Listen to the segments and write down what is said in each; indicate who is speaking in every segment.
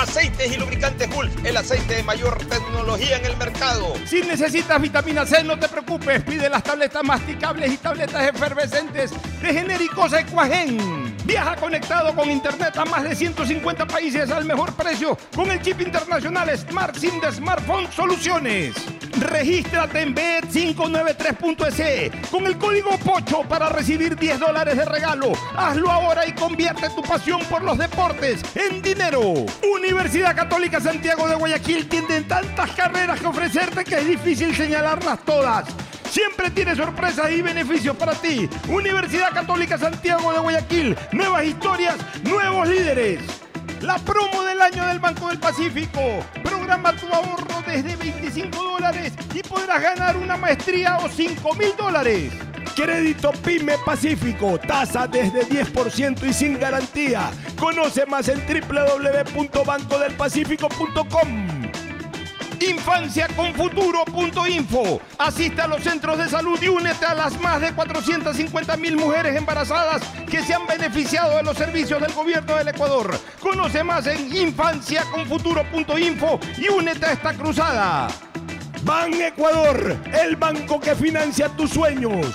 Speaker 1: Aceites y lubricantes Gulf, el aceite de mayor tecnología en el mercado.
Speaker 2: Si necesitas vitamina C, no te preocupes. Pide las tabletas masticables y tabletas efervescentes de genéricos Equagen. Viaja conectado con internet a más de 150 países al mejor precio con el chip internacional Smart SIM de Smartphone Soluciones. Regístrate en bet593.es con el código POCHO para recibir 10 dólares de regalo. Hazlo ahora y convierte tu pasión por los deportes en dinero. Universidad Católica Santiago de Guayaquil tiene tantas carreras que ofrecerte que es difícil señalarlas todas. Siempre tiene sorpresas y beneficios para ti. Universidad Católica Santiago de Guayaquil. Nuevas historias, nuevos líderes. La promo del año del Banco del Pacífico. Programa tu ahorro desde 25 dólares y podrás ganar una maestría o 5 mil dólares. Crédito PYME Pacífico, tasa desde 10% y sin garantía. Conoce más en www.bancodelpacifico.com. Infanciaconfuturo.info. Asista a los centros de salud y únete a las más de 450 mil mujeres embarazadas que se han beneficiado de los servicios del gobierno del Ecuador. Conoce más en infanciaconfuturo.info y únete a esta cruzada. Ban Ecuador, el banco que financia tus sueños.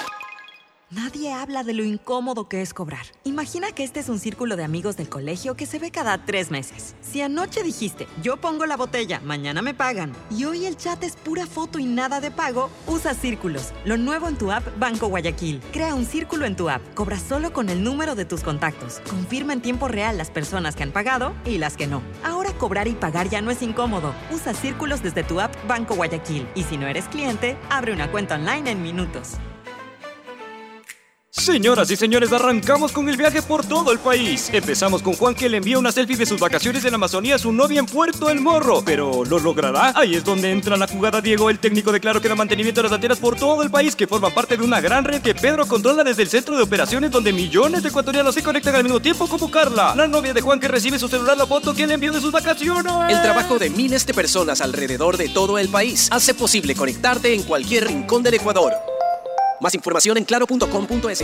Speaker 3: Nadie habla de lo incómodo que es cobrar. Imagina que este es un círculo de amigos del colegio que se ve cada tres meses. Si anoche dijiste, yo pongo la botella, mañana me pagan, y hoy el chat es pura foto y nada de pago, usa círculos. Lo nuevo en tu app Banco Guayaquil. Crea un círculo en tu app. Cobra solo con el número de tus contactos. Confirma en tiempo real las personas que han pagado y las que no. Ahora cobrar y pagar ya no es incómodo. Usa círculos desde tu app Banco Guayaquil. Y si no eres cliente, abre una cuenta online en minutos.
Speaker 4: Señoras y señores, arrancamos con el viaje por todo el país. Empezamos con Juan que le envía una selfie de sus vacaciones en la Amazonía a su novia en Puerto El Morro. Pero ¿lo logrará? Ahí es donde entra la jugada Diego, el técnico de Claro que da mantenimiento a las antenas por todo el país, que forma parte de una gran red que Pedro controla desde el centro de operaciones donde millones de ecuatorianos se conectan al mismo tiempo como Carla, la novia de Juan que recibe su celular la foto que le envió de sus vacaciones.
Speaker 5: El trabajo de miles de personas alrededor de todo el país hace posible conectarte en cualquier rincón del Ecuador. Más información en claro.com.es.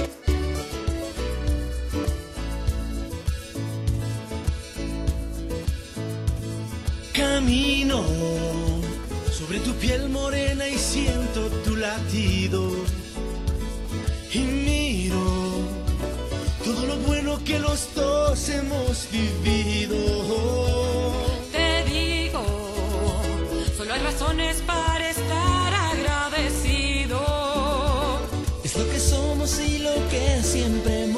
Speaker 6: Camino sobre tu piel morena y siento tu latido. Y miro todo lo bueno que los dos hemos vivido.
Speaker 7: Te digo, solo hay razones para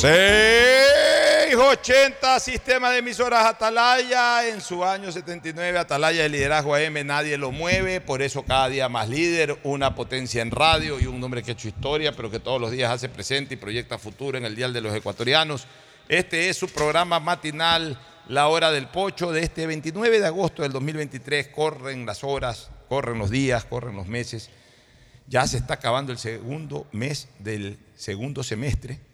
Speaker 2: 680 Sistema de emisoras Atalaya. En su año 79, Atalaya de liderazgo AM, nadie lo mueve. Por eso cada día más líder, una potencia en radio y un hombre que ha hecho historia, pero que todos los días hace presente y proyecta futuro en el Dial de los Ecuatorianos. Este es su programa matinal, La Hora del Pocho, de este 29 de agosto del 2023. Corren las horas, corren los días, corren los meses. Ya se está acabando el segundo mes del segundo semestre.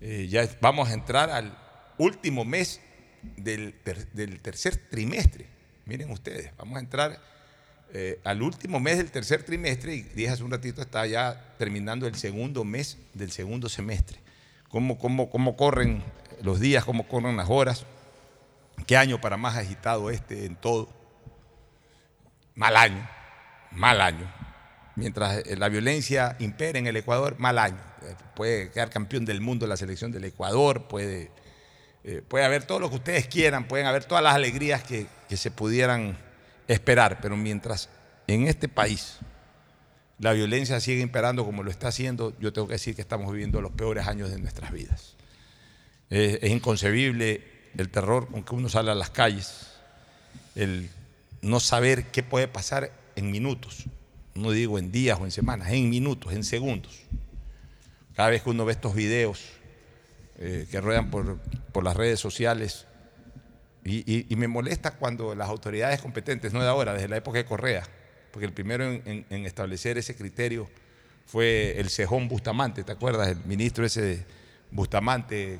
Speaker 2: Eh, ya vamos a entrar al último mes del, ter- del tercer trimestre. Miren ustedes, vamos a entrar eh, al último mes del tercer trimestre y dije hace un ratito está ya terminando el segundo mes del segundo semestre. ¿Cómo, cómo, cómo corren los días, cómo corren las horas? ¿Qué año para más agitado este en todo? Mal año, mal año. Mientras la violencia impera en el Ecuador, mal año. Eh, Puede quedar campeón del mundo la selección del Ecuador, puede, eh, puede haber todo lo que ustedes quieran, pueden haber todas las alegrías que, que se pudieran esperar, pero mientras en este país la violencia sigue imperando como lo está haciendo, yo tengo que decir que estamos viviendo los peores años de nuestras vidas. Es inconcebible el terror con que uno sale a las calles, el no saber qué puede pasar en minutos, no digo en días o en semanas, en minutos, en segundos. Cada vez que uno ve estos videos eh, que ruedan por, por las redes sociales, y, me molesta cuando las autoridades competentes, no de ahora, desde la época de Correa, porque el primero en, establecer ese criterio fue el Cejón Bustamante, ¿te acuerdas? El ministro ese de Bustamante,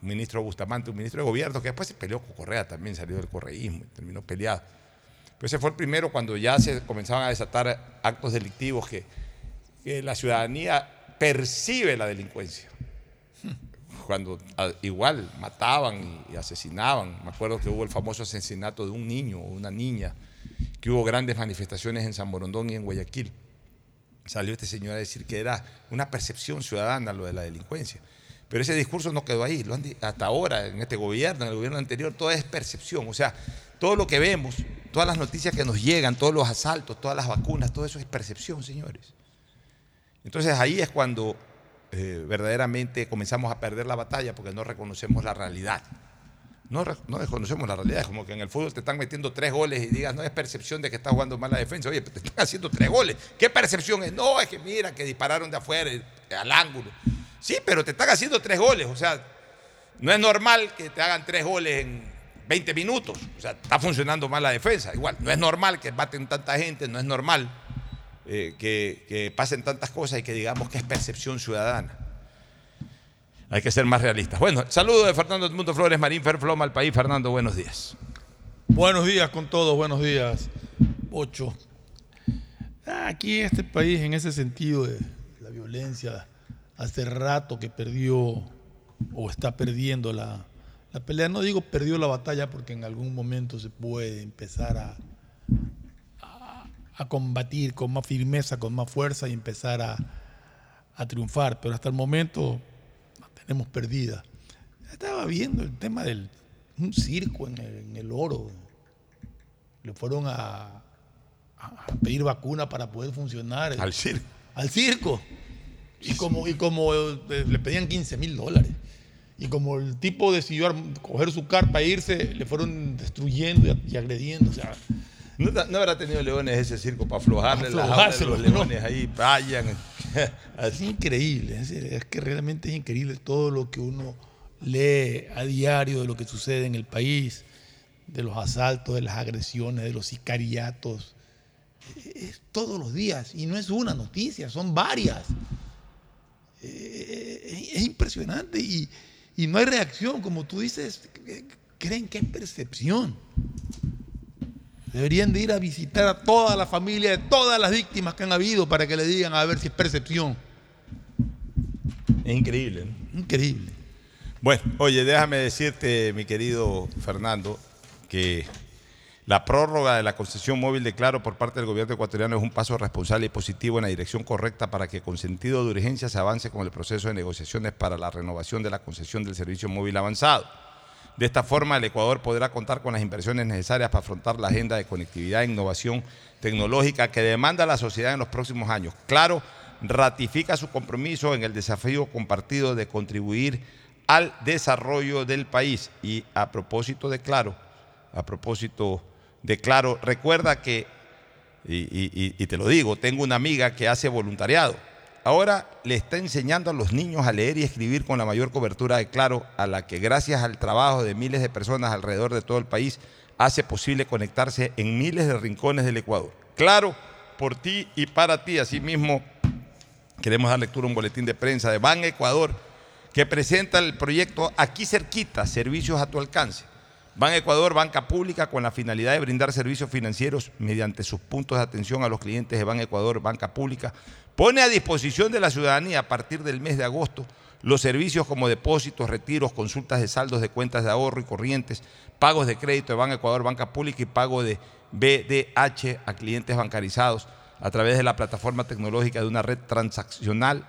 Speaker 2: ministro Bustamante, un ministro de gobierno que después se peleó con Correa también, salió del correísmo, y terminó peleado. Pero ese fue el primero cuando ya se comenzaban a desatar actos delictivos que la ciudadanía percibe la delincuencia. Cuando ah, igual mataban y, asesinaban. Me acuerdo que hubo el famoso asesinato de un niño o una niña, que hubo grandes manifestaciones en San Borondón y en Guayaquil. Salió este señor a decir que era una percepción ciudadana lo de la delincuencia. Pero ese discurso no quedó ahí. Lo han hasta ahora, en este gobierno, en el gobierno anterior, todo es percepción. O sea, todo lo que vemos, todas las noticias que nos llegan, todos los asaltos, todas las vacunas, todo eso es percepción, señores. Entonces ahí es cuando eh, verdaderamente comenzamos a perder la batalla porque no reconocemos la realidad. No, no reconocemos la realidad. Es como que en el fútbol te están metiendo tres goles y digas, no es percepción de que estás jugando mal la defensa. Oye, te están haciendo tres goles. ¿Qué percepción es? No, es que mira, que dispararon de afuera, eh, al ángulo. Sí, pero te están haciendo tres goles. O sea, no es normal que te hagan tres goles en 20 minutos. O sea, está funcionando mal la defensa. Igual, no es normal que baten tanta gente, no es normal eh, que, pasen tantas cosas y que digamos que es percepción ciudadana. Hay que ser más realistas. Bueno, saludo de Fernando Edmundo Flores Marín Ferfloma al país. Fernando, buenos días.
Speaker 8: Buenos días con todos, buenos días. Ocho. Aquí este país, en ese sentido de la violencia, hace rato que perdió o está perdiendo la, la pelea. No digo perdió la batalla porque en algún momento se puede empezar a, a, combatir con más firmeza, con más fuerza y empezar a, a triunfar. Pero hasta el momento la tenemos perdida. Estaba viendo el tema del un circo en el, en el oro. Le fueron a, a- pedir vacuna para poder funcionar.
Speaker 2: Al circo.
Speaker 8: Al circo. Y como, y como eh, le pedían 15 mil dólares. Y como el tipo decidió coger su carpa e irse, le fueron destruyendo y agrediendo. O sea,
Speaker 2: ¿No, habrá tenido leones ese circo para aflojarle las aulas de los leones ahí, vayan.
Speaker 8: Es increíble, es, es que realmente es increíble todo lo que uno lee a diario de lo que sucede en el país, de los asaltos, de las agresiones, de los sicariatos. Es todos los días y no es una noticia, son varias. Eh, Es impresionante y, y no hay reacción, como tú dices, creen que es percepción. Deberían de ir a visitar a toda la familia de todas las víctimas que han habido para que le digan a ver si es percepción.
Speaker 2: Es increíble. ¿no?
Speaker 8: Increíble.
Speaker 2: Bueno, oye, déjame decirte, mi querido Fernando, que la prórroga de la concesión móvil de Claro por parte del gobierno ecuatoriano es un paso responsable y positivo en la dirección correcta para que con sentido de urgencia se avance con el proceso de negociaciones para la renovación de la concesión del servicio móvil avanzado. De esta forma, el Ecuador podrá contar con las inversiones necesarias para afrontar la agenda de conectividad e innovación tecnológica que demanda la sociedad en los próximos años. Claro, ratifica su compromiso en el desafío compartido de contribuir al desarrollo del país. Y a propósito de Claro, a propósito de Claro, recuerda que, y, y- te lo digo, tengo una amiga que hace voluntariado. Ahora le está enseñando a los niños a leer y escribir con la mayor cobertura de Claro, a la que gracias al trabajo de miles de personas alrededor de todo el país hace posible conectarse en miles de rincones del Ecuador. Claro, por ti y para ti. Asimismo, queremos dar lectura a un boletín de prensa de Ban Ecuador que presenta el proyecto Aquí cerquita, servicios a tu alcance. Ban Ecuador, banca pública con la finalidad de brindar servicios financieros mediante sus puntos de atención a los clientes de Ban Ecuador, banca pública, pone a disposición de la ciudadanía a partir del mes de agosto los servicios como depósitos, retiros, consultas de saldos de cuentas de ahorro y corrientes, pagos de crédito de Ban Ecuador, banca pública y pago de BDH a clientes bancarizados a través de la plataforma tecnológica de una red transaccional,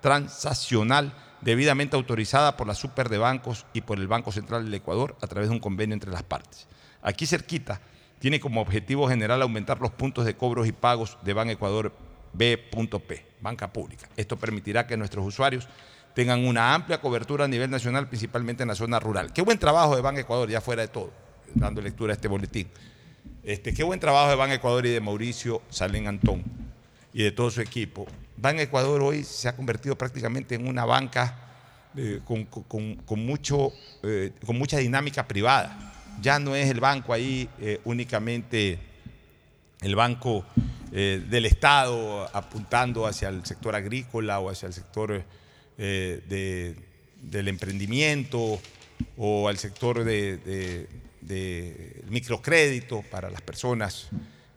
Speaker 2: transaccional debidamente autorizada por la Super de Bancos y por el Banco Central del Ecuador a través de un convenio entre las partes. Aquí cerquita tiene como objetivo general aumentar los puntos de cobros y pagos de Ban Ecuador B.P, banca pública. Esto permitirá que nuestros usuarios tengan una amplia cobertura a nivel nacional, principalmente en la zona rural. Qué buen trabajo de Ban Ecuador, ya fuera de todo, dando lectura a este boletín. Este, qué buen trabajo de Ban Ecuador y de Mauricio Salén Antón y de todo su equipo. Ban Ecuador hoy se ha convertido prácticamente en una banca eh, con mucho, eh, con mucha dinámica privada. Ya no es el banco ahí eh, únicamente el banco eh, del Estado apuntando hacia el sector agrícola o hacia el sector eh, de- del emprendimiento o al sector de, de- microcrédito para las personas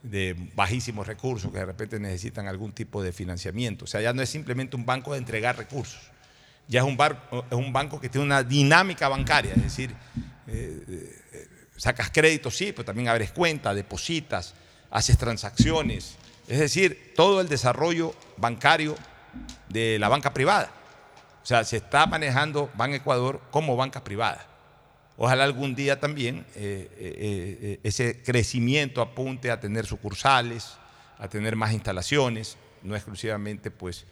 Speaker 2: de bajísimos recursos que de repente necesitan algún tipo de financiamiento. O sea, ya no es simplemente un banco de entregar recursos, ya es un, bar- es un banco que tiene una dinámica bancaria, es decir, eh, sacas créditos, sí, pero también abres cuentas, depositas, haces transacciones, es decir, todo el desarrollo bancario de la banca privada. O sea, se está manejando Ban Ecuador como banca privada. Ojalá algún día también eh, eh, eh, ese crecimiento apunte a tener sucursales, a tener más instalaciones, no exclusivamente pues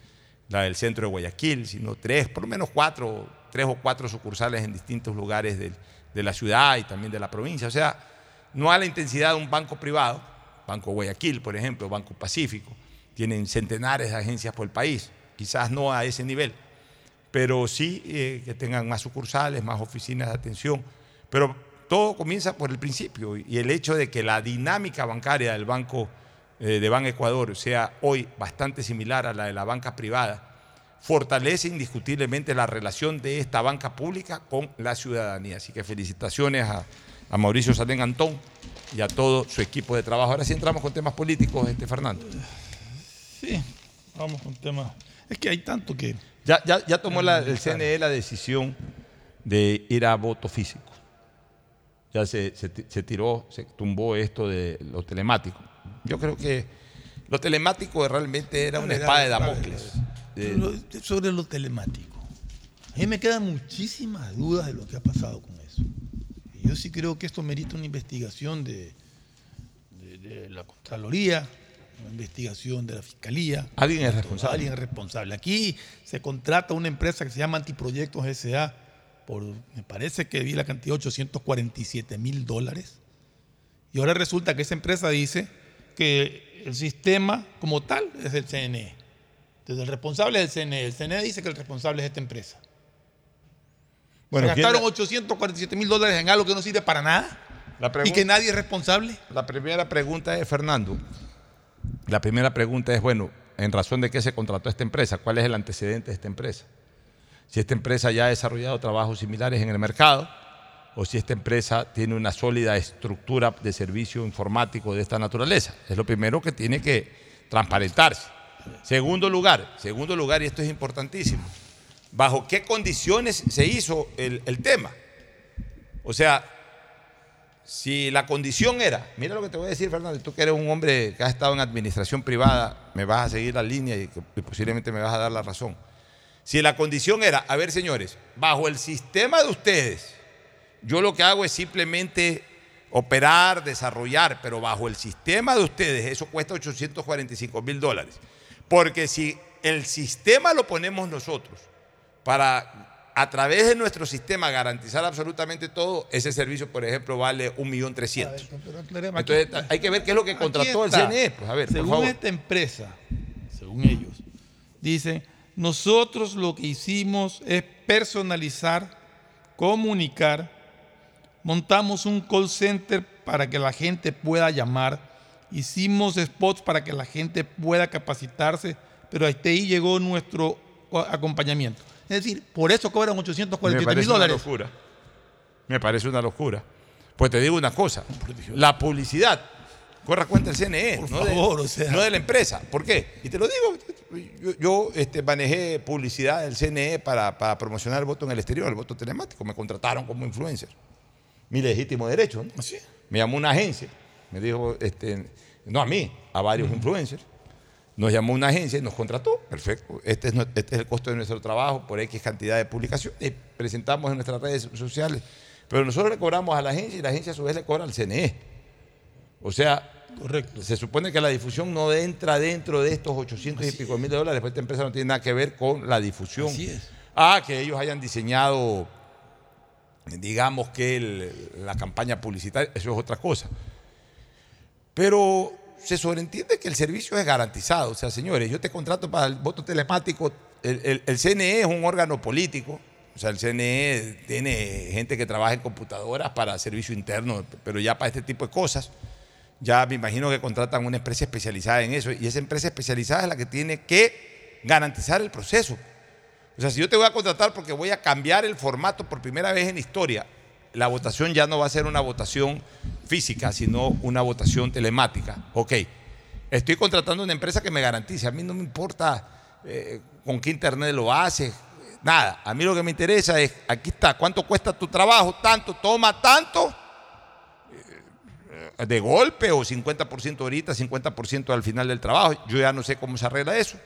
Speaker 2: la del centro de Guayaquil, sino tres, por lo menos cuatro, tres o cuatro sucursales en distintos lugares del- de la ciudad y también de la provincia. O sea, no a la intensidad de un banco privado, Banco Guayaquil, por ejemplo, Banco Pacífico, tienen centenares de agencias por el país, quizás no a ese nivel, pero sí eh, que tengan más sucursales, más oficinas de atención. Pero todo comienza por el principio y el hecho de que la dinámica bancaria del Banco eh, de Ban Ecuador sea hoy bastante similar a la de la banca privada, fortalece indiscutiblemente la relación de esta banca pública con la ciudadanía. Así que felicitaciones a, Mauricio Salén Antón y a todo su equipo de trabajo. Ahora sí entramos con temas políticos, este Fernando.
Speaker 8: Sí, vamos con temas. Es que hay tanto que.
Speaker 2: Ya, ya, ya tomó la- el CNE la decisión de ir a voto físico. Ya se, se ti- se tiró, se tumbó esto de lo telemático. Yo creo que lo telemático realmente era una espada de Damocles. Eh,
Speaker 8: sobre lo telemático. A mí me quedan muchísimas dudas de lo que ha pasado con. Y yo sí creo que esto merita una investigación de, de- de la Contraloría, una investigación de la Fiscalía.
Speaker 2: Alguien es responsable.
Speaker 8: Alguien es responsable. Aquí se contrata una empresa que se llama Antiproyectos S.A. por, me parece que vi la cantidad, 847 mil dólares. Y ahora resulta que esa empresa dice que el sistema como tal es del CNE. Entonces el responsable es el CNE. El CNE dice que el responsable es esta empresa.
Speaker 2: Bueno,
Speaker 8: Se
Speaker 2: ¿quién
Speaker 8: gastaron
Speaker 2: la-
Speaker 8: 847 mil dólares en algo que no sirve para nada
Speaker 2: La
Speaker 8: y que nadie es responsable.
Speaker 2: La primera pregunta es, Fernando, la primera pregunta es, bueno, en razón de qué se contrató esta empresa, ¿cuál es el antecedente de esta empresa? Si esta empresa ya ha desarrollado trabajos similares en el mercado o si esta empresa tiene una sólida estructura de servicio informático de esta naturaleza. Es lo primero que tiene que transparentarse. Segundo lugar, segundo lugar, y esto es importantísimo, ¿bajo qué condiciones se hizo el, tema? O sea, si la condición era, mira lo que te voy a decir, Fernando, tú que eres un hombre que has estado en administración privada, me vas a seguir la línea y, y posiblemente me vas a dar la razón. Si la condición era, a ver señores, bajo el sistema de ustedes, yo lo que hago es simplemente operar, desarrollar, pero bajo el sistema de ustedes eso cuesta 845 mil dólares. Porque si el sistema lo ponemos nosotros para a través de nuestro sistema garantizar absolutamente todo, ese servicio, por ejemplo, vale 1.300.000. Entonces hay que ver qué es lo que contrató el. CNE. Pues a ver, por
Speaker 8: según
Speaker 2: favor.
Speaker 8: esta empresa, según ellos, dicen, nosotros lo que hicimos es personalizar, comunicar, montamos un call center para que la gente pueda llamar, hicimos spots para que la gente pueda capacitarse, pero hasta ahí llegó nuestro acompañamiento. Es decir, por eso cobran
Speaker 2: Me
Speaker 8: 847 mil
Speaker 2: parece una
Speaker 8: dólares.
Speaker 2: locura. Me parece una locura. Pues te digo una cosa, la publicidad corra cuenta del CNE,
Speaker 8: Por
Speaker 2: no,
Speaker 8: favor,
Speaker 2: de,
Speaker 8: o sea.
Speaker 2: no de la empresa. ¿Por qué? Y te lo digo, yo, yo, este, manejé publicidad del CNE para, para promocionar el voto en el exterior, el voto telemático. Me contrataron como influencer. Mi legítimo derecho. ¿no? Me llamó una agencia, me dijo, este, no a mí, a varios influencers. Nos llamó una agencia y nos contrató. Perfecto. Este es, este es el costo de nuestro trabajo por X cantidad de publicaciones. Presentamos en nuestras redes sociales. Pero nosotros le cobramos a la agencia y la agencia a su vez le cobra al CNE. O sea,
Speaker 8: Correcto.
Speaker 2: se supone que la difusión no entra dentro de estos 800 y pico mil de dólares. Después esta empresa no tiene nada que ver con la difusión.
Speaker 8: Así es.
Speaker 2: Ah, que ellos hayan diseñado, digamos que el- la campaña publicitaria, eso es otra cosa. Pero se sobreentiende que el servicio es garantizado. O sea, señores, yo te contrato para el voto telemático. El, el- el CNE es un órgano político. O sea, el CNE tiene gente que trabaja en computadoras para servicio interno, pero ya para este tipo de cosas, ya me imagino que contratan una empresa especializada en eso. Y esa empresa especializada es la que tiene que garantizar el proceso. O sea, si yo te voy a contratar porque voy a cambiar el formato por primera vez en historia, la votación ya no va a ser una votación física, sino una votación telemática. Ok, estoy contratando una empresa que me garantice. A mí no me importa eh, con qué internet lo hace, nada. A mí lo que me interesa es, aquí está, ¿cuánto cuesta tu trabajo? Tanto, toma tanto. eh, De golpe o 50% ahorita, 50% al final del trabajo. Yo ya no sé cómo se arregla eso.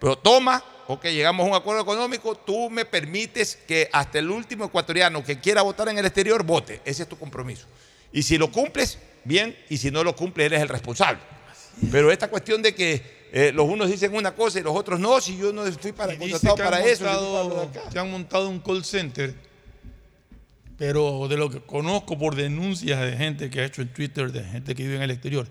Speaker 2: Pero toma, ok, llegamos a un acuerdo económico, tú me permites que hasta el último ecuatoriano que quiera votar en el exterior vote. Ese es tu compromiso. Y si lo cumples, bien, y si no lo cumples, eres el responsable. Pero esta cuestión de que eh, los unos dicen una cosa y los otros no, si yo no fui para, contratado para eso,
Speaker 8: que han montado un call center, pero de lo que conozco por denuncias de gente que ha hecho en Twitter, de gente que vive en el exterior,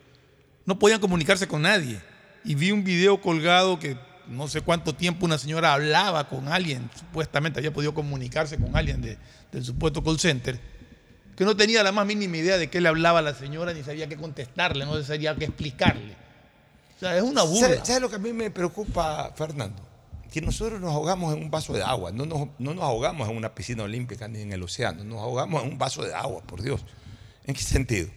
Speaker 8: no podían comunicarse con nadie. Y vi un video colgado que no sé cuánto tiempo una señora hablaba con alguien, supuestamente había podido comunicarse con alguien de- del supuesto call center, que no tenía la más mínima idea de qué le hablaba la señora, ni sabía qué contestarle, no sabía qué explicarle. O sea, es una burla.
Speaker 2: ¿Sabe, sabe lo que a mí me preocupa, Fernando? Que nosotros nos ahogamos en un vaso de agua, no nos, no nos ahogamos en una piscina olímpica ni en el océano, nos ahogamos en un vaso de agua, por Dios. ¿En qué sentido?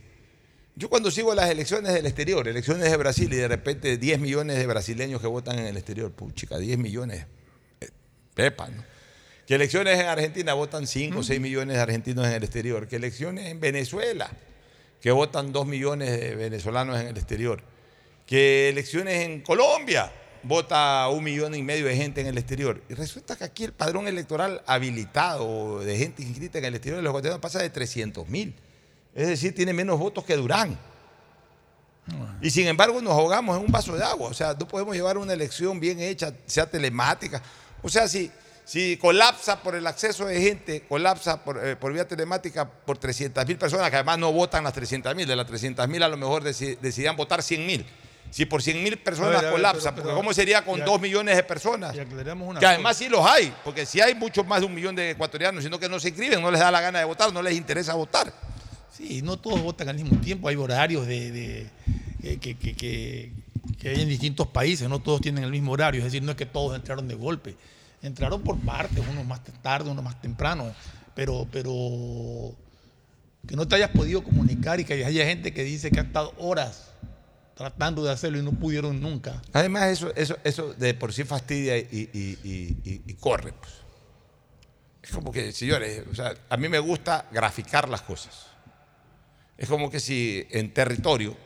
Speaker 2: Yo cuando sigo las elecciones del exterior, elecciones de Brasil y de repente 10 millones de brasileños que votan en el exterior, puchica, 10 millones, eh, pepa, ¿no? Que elecciones en Argentina votan 5 o 6 millones de argentinos en el exterior, que elecciones en Venezuela, que votan 2 millones de venezolanos en el exterior, que elecciones en Colombia vota un millón y medio de gente en el exterior. Y resulta que aquí el padrón electoral habilitado de gente inscrita en el exterior de los ecuatorianos pasa de 300 mil. Es decir, tiene menos votos que Durán. Y sin embargo nos ahogamos en un vaso de agua. O sea, no podemos llevar una elección bien hecha, sea telemática. O sea, si, si colapsa por el acceso de gente, colapsa por, eh, por vía telemática por 300 mil personas, que además no votan las 300 mil, de las 300 mil a lo mejor deci- decidían votar 100 mil. Si por 100 mil personas
Speaker 8: A ver, a ver,
Speaker 2: colapsa,
Speaker 8: pero- pero-
Speaker 2: porque ¿cómo sería con
Speaker 8: ya-
Speaker 2: 2 millones de personas?
Speaker 8: Una
Speaker 2: Que
Speaker 8: cosa.
Speaker 2: además sí los hay, porque si hay mucho más de un millón de ecuatorianos, sino que no se inscriben, no les da la gana de votar, no les interesa votar.
Speaker 8: Sí, no todos votan al mismo tiempo, hay horarios de, de- que, hay en distintos países, no todos tienen el mismo horario, es decir, no es que todos entraron de golpe, entraron por partes, unos más tarde, unos más temprano, pero, pero que no te hayas podido comunicar y que haya gente que dice que ha estado horas tratando de hacerlo y no pudieron nunca.
Speaker 2: Además, eso, eso, eso de por sí fastidia y, corre. Pues. Es como que, señores, a mí me gusta graficar las cosas. Es como que si en territorio,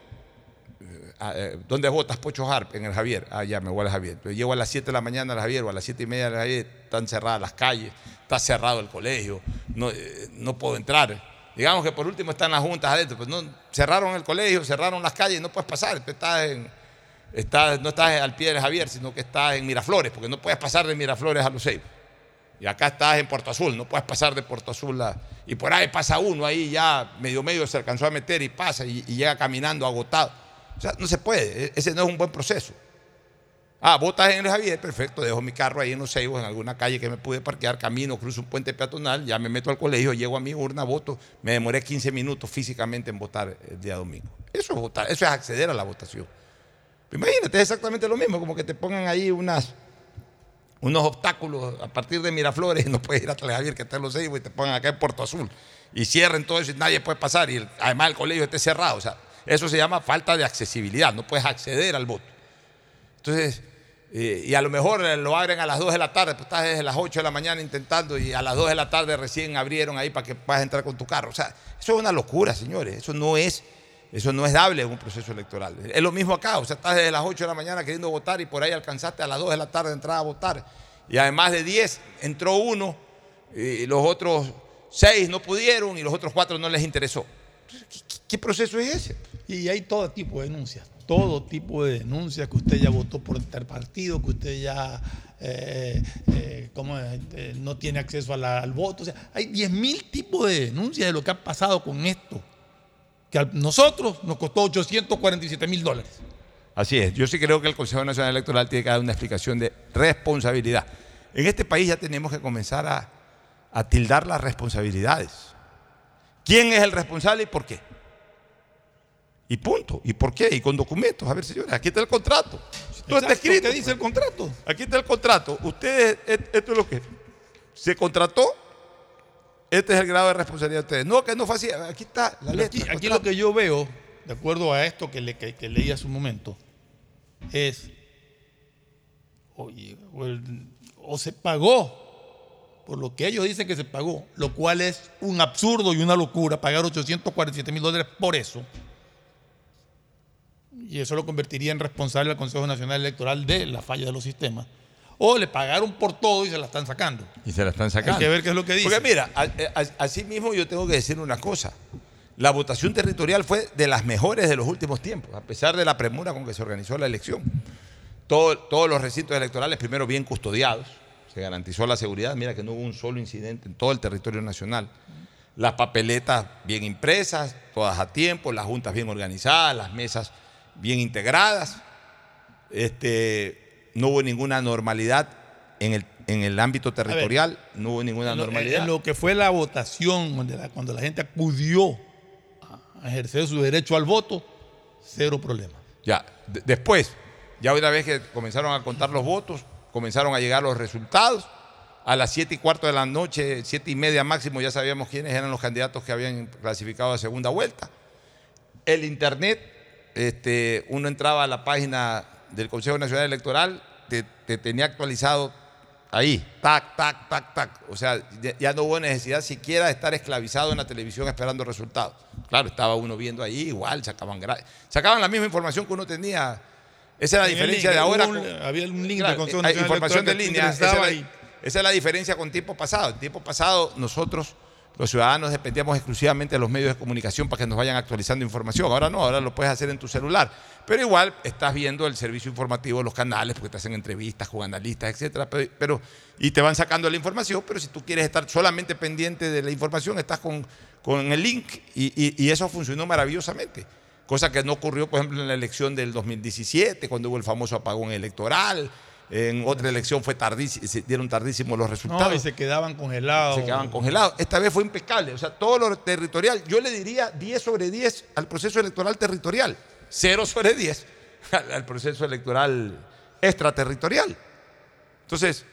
Speaker 2: eh, eh, ¿dónde votas Pocho Harp? En el Javier. Ah, ya me voy al Javier. Llego a las 7 de la mañana al Javier o a las 7 y media al Javier, están cerradas las calles, está cerrado el colegio, no, eh, no puedo entrar. Digamos que por último están las juntas adentro, pues no, cerraron el colegio, cerraron las calles, no puedes pasar. Tú estás en, no estás al pie del Javier, sino que estás en Miraflores, porque no puedes pasar de Miraflores a Los. Y acá estás en Puerto Azul, no puedes pasar de Puerto Azul a- y por ahí pasa uno ahí ya medio medio se alcanzó a meter y pasa y, llega caminando agotado. O sea, no se puede, e- ese no es un buen proceso. Ah, votas en el Javier, perfecto, dejo mi carro ahí en los Ceibos, en alguna calle que me pude parquear, camino, cruzo un puente peatonal, ya me meto al colegio, llego a mi urna, voto, me demoré 15 minutos físicamente en votar el día domingo. Eso es votar, eso es acceder a la votación. Imagínate, es exactamente lo mismo, como que te pongan ahí unas, unos obstáculos a partir de Miraflores y no puedes ir a Javier que está en los Ceibos y te pongan acá en Puerto Azul y cierren todo eso y nadie puede pasar y además el colegio esté cerrado. O sea, eso se llama falta de accesibilidad, no puedes acceder al voto. Entonces, eh, y a lo mejor eh, lo abren a las 2 de la tarde, pues estás desde las 8 de la mañana intentando y a las 2 de la tarde recién abrieron ahí para que puedas entrar con tu carro. O sea, eso es una locura, señores. Eso no es, eso no es dable en un proceso electoral. Es lo mismo acá, o sea, estás desde las 8 de la mañana queriendo votar y por ahí alcanzaste a las 2 de la tarde entrar a votar. Y además de 10 entró uno y los otros 6 no pudieron y los otros 4 no les interesó. ¿Qué, proceso es ese?
Speaker 8: Y hay todo tipo de denuncias, todo tipo de denuncias, que usted ya votó por tal partido, que usted ya eh, eh. Eh, no tiene acceso al voto. O sea, hay 10.000 tipos de denuncias de lo que ha pasado con esto, que a nosotros nos costó 847 mil dólares.
Speaker 2: Así es, yo sí creo que el Consejo Nacional Electoral tiene que dar una explicación de responsabilidad. En este país ya tenemos que comenzar a, a tildar las responsabilidades. ¿Quién es el responsable y por qué? Y punto. ¿Y por qué? Y con documentos. A ver, señores, aquí está el contrato. Todo está escrito.
Speaker 8: ¿Qué dice el contrato?
Speaker 2: Aquí está el contrato. Ustedes, esto es lo que se contrató. Este es el grado de responsabilidad de ustedes. No, que no fue así. Aquí está la letra.
Speaker 8: Aquí, lo que yo veo, de acuerdo a esto que, le, que, que leí hace un momento, es, oye, o, el- o se pagó por lo que ellos dicen que se pagó, lo cual es un absurdo y una locura, pagar 847 mil dólares por eso. Y eso lo convertiría en responsable al Consejo Nacional Electoral de la falla de los sistemas. O le pagaron por todo y se la están sacando.
Speaker 2: Y se la están sacando.
Speaker 8: Hay que ver qué es lo que dice.
Speaker 2: Porque mira, a- a- así mismo yo tengo que decir una cosa. La votación territorial fue de las mejores de los últimos tiempos, a pesar de la premura con que se organizó la elección. Todo- todos los recintos electorales, primero bien custodiados, se garantizó la seguridad. Mira que no hubo un solo incidente en todo el territorio nacional. Las papeletas bien impresas, todas a tiempo, las juntas bien organizadas, las mesas bien integradas. Este, no hubo ninguna normalidad en el, en el ámbito territorial, no hubo ninguna
Speaker 8: En lo-
Speaker 2: normalidad.
Speaker 8: En lo que fue la votación, la- cuando la gente acudió a ejercer su derecho al voto, cero problema.
Speaker 2: Ya, de- después, ya una vez que comenzaron a contar los votos, comenzaron a llegar los resultados. A las siete y cuarto de la noche, siete y media máximo, ya sabíamos quiénes eran los candidatos que habían clasificado a segunda vuelta. El Internet, este, uno entraba a la página del Consejo Nacional Electoral, te, te tenía actualizado ahí, tac, tac, tac, tac. O sea, ya, no hubo necesidad siquiera de estar esclavizado en la televisión esperando resultados. Claro, estaba uno viendo ahí, igual, sacaban, sacaban la misma información que uno tenía. Esa es la diferencia
Speaker 8: link,
Speaker 2: de ahora.
Speaker 8: hubo un-
Speaker 2: con-
Speaker 8: había un link
Speaker 2: Claro,
Speaker 8: Nacional
Speaker 2: información de línea. Esa es, la, esa es la diferencia con tiempo pasado. En tiempo pasado nosotros los ciudadanos dependíamos exclusivamente de los medios de comunicación para que nos vayan actualizando información. Ahora no, ahora lo puedes hacer en tu celular. Pero igual estás viendo el servicio informativo, los canales, porque te hacen entrevistas con analistas, etcétera. Pero, y te van sacando la información, pero si tú quieres estar solamente pendiente de la información, estás con, con el link y, y- y eso funcionó maravillosamente. Cosa que no ocurrió, por ejemplo, en la elección del 2017, cuando hubo el famoso apagón electoral. En otra elección fue tardísimo, se dieron tardísimos los resultados
Speaker 8: No, y se quedaban congelados.
Speaker 2: se quedaban congelados. Esta vez fue impecable. O sea, todo lo territorial. Yo le diría 10 sobre 10 al proceso electoral territorial. 0 sobre 10 al, al proceso electoral extraterritorial. Entonces,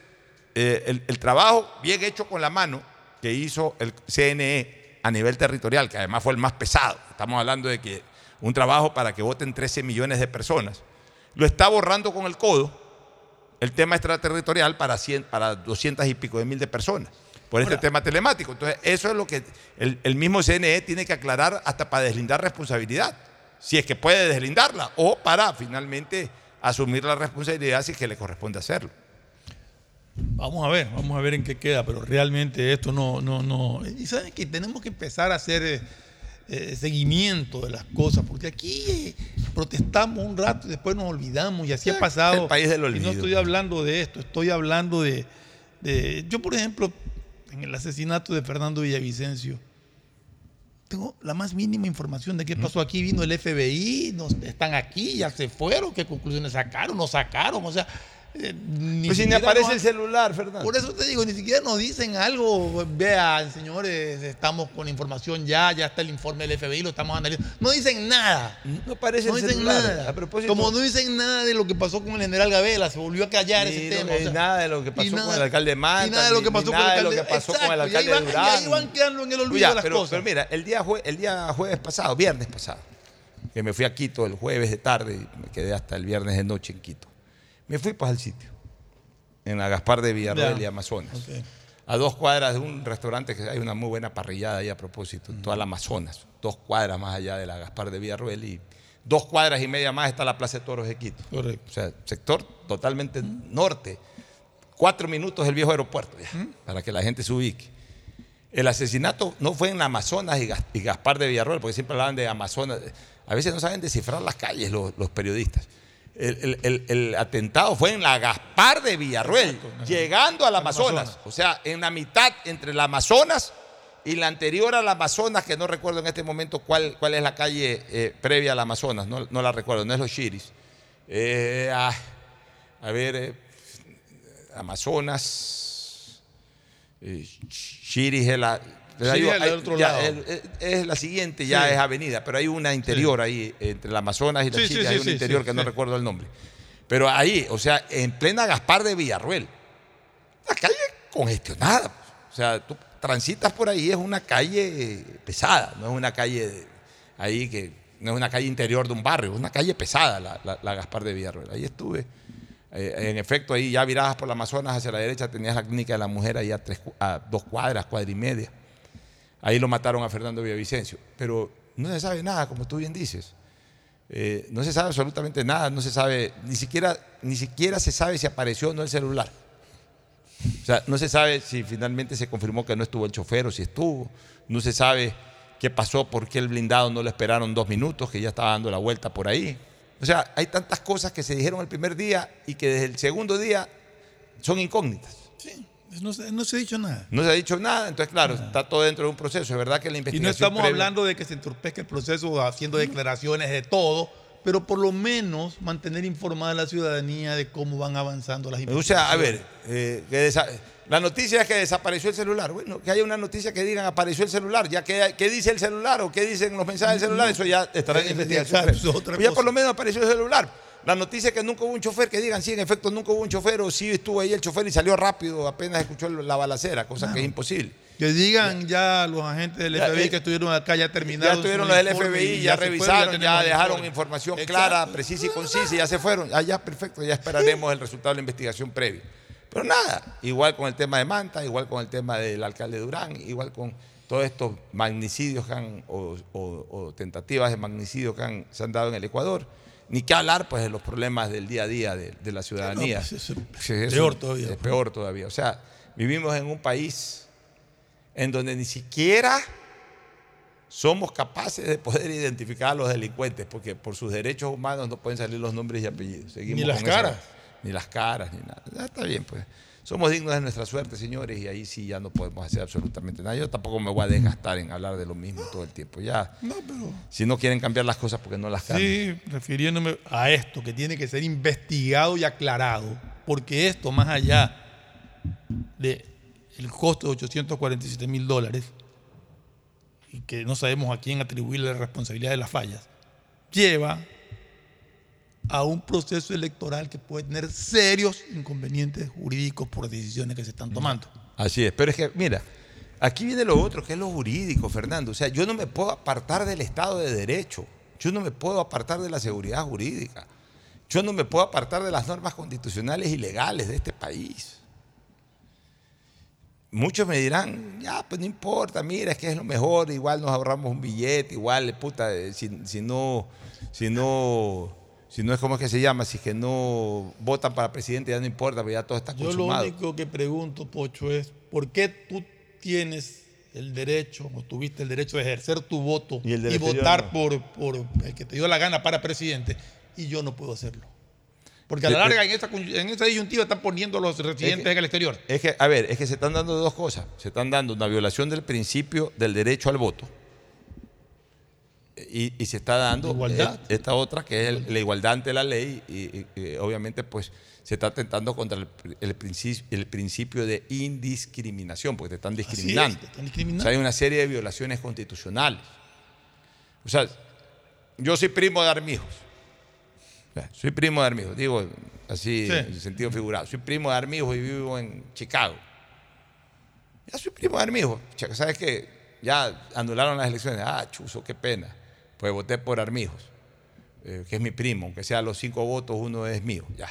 Speaker 2: eh, el, el trabajo bien hecho con la mano que hizo el CNE a nivel territorial, que además fue el más pesado. Estamos hablando de que un trabajo para que voten 13 millones de personas. Lo está borrando con el codo el tema extraterritorial para, 100, para 200 y pico de mil de personas por este tema telemático. Entonces, eso es lo que el, el mismo CNE tiene que aclarar hasta para deslindar responsabilidad, si es que puede deslindarla, o para finalmente asumir la responsabilidad si es que le corresponde hacerlo.
Speaker 8: Vamos a ver, vamos a ver en qué queda, pero realmente esto no, no, no. Y saben que tenemos que empezar a hacer eh, seguimiento de las cosas, porque aquí protestamos un rato y después nos olvidamos, y así ha pasado.
Speaker 2: el país del
Speaker 8: Y no
Speaker 2: olvido.
Speaker 8: estoy hablando de esto, estoy hablando de, de- Yo, por ejemplo, en el asesinato de Fernando Villavicencio, tengo la más mínima información de qué pasó aquí. Vino el FBI, nos, están aquí, ya se fueron, qué conclusiones sacaron, no sacaron, o sea. Eh, ni
Speaker 2: Pues si ni aparece el celular, Fernando.
Speaker 8: por eso te digo, ni siquiera nos dicen algo. Vean, señores, estamos con información ya, ya está el informe del FBI, lo estamos analizando. No dicen nada.
Speaker 2: No aparece
Speaker 8: No
Speaker 2: el
Speaker 8: dicen
Speaker 2: celular.
Speaker 8: nada.
Speaker 2: A propósito-
Speaker 8: Como no dicen nada de lo que pasó con el general Gabela, se volvió a callar ese
Speaker 2: no-
Speaker 8: tema.
Speaker 2: ni
Speaker 8: o sea,
Speaker 2: nada de lo que pasó con el alcalde Manta,
Speaker 8: Y nada de lo que pasó con el
Speaker 2: de lo
Speaker 8: alcalde
Speaker 2: que pasó con el
Speaker 8: Exacto, y ahí
Speaker 2: alcalde
Speaker 8: van-
Speaker 2: Durán.
Speaker 8: Y ahí van quedando en el olvido
Speaker 2: Ya,
Speaker 8: de las
Speaker 2: pero,
Speaker 8: cosas.
Speaker 2: pero mira, el día, jue- el día jueves pasado, viernes pasado, que me fui a Quito el jueves de tarde y me quedé hasta el viernes de noche en Quito. Me fui pues al sitio, en la Gaspar de Villarroel
Speaker 8: Ya.
Speaker 2: y Amazonas. A dos cuadras de un restaurante que hay una muy buena parrillada ahí a propósito, toda la Amazonas. Dos cuadras más allá de la Gaspar de Villarroel y dos cuadras y media más está la Plaza de Toros de Quito.
Speaker 8: Correcto.
Speaker 2: O sea, sector totalmente norte. Cuatro minutos del viejo aeropuerto, ya, para que la gente se ubique. El asesinato no fue en Amazonas y Gas- y Gaspar de Villarroel, porque siempre hablaban de Amazonas. A veces no saben descifrar las calles los, los periodistas. El, el- el- el atentado fue en la Gaspar de Villarroel, llegando al Amazonas.
Speaker 8: Amazonas.
Speaker 2: O sea, en la mitad entre la Amazonas y la anterior al Amazonas, que no recuerdo en este momento cuál, cuál es la calle eh, previa al Amazonas, no, no la recuerdo, no es los Chiris. Eh, ah, a ver, eh, Amazonas, Chiris es la...
Speaker 8: Es del
Speaker 2: hay-
Speaker 8: otro
Speaker 2: ya,
Speaker 8: lado.
Speaker 2: el- es, es la siguiente, ya
Speaker 8: Sí.
Speaker 2: es avenida, pero hay una interior ahí, entre el Amazonas y la
Speaker 8: sí,
Speaker 2: hay una interior que no recuerdo el nombre. Pero ahí, o sea, en plena Gaspar de Villarruel, la calle congestionada. pues. O sea, tú transitas por ahí, es una calle pesada, no es una calle de- ahí que no es una calle interior de un barrio, es una calle pesada la, la- la Gaspar de Villarruel. Ahí estuve. Eh, en efecto, ahí ya viradas por la Amazonas hacia la derecha tenías la clínica de la mujer ahí a, tres a dos cuadras, cuadra y media. Ahí lo mataron a Fernando Villavicencio. Pero no se sabe nada, como tú bien dices. Eh, no se sabe absolutamente nada, no se sabe, ni siquiera, ni siquiera se sabe si apareció o no el celular. O sea, no se sabe si finalmente se confirmó que no estuvo el chofer o si estuvo. No se sabe qué pasó, por qué el blindado no lo esperaron dos minutos, que ya estaba dando la vuelta por ahí. O sea, hay tantas cosas que se dijeron el primer día y que desde el segundo día son incógnitas.
Speaker 8: No se, no se ha dicho nada.
Speaker 2: No se ha dicho nada, entonces claro, está todo dentro de un proceso. Es verdad que la
Speaker 8: Y
Speaker 2: investigación...
Speaker 8: no estamos
Speaker 2: previa-
Speaker 8: hablando de que se entorpezca el proceso haciendo declaraciones de todo, pero por lo menos mantener informada a la ciudadanía de cómo van avanzando las
Speaker 2: O
Speaker 8: investigaciones.
Speaker 2: sea, a ver, eh, que desa- la noticia es que desapareció el celular. Bueno, que haya una noticia que digan apareció el celular. Ya que, ¿qué dice el celular o qué dicen los mensajes del celular? Eso ya estará en investigación.
Speaker 8: es otra
Speaker 2: Pero ya por lo menos apareció el celular. La noticia es que nunca hubo un chofer, que digan, sí, en efecto, nunca hubo un chofer, o sí estuvo ahí el chofer y salió rápido, apenas escuchó la balacera, cosa que es imposible.
Speaker 8: Que digan ya los agentes del
Speaker 2: Ya,
Speaker 8: FBI
Speaker 2: eh,
Speaker 8: que estuvieron acá ya terminaron.
Speaker 2: Ya estuvieron los del FBI, ya,
Speaker 8: fueron,
Speaker 2: revisaron, ya, dejaron
Speaker 8: informe.
Speaker 2: información
Speaker 8: Exacto.
Speaker 2: clara, precisa y concisa y ya se fueron. Ah, ya, perfecto, ya esperaremos el resultado de la investigación previa. Pero nada, igual con el tema de Manta, igual con el tema del alcalde Durán, igual con todos estos magnicidios que han, o, o- o tentativas de magnicidio que han, se han dado en el Ecuador. Ni que hablar pues de los problemas del día a día de, de la ciudadanía.
Speaker 8: pues, eso peor todavía.
Speaker 2: Es peor todavía. O sea, vivimos en un país en donde ni siquiera somos capaces de poder identificar a los delincuentes, porque por sus derechos humanos no pueden salir los nombres y apellidos. Seguimos
Speaker 8: Ni las
Speaker 2: esa-
Speaker 8: caras.
Speaker 2: ni las caras, ni nada. Ya está bien, pues. Somos dignos de nuestra suerte, señores, y ahí sí ya no podemos hacer absolutamente nada. Yo tampoco me voy a desgastar en hablar de lo mismo todo el tiempo. Ya,
Speaker 8: No, pero.
Speaker 2: si no quieren cambiar las cosas, porque no las cambian.
Speaker 8: Sí, refiriéndome a esto, que tiene que ser investigado y aclarado, porque esto, más allá del costo de 847 mil dólares, y que no sabemos a quién atribuirle la responsabilidad de las fallas, lleva a un proceso electoral que puede tener serios inconvenientes jurídicos por decisiones que se están tomando.
Speaker 2: Así es, pero es que, mira, aquí viene lo otro, que es lo jurídico, Fernando. O sea, yo no me puedo apartar del Estado de Derecho. Yo no me puedo apartar de la seguridad jurídica. Yo no me puedo apartar de las normas constitucionales y legales de este país. Muchos me dirán, ya, pues no importa, mira, es que es lo mejor, igual nos ahorramos un billete, igual, puta, eh, si, si no, si no, si no es como es que se llama, si es que no votan para presidente, ya no importa, pero ya todo está
Speaker 8: Yo lo
Speaker 2: consumado.
Speaker 8: único que pregunto, Pocho, es ¿por qué tú tienes el derecho o tuviste el derecho de ejercer tu voto
Speaker 2: Y
Speaker 8: votar
Speaker 2: no.
Speaker 8: por, por el que te dio la gana para presidente y yo no puedo hacerlo? Porque a la larga en esta, en esta disyuntiva están poniendo a los residentes en el exterior.
Speaker 2: Es que, a ver, es que se están dando dos cosas. Se están dando una violación del principio del derecho al voto. Y, y se está dando
Speaker 8: Igualdad.
Speaker 2: e- esta otra que es el- la igualdad ante la ley y, y- y obviamente pues se está atentando contra el, el principio, el principio de indiscriminación porque te están
Speaker 8: es,
Speaker 2: discriminando.
Speaker 8: te están discriminando.
Speaker 2: O sea, hay una serie de violaciones constitucionales. O sea, yo soy primo de Armijos. O sea, Soy primo de Armijos, digo así
Speaker 8: Sí.
Speaker 2: en sentido figurado. Soy primo de Armijos y vivo en Chicago. Ya soy primo de Armijos. ¿Sabes qué? Ya anularon las elecciones. Ah, chuzo, qué pena. Pues voté por Armijos, eh, que es mi primo. Aunque sea los cinco votos, uno es mío. Ya.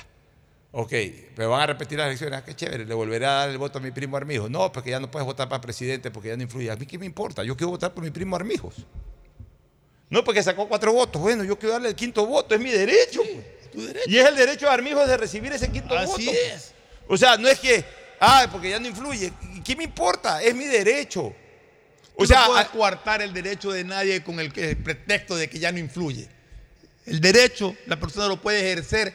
Speaker 2: Ok, pero van a repetir las elecciones. Ah, qué chévere. Le volveré a dar el voto a mi primo Armijos. No, porque ya no puedes votar para presidente porque ya no influye. A mí qué me importa. Yo quiero votar por mi primo Armijos. No, porque sacó cuatro votos. Bueno, yo quiero darle el quinto voto. Es mi derecho. pues.
Speaker 8: Tu derecho.
Speaker 2: Y es el derecho de Armijos de recibir ese quinto voto.
Speaker 8: Así es.
Speaker 2: O sea, no es que, ah, porque ya no influye. ¿Y ¿Qué me importa? Es mi derecho. O sea,
Speaker 8: no puedes coartar el derecho de nadie con el, pretexto de que ya no influye. El derecho, la persona lo puede ejercer,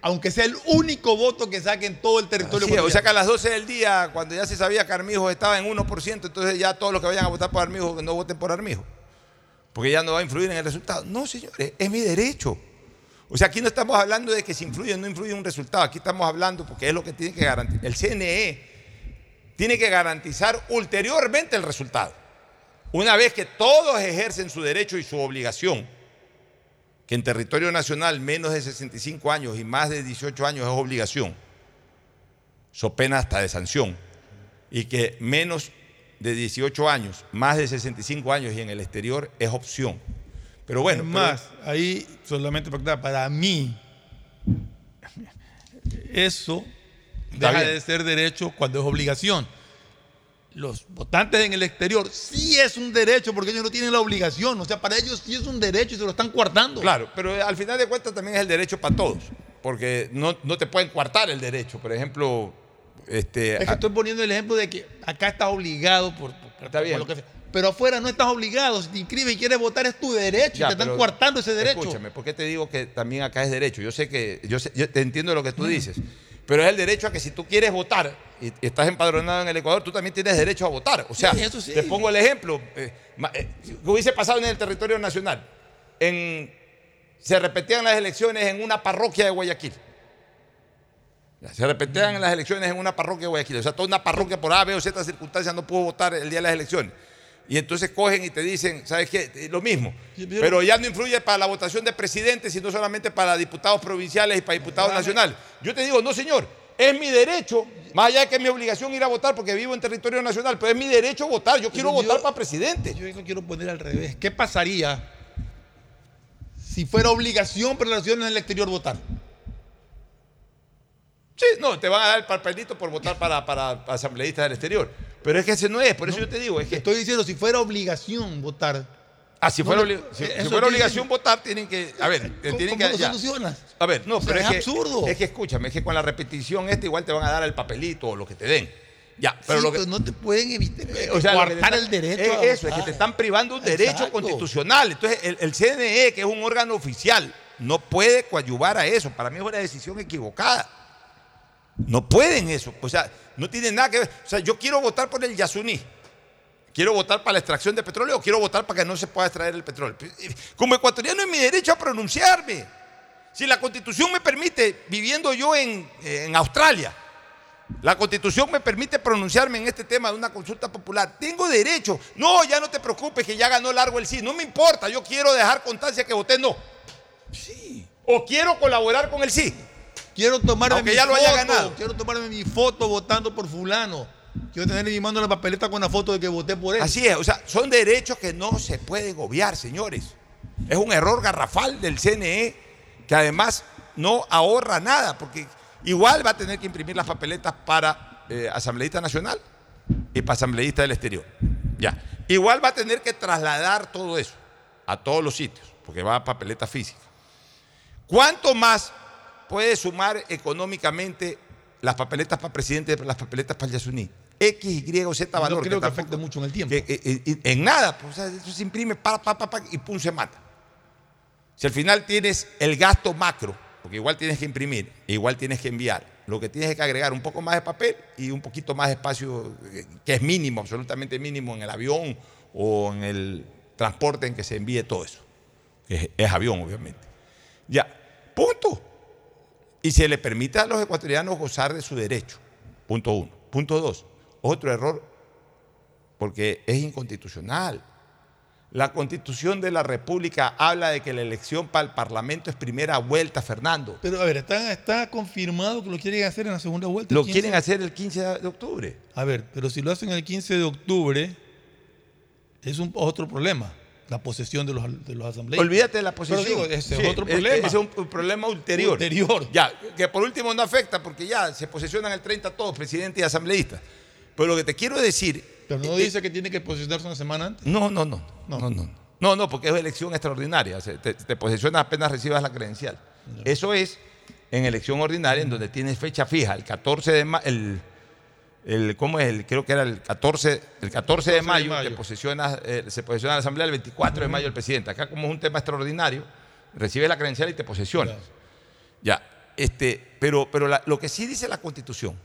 Speaker 8: aunque sea el único voto que saque en todo el territorio.
Speaker 2: Sí, o sea que a las 12 del día, cuando ya se sabía que Armijos estaba en 1%, entonces ya todos los que vayan a votar por Armijos, que no voten por Armijos. Porque ya no va a influir en el resultado. No, señores, es mi derecho. O sea, aquí no estamos hablando de que si influye o no influye un resultado. Aquí estamos hablando porque es lo que tiene que garantizar. El CNE tiene que garantizar ulteriormente el resultado. Una vez que todos ejercen su derecho y su obligación, que en territorio nacional menos de 65 años y más de 18 años es obligación, so pena hasta de sanción, y que menos de 18 años, más de 65 años y en el exterior es opción. Pero bueno,
Speaker 8: Es
Speaker 2: pero-
Speaker 8: más, ahí solamente para, para mí, eso
Speaker 2: Está
Speaker 8: deja
Speaker 2: bien.
Speaker 8: de ser derecho cuando es obligación. Los votantes en el exterior sí es un derecho porque ellos no tienen la obligación. O sea, para ellos sí es un derecho y se lo están coartando.
Speaker 2: Claro, pero al final de cuentas también es el derecho para todos, porque no, no te pueden coartar el derecho. Por ejemplo, este,
Speaker 8: Es que estoy poniendo el ejemplo de que acá estás obligado por, por-
Speaker 2: Está
Speaker 8: por
Speaker 2: bien.
Speaker 8: lo que sea. Pero afuera no estás obligado. Si te inscribes y quieres votar es tu derecho.
Speaker 2: Ya,
Speaker 8: y te están coartando ese derecho.
Speaker 2: Escúchame, ¿por qué te digo que también acá es derecho? Yo sé que, yo, sé- yo te entiendo lo que
Speaker 8: Mm.
Speaker 2: tú dices, pero es el derecho a que si tú quieres votar y, estás empadronado en el Ecuador, tú también tienes derecho a votar. O sea,
Speaker 8: Sí, eso sí.
Speaker 2: te pongo el ejemplo, eh, eh, que hubiese pasado en el territorio nacional. En, se repetían las elecciones en una parroquia de Guayaquil. Ya, Se repetían las elecciones en una parroquia de Guayaquil. O sea, toda una parroquia por A, B o Z circunstancias no pudo votar el día de las elecciones. Y entonces cogen y te dicen, ¿sabes qué? Eh, Lo mismo.
Speaker 8: Pero-
Speaker 2: ya no influye para la votación de presidente, sino solamente para diputados provinciales y para diputados nacionales. Yo te digo, no, señor, es mi derecho, más allá de que es mi obligación ir a votar porque vivo en territorio nacional, pero es mi derecho votar. Yo quiero
Speaker 8: yo-
Speaker 2: votar para presidente.
Speaker 8: Yo lo quiero poner al revés. ¿Qué pasaría si fuera obligación para las naciones en el exterior votar?
Speaker 2: Sí, no, te van a dar el papelito por votar para, para asambleístas del exterior. Pero es que ese no es, por eso yo te digo, es que
Speaker 8: Estoy diciendo, si fuera obligación votar.
Speaker 2: Ah, si fuera,
Speaker 8: no,
Speaker 2: obli- si-
Speaker 8: eso
Speaker 2: si
Speaker 8: tiene-
Speaker 2: fuera obligación votar, tienen que. A ver,
Speaker 8: ¿Cómo,
Speaker 2: tienen
Speaker 8: cómo
Speaker 2: que. ya.
Speaker 8: solucionas?
Speaker 2: A ver, no,
Speaker 8: O sea,
Speaker 2: pero
Speaker 8: es
Speaker 2: es, que,
Speaker 8: absurdo.
Speaker 2: Es que escúchame, es que con la repetición esta igual te van a dar el papelito o lo que te den. Ya, pero
Speaker 8: Sí,
Speaker 2: lo que,
Speaker 8: pero no te pueden evitar
Speaker 2: Eh, o sea, están-
Speaker 8: el derecho.
Speaker 2: eh,
Speaker 8: a
Speaker 2: Eso, es que te están privando un derecho constitucional. Entonces, el, el CNE, que es un órgano oficial, no puede coadyuvar a eso. Para mí es una decisión equivocada. No pueden eso. O sea, no tiene nada que ver. O sea, yo quiero votar por el Yasuní. Quiero votar para la extracción de petróleo o quiero votar para que no se pueda extraer el petróleo. Como ecuatoriano es mi derecho a pronunciarme. Si la constitución me permite, viviendo yo en, en Australia, la constitución me permite pronunciarme en este tema de una consulta popular. Tengo derecho. No, ya no te preocupes que ya ganó largo el sí. No me importa. Yo quiero dejar constancia que voté no. Sí. O quiero colaborar con el sí.
Speaker 8: Quiero tomarme
Speaker 2: Aunque
Speaker 8: mi
Speaker 2: ya lo haya
Speaker 8: foto,
Speaker 2: ganado.
Speaker 8: Quiero tomarme mi foto votando por fulano. Quiero tener en mi mano la papeleta con la foto de que voté por él.
Speaker 2: Así es. O sea, son derechos que no se pueden obviar, señores. Es un error garrafal del CNE que además no ahorra nada porque igual va a tener que imprimir las papeletas para eh, asambleísta nacional y para asambleísta del exterior. Ya. Igual va a tener que trasladar todo eso a todos los sitios porque va a papeleta física. ¿Cuánto más puede sumar económicamente las papeletas para presidente las papeletas para el Yasuní? X, Y Z valor.
Speaker 8: no creo que
Speaker 2: tampoco-
Speaker 8: afecte mucho en el tiempo.
Speaker 2: que, eh, eh, en nada, pues, o sea, eso se imprime pa, pa, pa, pa, y pum, se mata. Si al final tienes el gasto macro, porque igual tienes que imprimir, igual tienes que enviar, lo que tienes es que agregar un poco más de papel y un poquito más de espacio, eh, que es mínimo, absolutamente mínimo en el avión o en el transporte en que se envíe todo eso. que Es, es avión, obviamente. Ya, punto. Y se le permite a los ecuatorianos gozar de su derecho. Punto uno. Punto dos. Otro error, porque es inconstitucional. La constitución de la República habla de que la elección para el Parlamento es primera vuelta, Fernando.
Speaker 8: Pero a ver, está, está confirmado que lo quieren hacer en la segunda vuelta.
Speaker 2: Lo
Speaker 8: el 15.
Speaker 2: quieren hacer el 15 de octubre.
Speaker 8: A ver, pero si lo hacen el 15 de octubre, es un otro problema. La posesión de los, de los asambleístas.
Speaker 2: Olvídate de la posesión.
Speaker 8: Pero digo, ese
Speaker 2: Sí,
Speaker 8: es otro problema.
Speaker 2: Es un, un problema ulterior.
Speaker 8: Ulterior.
Speaker 2: Ya, que por último no afecta porque ya se posesionan el 30 todos, presidente y asambleístas. Pero lo que te quiero decir.
Speaker 8: Pero no dice que tiene que posicionarse una semana antes.
Speaker 2: No, no, no. No, no, no. No, no, porque es elección extraordinaria. Te, te posesionas apenas recibas la credencial. Eso es en elección ordinaria, en donde tienes fecha fija, el 14 de mayo. El, ¿Cómo es? El, creo que era el 14, el 14 de mayo,
Speaker 8: mayo.
Speaker 2: te posesionas, eh, se posesiona la asamblea el 24 de mayo el presidente. Acá, como es un tema extraordinario, recibes la credencial y te posesionas. Ya, este, pero, pero la- lo que sí dice la Constitución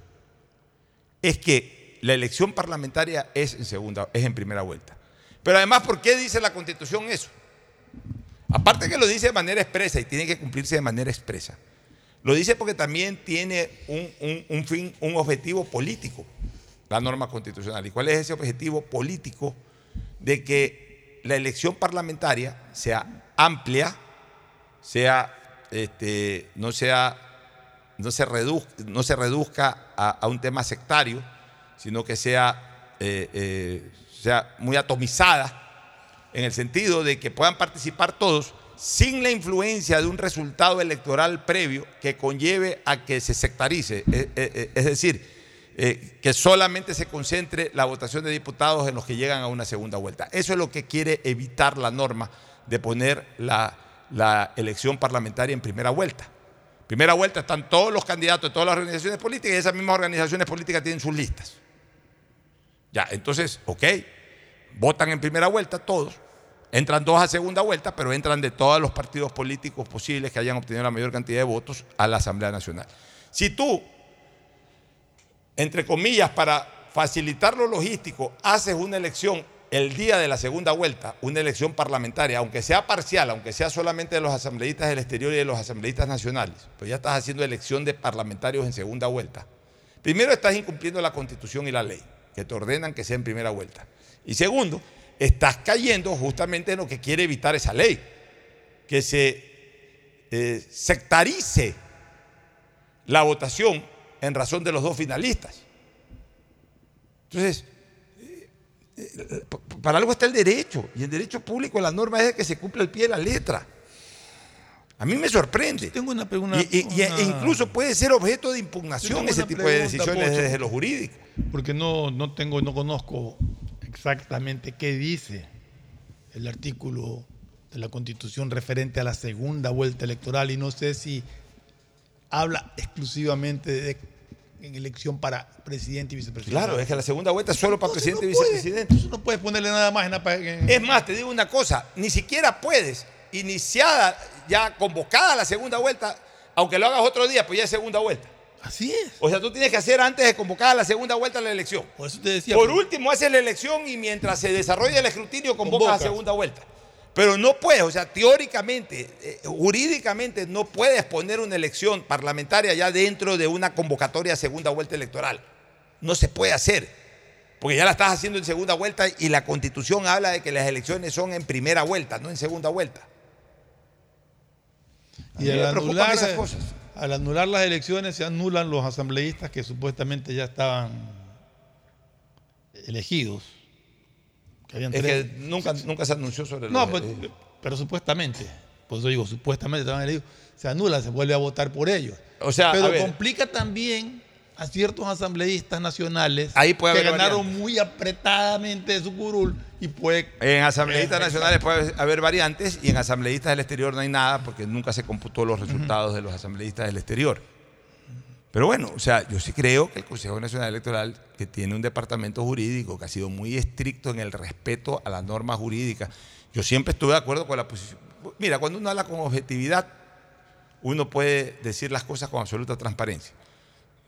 Speaker 2: es que la elección parlamentaria es en segunda, es en primera vuelta. Pero además, ¿por qué dice la Constitución eso? Aparte que lo dice de manera expresa y tiene que cumplirse de manera expresa. Lo dice porque también tiene un, un- fin, un objetivo político, la norma constitucional. ¿Y cuál es ese objetivo político? De que la elección parlamentaria sea amplia, sea, este, no sea, no se reduzca, no se reduzca a, a un tema sectario, sino que sea, eh, eh, sea muy atomizada en el sentido de que puedan participar todos sin la influencia de un resultado electoral previo que conlleve a que se sectarice, eh, eh, eh, es decir, que solamente se concentre la votación de diputados en los que llegan a una segunda vuelta. Eso es lo que quiere evitar la norma de poner la, la elección parlamentaria en primera vuelta. Primera vuelta están todos los candidatos de todas las organizaciones políticas y esas mismas organizaciones políticas tienen sus listas. Ya, entonces, ok, votan en primera vuelta todos, entran dos a segunda vuelta, pero entran de todos los partidos políticos posibles que hayan obtenido la mayor cantidad de votos a la Asamblea Nacional. Si tú, entre comillas, para facilitar lo logístico, haces una elección el día de la segunda vuelta, una elección parlamentaria, aunque sea parcial, aunque sea solamente de los asambleístas del exterior y de los asambleístas nacionales, pues ya estás haciendo elección de parlamentarios en segunda vuelta. Primero estás incumpliendo la constitución y la ley, que te ordenan que sea en primera vuelta. Y segundo, estás cayendo justamente en lo que quiere evitar esa ley, que se eh, sectarice la votación en razón de los dos finalistas. Entonces, eh, eh, para algo está el derecho, y el derecho público, la norma es de que se cumpla el pie de la letra. A mí me sorprende.
Speaker 8: Tengo una pregunta.
Speaker 2: Y, e incluso puede ser objeto de impugnación ese tipo de decisiones
Speaker 8: Pocho.
Speaker 2: desde lo jurídico.
Speaker 8: Porque no, no tengo, no conozco exactamente qué dice el artículo de la Constitución referente a la segunda vuelta electoral y no sé si habla exclusivamente de, en elección para presidente y vicepresidente.
Speaker 2: Claro, es que la segunda vuelta es solo para presidente y
Speaker 8: no puede.
Speaker 2: vicepresidente.
Speaker 8: Tú no puedes ponerle nada más en la pa- en-
Speaker 2: Es más, te digo una cosa, ni siquiera puedes, iniciada, ya convocada la segunda vuelta, aunque lo hagas otro día, pues ya es segunda vuelta.
Speaker 8: Así es.
Speaker 2: O sea, tú tienes que hacer antes de convocada la segunda vuelta la elección.
Speaker 8: Por eso te decía.
Speaker 2: Por último, haces la elección y mientras se desarrolla el escrutinio, convocas
Speaker 8: Convocas.
Speaker 2: a segunda vuelta. Pero no puedes, o sea, teóricamente, eh, jurídicamente, no puedes poner una elección parlamentaria ya dentro de una convocatoria a segunda vuelta electoral. No se puede hacer, porque ya la estás haciendo en segunda vuelta y la constitución habla de que las elecciones son en primera vuelta, no en segunda vuelta. A
Speaker 8: Y
Speaker 2: mí me preocupan esas cosas.
Speaker 8: Al anular las elecciones se anulan los asambleístas que supuestamente ya estaban elegidos. Que habían
Speaker 2: Es
Speaker 8: tres-
Speaker 2: que nunca, nunca se anunció sobre
Speaker 8: No,
Speaker 2: los-
Speaker 8: pues, pero supuestamente. Por eso digo, supuestamente estaban elegidos. Se anula, se vuelve a votar por ellos.
Speaker 2: O sea,
Speaker 8: pero complica también a ciertos asambleístas nacionales
Speaker 2: Ahí puede
Speaker 8: que
Speaker 2: haber
Speaker 8: ganaron
Speaker 2: variantes.
Speaker 8: muy apretadamente de su curul y puede
Speaker 2: En asambleístas
Speaker 8: Eh,
Speaker 2: nacionales puede haber variantes y en asambleístas del exterior no hay nada porque nunca se computó los resultados de los asambleístas del exterior. Pero bueno, o sea, yo sí creo que el Consejo Nacional Electoral, que tiene un departamento jurídico que ha sido muy estricto en el respeto a las normas jurídicas, yo siempre estuve de acuerdo con la posición. Mira, cuando uno habla con objetividad, uno puede decir las cosas con absoluta transparencia.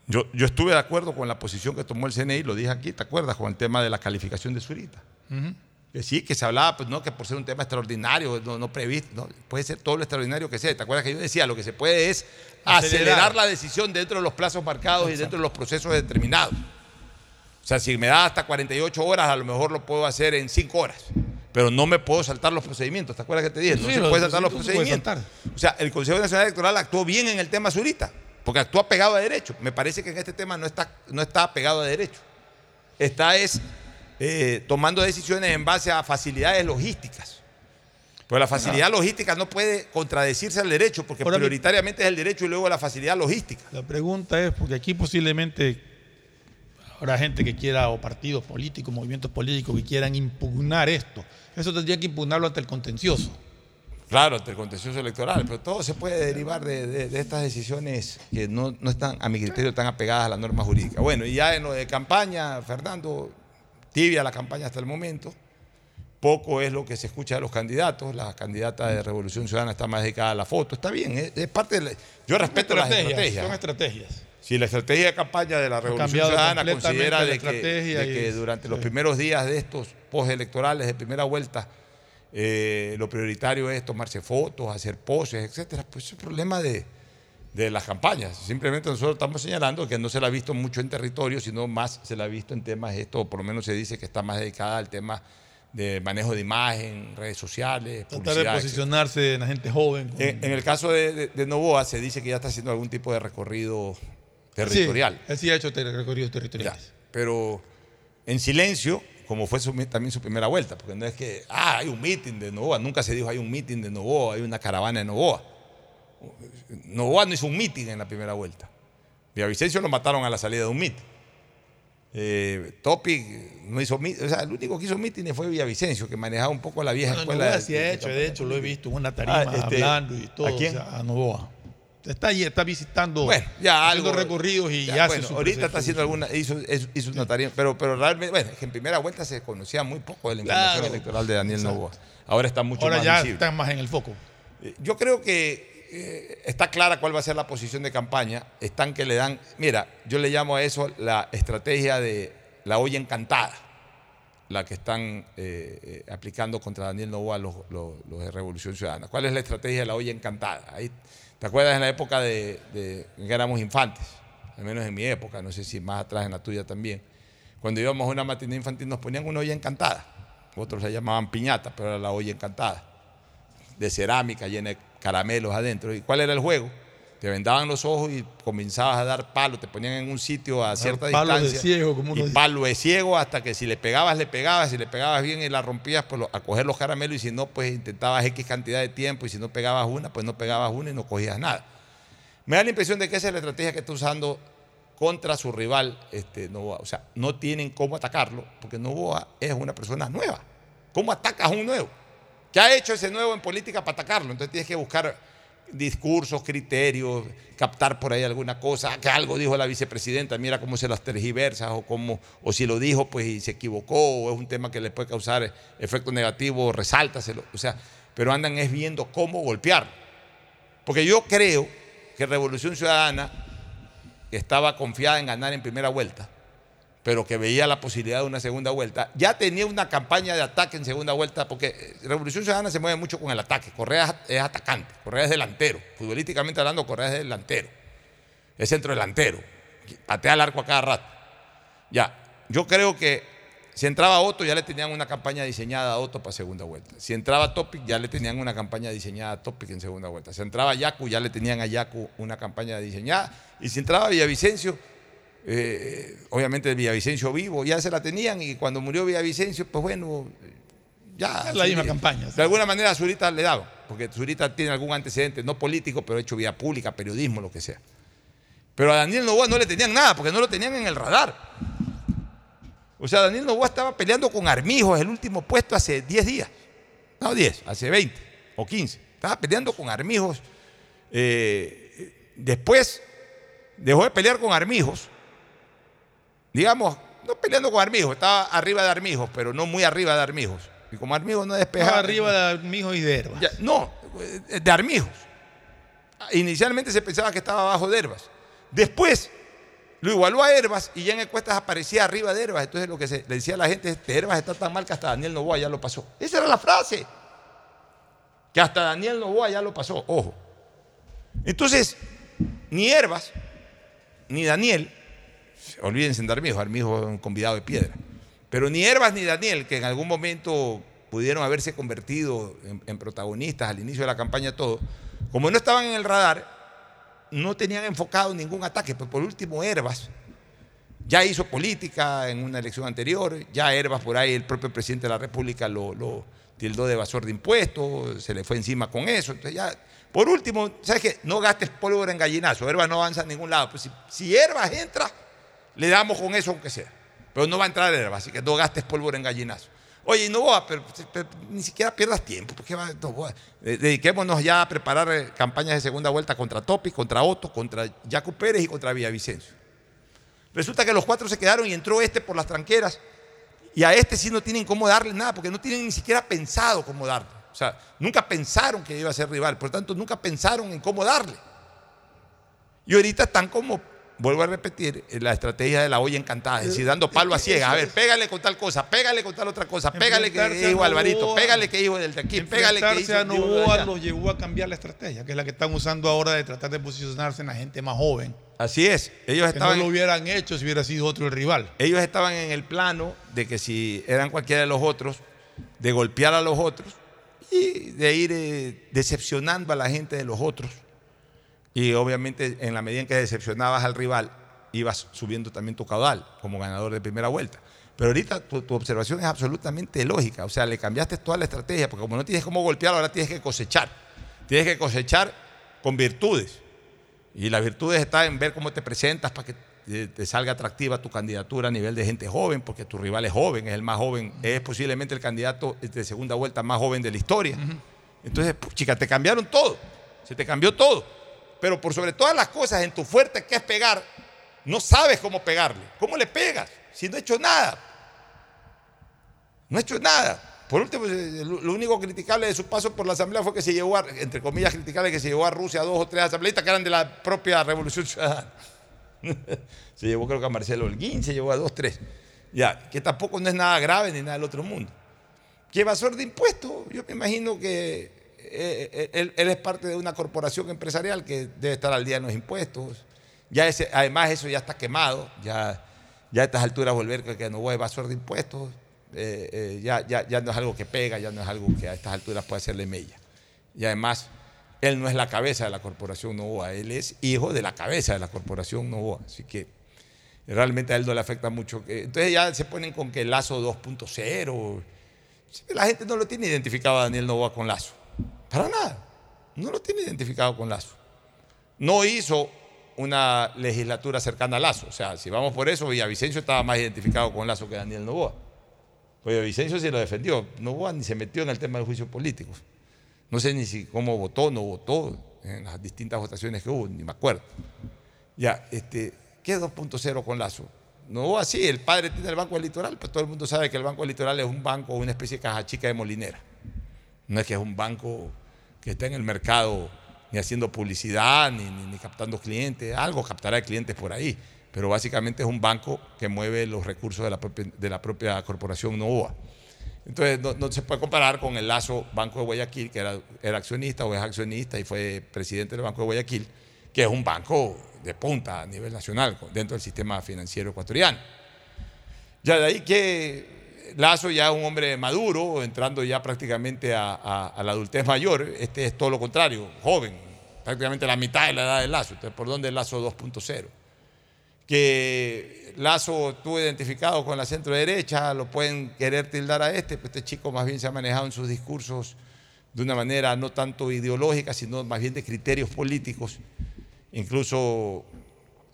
Speaker 2: Yo, yo estuve de acuerdo con la posición que tomó el CNI, lo dije aquí, ¿te acuerdas? Con el tema de la calificación de Zurita. Que sí, que se hablaba, pues no, que por ser un tema extraordinario, no, no previsto, no, puede ser todo lo extraordinario que sea. ¿Te acuerdas que yo decía? Lo que se puede es acelerar,
Speaker 8: Acelerar.
Speaker 2: la decisión dentro de los plazos marcados y dentro de los procesos determinados. O sea, si me da hasta 48 horas, a lo mejor lo puedo hacer en 5 horas. Pero no me puedo saltar los procedimientos. ¿Te acuerdas que te dije? No
Speaker 8: Sí,
Speaker 2: se puede saltar los
Speaker 8: procedimientos.
Speaker 2: O sea, el Consejo Nacional Electoral actuó bien en el tema Zurita, porque actúa pegado a derecho. Me parece que en este tema no está, no está pegado a derecho. Está es eh, tomando decisiones en base a facilidades logísticas. Pero la facilidad logística no puede contradecirse al derecho, porque
Speaker 8: Ahora,
Speaker 2: prioritariamente es el derecho y luego la facilidad logística.
Speaker 8: La pregunta es, porque aquí posiblemente habrá gente que quiera, o partidos políticos, movimientos políticos que quieran impugnar esto. Eso tendría que impugnarlo ante el contencioso.
Speaker 2: Claro, ante el contencioso electoral, pero todo se puede derivar de, de- de estas decisiones que no, no están, a mi criterio, tan apegadas a la norma jurídica. Bueno, y ya en lo de campaña, Fernando, tibia la campaña hasta el momento. Poco es lo que se escucha de los candidatos. La candidata de Revolución Ciudadana está más dedicada a la foto. Está bien, es, es parte de la- Yo respeto las estrategias.
Speaker 8: Son estrategias.
Speaker 2: Si la estrategia de campaña de la Revolución Ciudadana considera de que, de durante los primeros días de estos postelectorales de primera vuelta eh, lo prioritario es tomarse fotos, hacer poses, etcétera, pues es un problema de, de las campañas. Simplemente nosotros estamos señalando que no se la ha visto mucho en territorio, sino más se la ha visto en temas esto, o por lo menos se dice que está más dedicada al tema de manejo de imagen, redes sociales,
Speaker 8: Tratar de
Speaker 2: etcétera.
Speaker 8: posicionarse en la gente joven. con-
Speaker 2: En, en el caso de, de- de Novoa se dice que ya está haciendo algún tipo de recorrido territorial.
Speaker 8: Sí, él sí ha hecho ter- recorridos
Speaker 2: Ya,
Speaker 8: territoriales.
Speaker 2: pero en silencio, como fue su- también su primera vuelta, porque no es que, ah, hay un meeting de Novoa, nunca se dijo hay un meeting de Novoa, hay una caravana de Novoa. Novoa no hizo un meeting en la primera vuelta. Villavicencio lo mataron a la salida de un meeting. Eh, Topic no hizo o sea, el único que hizo meeting fue Villavicencio, que manejaba un poco la vieja
Speaker 8: No,
Speaker 2: escuela.
Speaker 8: Novoa
Speaker 2: de-
Speaker 8: sí ha
Speaker 2: de-
Speaker 8: hecho, de hecho, lo he visto en una tarima
Speaker 2: Ah, este,
Speaker 8: hablando y todo.
Speaker 2: ¿a quién?
Speaker 8: o sea, a Novoa. Está allí, está visitando,
Speaker 2: Bueno, ya
Speaker 8: haciendo
Speaker 2: algo.
Speaker 8: recorridos y
Speaker 2: ya,
Speaker 8: ya,
Speaker 2: bueno, ahorita está haciendo alguna, hizo, hizo- una tarea, pero, pero realmente, bueno, es que en primera vuelta se conocía muy poco de la información
Speaker 8: Claro.
Speaker 2: electoral de Daniel. Novoa. Ahora está mucho
Speaker 8: Ahora
Speaker 2: más
Speaker 8: ya
Speaker 2: visible.
Speaker 8: están más en el foco.
Speaker 2: Eh, Yo creo que eh, está clara cuál va a ser la posición de campaña. Están que le dan, mira, yo le llamo a eso la estrategia de la olla encantada, la que están eh, eh, aplicando contra Daniel Novoa los, los- los de Revolución Ciudadana. ¿Cuál es la estrategia de la olla encantada? Ahí, ¿Te acuerdas en la época de, de que éramos infantes? Al menos en mi época, no sé si más atrás en la tuya también. Cuando íbamos a una matinée infantil nos ponían una olla encantada. Otros la llamaban piñata, pero era la olla encantada de cerámica llena de caramelos adentro. ¿Y cuál era el juego? Te vendaban los ojos y comenzabas a dar palo, te ponían en un sitio a cierta
Speaker 8: palos de
Speaker 2: distancia.
Speaker 8: ciego, como uno
Speaker 2: y
Speaker 8: dice.
Speaker 2: palo de ciego hasta que si le pegabas, le pegabas, si le pegabas bien y la rompías, pues a coger los caramelos y si no, pues intentabas X cantidad de tiempo y si no pegabas una, pues no pegabas una y no cogías nada. Me da la impresión de que esa es la estrategia que está usando contra su rival este, Novoa. O sea, no tienen cómo atacarlo porque Novoa es una persona nueva. ¿Cómo atacas a un nuevo? ¿Qué ha hecho ese nuevo en política para atacarlo? Entonces tienes que buscar discursos, criterios, captar por ahí alguna cosa, que algo dijo la vicepresidenta, mira cómo se las tergiversa o cómo, o si lo dijo pues y se equivocó, o es un tema que le puede causar efecto negativo, resáltaselo. O sea, pero andan es viendo cómo golpear. Porque yo creo que Revolución Ciudadana estaba confiada en ganar en primera vuelta, pero que veía la posibilidad de una segunda vuelta, ya tenía una campaña de ataque en segunda vuelta, porque Revolución Ciudadana se mueve mucho con el ataque. Correa es atacante, Correa es delantero. Futbolísticamente hablando, Correa es delantero. Es centro delantero. Patea el arco a cada rato. Ya, yo creo que si entraba Otto, ya le tenían una campaña diseñada a Otto para segunda vuelta. Si entraba Topic, ya le tenían una campaña diseñada a Topic en segunda vuelta. Si entraba Yacu, ya le tenían a Yacu una campaña diseñada. Y si entraba Villavicencio, eh, obviamente Villavicencio vivo, ya se la tenían. Y cuando murió Villavicencio, pues bueno, ya.
Speaker 8: Es la misma campaña.
Speaker 2: De alguna manera a Zurita le daban, porque Zurita tiene algún antecedente, no político, pero hecho vía pública, periodismo, lo que sea. Pero a Daniel Novoa no le tenían nada, porque no lo tenían en el radar. O sea, Daniel Novoa estaba peleando con Armijos el último puesto hace 10 días. No 10, hace 20 o 15. Estaba peleando con Armijos. Eh, después dejó de pelear con Armijos. Digamos, no peleando con Armijos, estaba arriba de Armijos, pero no muy arriba de Armijos. Y como Armijos no despejaba.
Speaker 8: Estaba arriba de Armijos y de Herbas.
Speaker 2: Ya, no, eh, de Armijos. Inicialmente se pensaba que estaba abajo de Herbas. Después lo igualó a Herbas y ya en encuestas aparecía arriba de Herbas. Entonces lo que se le decía a la gente es que Herbas está tan mal que hasta Daniel Novoa ya lo pasó. Esa era la frase. Que hasta Daniel Novoa ya lo pasó, ojo. Entonces, ni Herbas, ni Daniel, olvídense de Armijos, Armijos es un convidado de piedra. Pero ni Herbas ni Daniel, que en algún momento pudieron haberse convertido en, protagonistas al inicio de la campaña, todo, como no estaban en el radar, no tenían enfocado ningún ataque. Pues por último, Herbas ya hizo política en una elección anterior, ya Herbas por ahí, el propio presidente de la República lo, lo tildó de evasor de impuestos, se le fue encima con eso. Entonces ya, por último, ¿sabes qué? No gastes pólvora en gallinazo, Herbas no avanza a ningún lado. Pues si, si Herbas entra, le damos con eso aunque sea. Pero no va a entrar Herbas, así que no gastes pólvora en gallinazo. Oye, Novoa, pero, pero ni siquiera pierdas tiempo. ¿por qué va? Eh, Dediquémonos ya a preparar eh, campañas de segunda vuelta contra Topi, contra Otto, contra Jaco Pérez y contra Villavicencio. Resulta que los cuatro se quedaron y entró este por las tranqueras. Y a este sí no tienen cómo darle nada, porque no tienen ni siquiera pensado cómo darle. O sea, nunca pensaron que iba a ser rival, por lo tanto, nunca pensaron en cómo darle. Y ahorita están como, vuelvo a repetir, en la estrategia de la olla encantada, es decir, dando palo a ciegas. A ver, pégale con tal cosa, pégale con tal otra cosa, pégale que hijo Alvarito, pégale que hijo del de aquí, pégale que hijo
Speaker 8: a Novoa los llevó a cambiar la estrategia, que es la que están usando ahora de tratar de posicionarse en la gente más joven.
Speaker 2: Así es, ellos
Speaker 8: Que no
Speaker 2: estaban,
Speaker 8: lo hubieran hecho si hubiera sido otro el rival.
Speaker 2: ellos estaban en el plano de que si eran cualquiera de los otros, de golpear a los otros y de ir eh, decepcionando a la gente de los otros. Y obviamente en la medida en que decepcionabas al rival, ibas subiendo también tu caudal como ganador de primera vuelta. Pero ahorita tu, tu observación es absolutamente lógica. O sea, le cambiaste toda la estrategia, porque como no tienes cómo golpear, ahora tienes que cosechar. Tienes que cosechar con virtudes. Y las virtudes están en ver cómo te presentas para que te, te salga atractiva tu candidatura a nivel de gente joven, porque tu rival es joven, es el más joven, es posiblemente el candidato de segunda vuelta más joven de la historia. Entonces, chica, te cambiaron todo. Se te cambió todo. Pero por sobre todas las cosas, en tu fuerte que es pegar, no sabes cómo pegarle. ¿Cómo le pegas? Si no he hecho nada. No ha hecho nada. Por último, eh, lo lo único criticable de su paso por la Asamblea fue que se llevó, a, entre comillas, criticable, que se llevó a Rusia a dos o tres asambleístas que eran de la propia Revolución Ciudadana. se llevó, creo que a Marcelo Holguín, se llevó a dos, tres. Ya, que tampoco no es nada grave ni nada del otro mundo. Que evasor de impuestos, yo me imagino que eh, eh, él, es parte de una corporación empresarial que debe estar al día en los impuestos. Ya además, eso ya está quemado. Ya, a estas alturas volver que, que no voy a evasor de impuestos, eh, ya, ya, ya no es algo que pega, ya no es algo que a estas alturas puede hacerle mella. Y además, él no es la cabeza de la corporación Novoa, él es hijo de la cabeza de la corporación Novoa. Así que realmente a él no le afecta mucho. Entonces ya se ponen con que el Lazo 2.0. La gente no lo tiene identificado a Daniel Novoa con Lazo. Para nada. No lo tiene identificado con Lazo. No hizo una legislatura cercana a Lazo. O sea, si vamos por eso, Villavicencio estaba más identificado con Lazo que Daniel Novoa. Villavicencio sí lo defendió. Novoa ni se metió en el tema del juicio político. No sé ni si cómo votó, no votó. en las distintas votaciones que hubo, ni me acuerdo. Ya, este, ¿qué 2.0 con Lazo? No así, el padre tiene el Banco del Litoral, pues todo el mundo sabe que el Banco del Litoral es un banco, una especie de caja chica de molinera. No es que es un banco que está en el mercado ni haciendo publicidad, ni, captando clientes, algo captará clientes por ahí, pero básicamente es un banco que mueve los recursos de la propia, corporación Novoa. Entonces no, no se puede comparar con el Lazo Banco de Guayaquil, que era, era accionista o es accionista y fue presidente del Banco de Guayaquil, que es un banco de punta a nivel nacional dentro del sistema financiero ecuatoriano. Ya de ahí que Lazo ya es un hombre maduro, entrando ya prácticamente a, la adultez mayor, este es todo lo contrario, joven, prácticamente la mitad de la edad de Lazo, entonces por dónde el Lazo 2.0 que Lazo estuvo identificado con la centro derecha, lo pueden querer tildar a este, pero este chico más bien se ha manejado en sus discursos de una manera no tanto ideológica, sino más bien de criterios políticos, incluso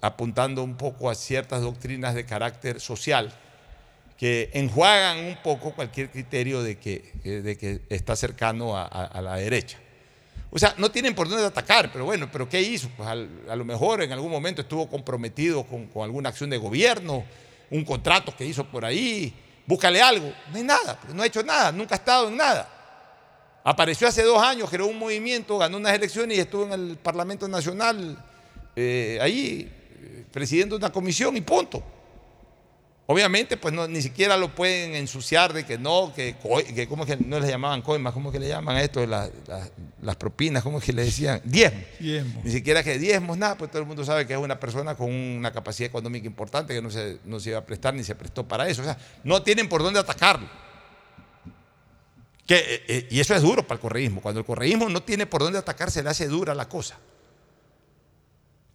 Speaker 2: apuntando un poco a ciertas doctrinas de carácter social que enjuagan un poco cualquier criterio de que, eh, de que está cercano a- la derecha. O sea, no tienen por dónde atacar, pero bueno, ¿pero qué hizo? Pues a lo mejor en algún momento estuvo comprometido con, con alguna acción de gobierno, un contrato que hizo por ahí, búscale algo. No hay nada, porque no ha hecho nada, nunca ha estado en nada. Apareció hace dos años, creó un movimiento, ganó unas elecciones y estuvo en el Parlamento Nacional eh, ahí eh, presidiendo una comisión y punto. Obviamente, pues no, ni siquiera lo pueden ensuciar de que no, que, que ¿cómo es que no les llamaban coimas? ¿Cómo es que le llaman a esto? Las, las- las propinas, ¿cómo es que le decían? Diezmos.
Speaker 8: Diezmo.
Speaker 2: Ni siquiera que diezmos, nada, pues todo el mundo sabe que es una persona con una capacidad económica importante que no se, no se iba a prestar ni se prestó para eso. O sea, no tienen por dónde atacarlo. Que, eh, eh, y eso es duro para el correísmo. Cuando el correísmo no tiene por dónde atacar, se le hace dura la cosa.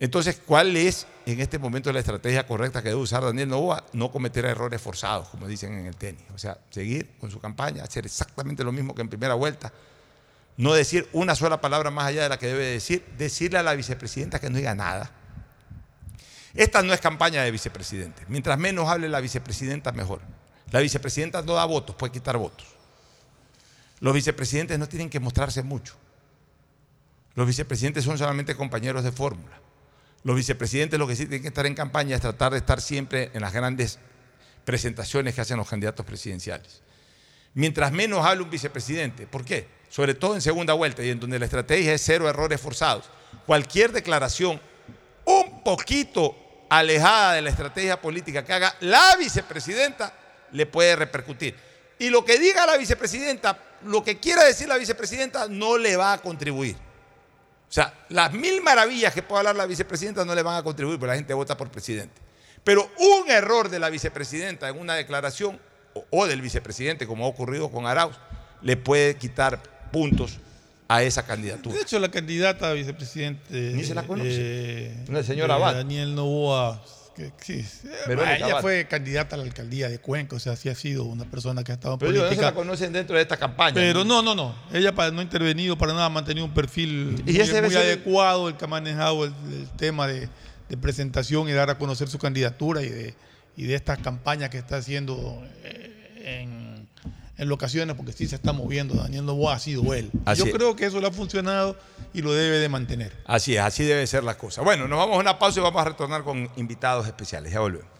Speaker 2: Entonces, ¿cuál es en este momento la estrategia correcta que debe usar Daniel Novoa? No cometer errores forzados, como dicen en el tenis. O sea, seguir con su campaña, hacer exactamente lo mismo que en primera vuelta. No decir una sola palabra más allá de la que debe decir. Decirle a la vicepresidenta que no diga nada. Esta no es campaña de vicepresidente. Mientras menos hable la vicepresidenta, mejor. La vicepresidenta no da votos, puede quitar votos. Los vicepresidentes no tienen que mostrarse mucho. Los vicepresidentes son solamente compañeros de fórmula. Los vicepresidentes lo que sí tienen que estar en campaña es tratar de estar siempre en las grandes presentaciones que hacen los candidatos presidenciales. Mientras menos hable un vicepresidente, ¿por qué? Sobre todo en segunda vuelta y en donde la estrategia es cero errores forzados. Cualquier declaración un poquito alejada de la estrategia política que haga la vicepresidenta le puede repercutir. Y lo que diga la vicepresidenta, lo que quiera decir la vicepresidenta, no le va a contribuir. O sea, las mil maravillas que pueda hablar la vicepresidenta no le van a contribuir porque la gente vota por presidente. Pero un error de la vicepresidenta en una declaración o, o del vicepresidente, como ha ocurrido con Arauz, le puede quitar puntos a esa candidatura.
Speaker 8: De hecho, la candidata a vicepresidente.
Speaker 2: Ni se la conoce.
Speaker 8: eh,
Speaker 2: Una señora Abad.
Speaker 8: Daniel Novoa. Que- sí,
Speaker 2: Verónica
Speaker 8: ella
Speaker 2: Abad.
Speaker 8: fue candidata a la alcaldía de Cuenca, o sea, sí ha sido una persona que ha estado en
Speaker 2: Pero digo, no se
Speaker 8: política.
Speaker 2: la conocen dentro de esta campaña.
Speaker 8: Pero no, no, no. Ella para- no ha intervenido para nada, ha mantenido un perfil
Speaker 2: Y
Speaker 8: muy,
Speaker 2: ese
Speaker 8: adecuado, el que ha manejado el, el tema de, de presentación y dar a conocer su candidatura y de, y de estas campañas que está haciendo eh, en, en locaciones, porque sí se está moviendo. Daniel Novoa ha sido él.
Speaker 2: Así
Speaker 8: Yo creo que eso le ha funcionado y lo debe de mantener.
Speaker 2: Así es, así debe ser la cosa. Bueno, nos vamos a una pausa y vamos a retornar con invitados especiales. Ya volvemos.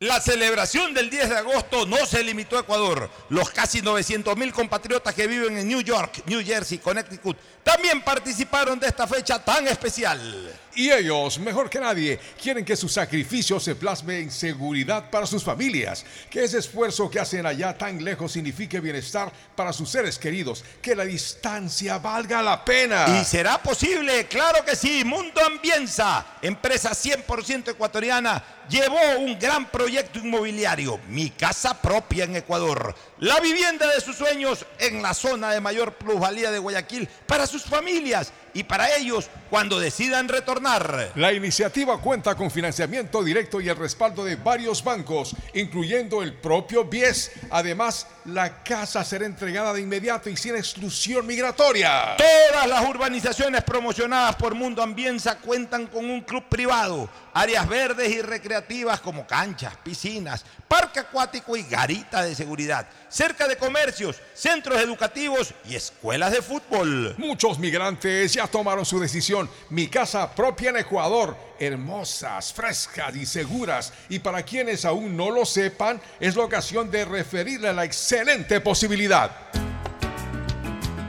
Speaker 2: La celebración del 10 de agosto no se limitó a Ecuador. Los casi 900 mil compatriotas que viven en New York, New Jersey, Connecticut, también participaron de esta fecha tan especial.
Speaker 9: Y ellos, mejor que nadie, quieren que su sacrificio se plasme en seguridad para sus familias, que ese esfuerzo que hacen allá tan lejos signifique bienestar para sus seres queridos, que la distancia valga la pena.
Speaker 2: ¿Y será posible? Claro que sí. Mundo Ambienza, empresa 100% ecuatoriana, llevó un gran proyecto inmobiliario, mi casa propia en Ecuador. La vivienda de sus sueños en la zona de mayor plusvalía de Guayaquil para sus familias y para ellos cuando decidan retornar.
Speaker 9: La iniciativa cuenta con financiamiento directo y el respaldo de varios bancos, incluyendo el propio BIES. Además, la casa será entregada de inmediato y sin exclusión migratoria.
Speaker 2: Todas las urbanizaciones promocionadas por Mundo Ambienza cuentan con un club privado, áreas verdes y recreativas
Speaker 10: como canchas, piscinas, parque acuático y garita de seguridad, cerca de comercios, centros educativos y escuelas de fútbol.
Speaker 9: Muchos migrantes ya tomaron su decisión. Mi casa propia en Ecuador, hermosas, frescas y seguras. Y para quienes aún no lo sepan, es la ocasión de referirle a la excelente posibilidad.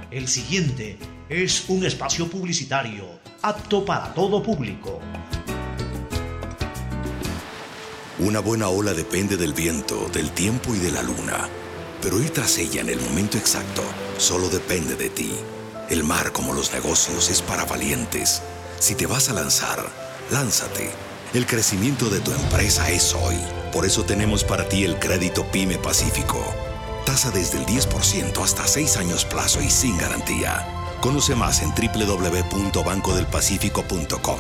Speaker 11: El siguiente es un espacio publicitario apto para todo público.
Speaker 12: Una buena ola depende del viento, del tiempo y de la luna. Pero ir tras ella en el momento exacto solo depende de ti. El mar, como los negocios, es para valientes. Si te vas a lanzar, lánzate. El crecimiento de tu empresa es hoy. Por eso tenemos para ti el crédito Pyme Pacífico. Tasa desde el 10% hasta 6 años plazo y sin garantía. Conoce más en www.bancodelpacifico.com.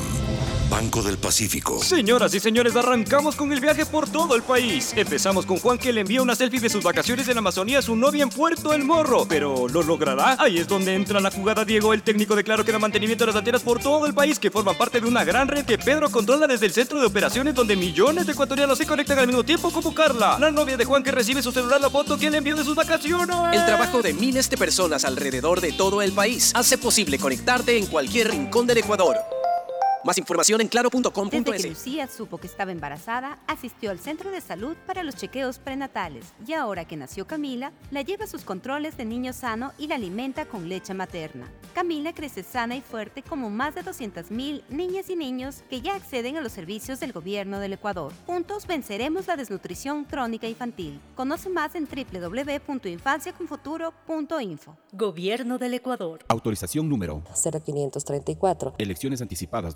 Speaker 12: Banco del Pacífico.
Speaker 4: Señoras y señores, arrancamos con el viaje por todo el país. Empezamos con Juan que le envía una selfie de sus vacaciones en Amazonía a su novia en Puerto El Morro. Pero ¿lo logrará? Ahí es donde entra la jugada Diego, el técnico de Claro que da mantenimiento de las antenas por todo el país, que forman parte de una gran red que Pedro controla desde el centro de operaciones donde millones de ecuatorianos se conectan al mismo tiempo como Carla, la novia de Juan que recibe su celular la foto que le envió de sus vacaciones.
Speaker 5: El trabajo de miles de personas alrededor de todo el país hace posible conectarte en cualquier rincón del Ecuador. Más información en
Speaker 13: Desde que
Speaker 5: claro.com.es.
Speaker 13: Lucía supo que estaba embarazada, asistió al centro de salud para los chequeos prenatales y ahora que nació Camila, la lleva a sus controles de niño sano y la alimenta con leche materna. Camila crece sana y fuerte como más de 200.000 niñas y niños que ya acceden a los servicios del gobierno del Ecuador. Juntos venceremos la desnutrición crónica infantil. Conoce más en www.infanciaconfuturo.info.
Speaker 14: Gobierno del Ecuador.
Speaker 15: Autorización número
Speaker 14: 0534.
Speaker 15: Elecciones anticipadas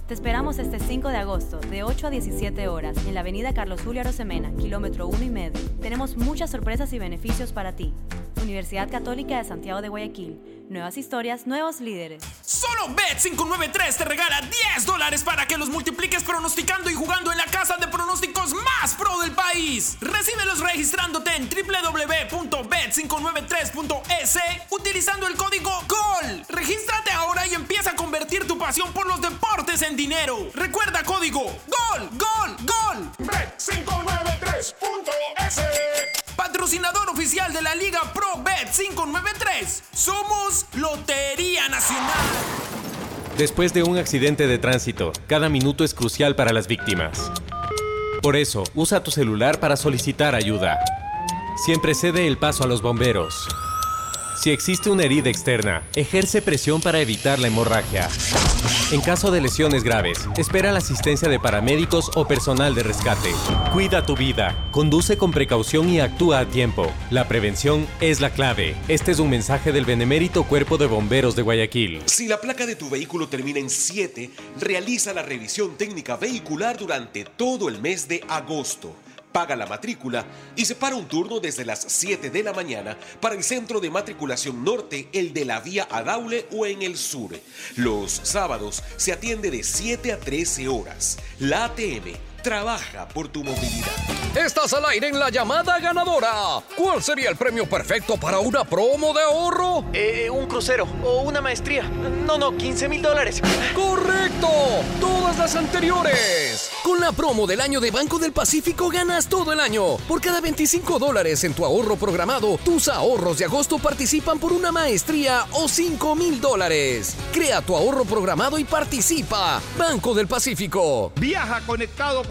Speaker 16: Te esperamos este 5 de agosto, de 8 a 17 horas, en la avenida Carlos Julio Arosemena, kilómetro 1 y medio. Tenemos muchas sorpresas y beneficios para ti. Universidad Católica de Santiago de Guayaquil. Nuevas historias, nuevos líderes.
Speaker 17: Solo Bet593 te regala 10 dólares para que los multipliques pronosticando y jugando en la casa de pronósticos más pro del país. Recíbelos registrándote en www.bet593.es utilizando el código GOL. Regístrate ahora y empieza a convertir tu pasión por los deportes en dinero. Recuerda código GOL, GOL, GOL. Bet593.es Patrocinador oficial de la Liga Pro Bet 593. Somos Lotería Nacional.
Speaker 18: Después de un accidente de tránsito, cada minuto es crucial para las víctimas. Por eso, usa tu celular para solicitar ayuda. Siempre cede el paso a los bomberos. Si existe una herida externa, ejerce presión para evitar la hemorragia. En caso de lesiones graves, espera la asistencia de paramédicos o personal de rescate. Cuida tu vida, conduce con precaución y actúa a tiempo. La prevención es la clave. Este es un mensaje del Benemérito Cuerpo de Bomberos de Guayaquil.
Speaker 19: Si la placa de tu vehículo termina en 7, realiza la revisión técnica vehicular durante todo el mes de agosto. Paga la matrícula y separa un turno desde las 7 de la mañana para el centro de matriculación norte, el de la vía Adaule o en el sur. Los sábados se atiende de 7 a 13 horas. La ATM trabaja por tu movilidad.
Speaker 20: Estás al aire en la llamada ganadora. ¿Cuál sería el premio perfecto para una promo de ahorro?
Speaker 21: Eh, un crucero o una maestría. No, no, 15 mil dólares.
Speaker 20: ¡Correcto! Todas las anteriores. Con la promo del año de Banco del Pacífico ganas todo el año. Por cada 25 dólares en tu ahorro programado, tus ahorros de agosto participan por una maestría o 5 mil dólares. Crea tu ahorro programado y participa. Banco del Pacífico.
Speaker 2: Viaja conectado con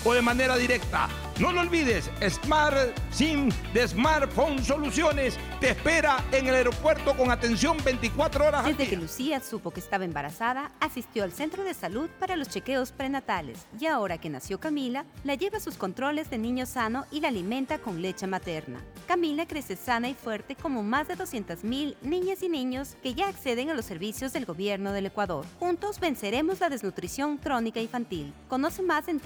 Speaker 2: o de manera directa. No lo olvides, Smart SIM de Smartphone Soluciones
Speaker 22: te espera en el aeropuerto con atención 24 horas al
Speaker 13: Desde que. Lucía supo que estaba embarazada, asistió al centro de salud para los chequeos prenatales y ahora que nació Camila, la lleva a sus controles de niño sano y la alimenta con leche materna. Camila crece sana y fuerte como más de 200.000 niñas y niños que ya acceden a los servicios del gobierno del Ecuador. Juntos venceremos la desnutrición crónica infantil. Conoce más en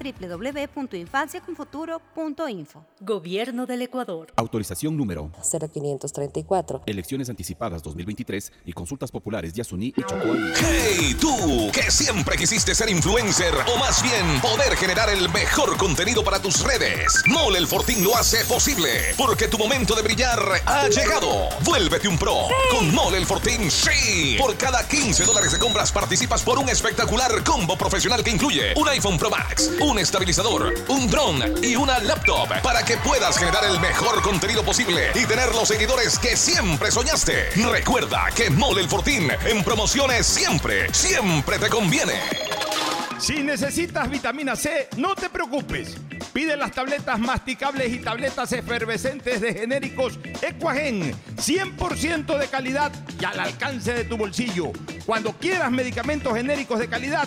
Speaker 13: www.infanciaconfuturo.info.
Speaker 23: Gobierno del Ecuador.
Speaker 15: Autorización número
Speaker 23: 0534.
Speaker 15: Elecciones anticipadas 2023 y consultas populares Yasuní y Chocó.
Speaker 24: ¡Hey, tú! Que siempre quisiste ser influencer o más bien poder generar el mejor contenido para tus redes. Mole el Fortín lo hace posible porque tu momento de brillar ha llegado. Vuélvete un pro con Mole el Fortín. ¡Sí! Por cada 15 dólares de compras participas por un espectacular combo profesional que incluye un iPhone Pro Max, un estabilizador, un dron y una laptop para que puedas generar el mejor contenido posible y tener los seguidores que siempre soñaste. Recuerda que Mole el Fortín en promociones siempre, siempre te conviene.
Speaker 22: Si necesitas vitamina C, no te preocupes. Pide las tabletas masticables y tabletas efervescentes de genéricos Equagen, 100% de calidad y al alcance de tu bolsillo. Cuando quieras medicamentos genéricos de calidad,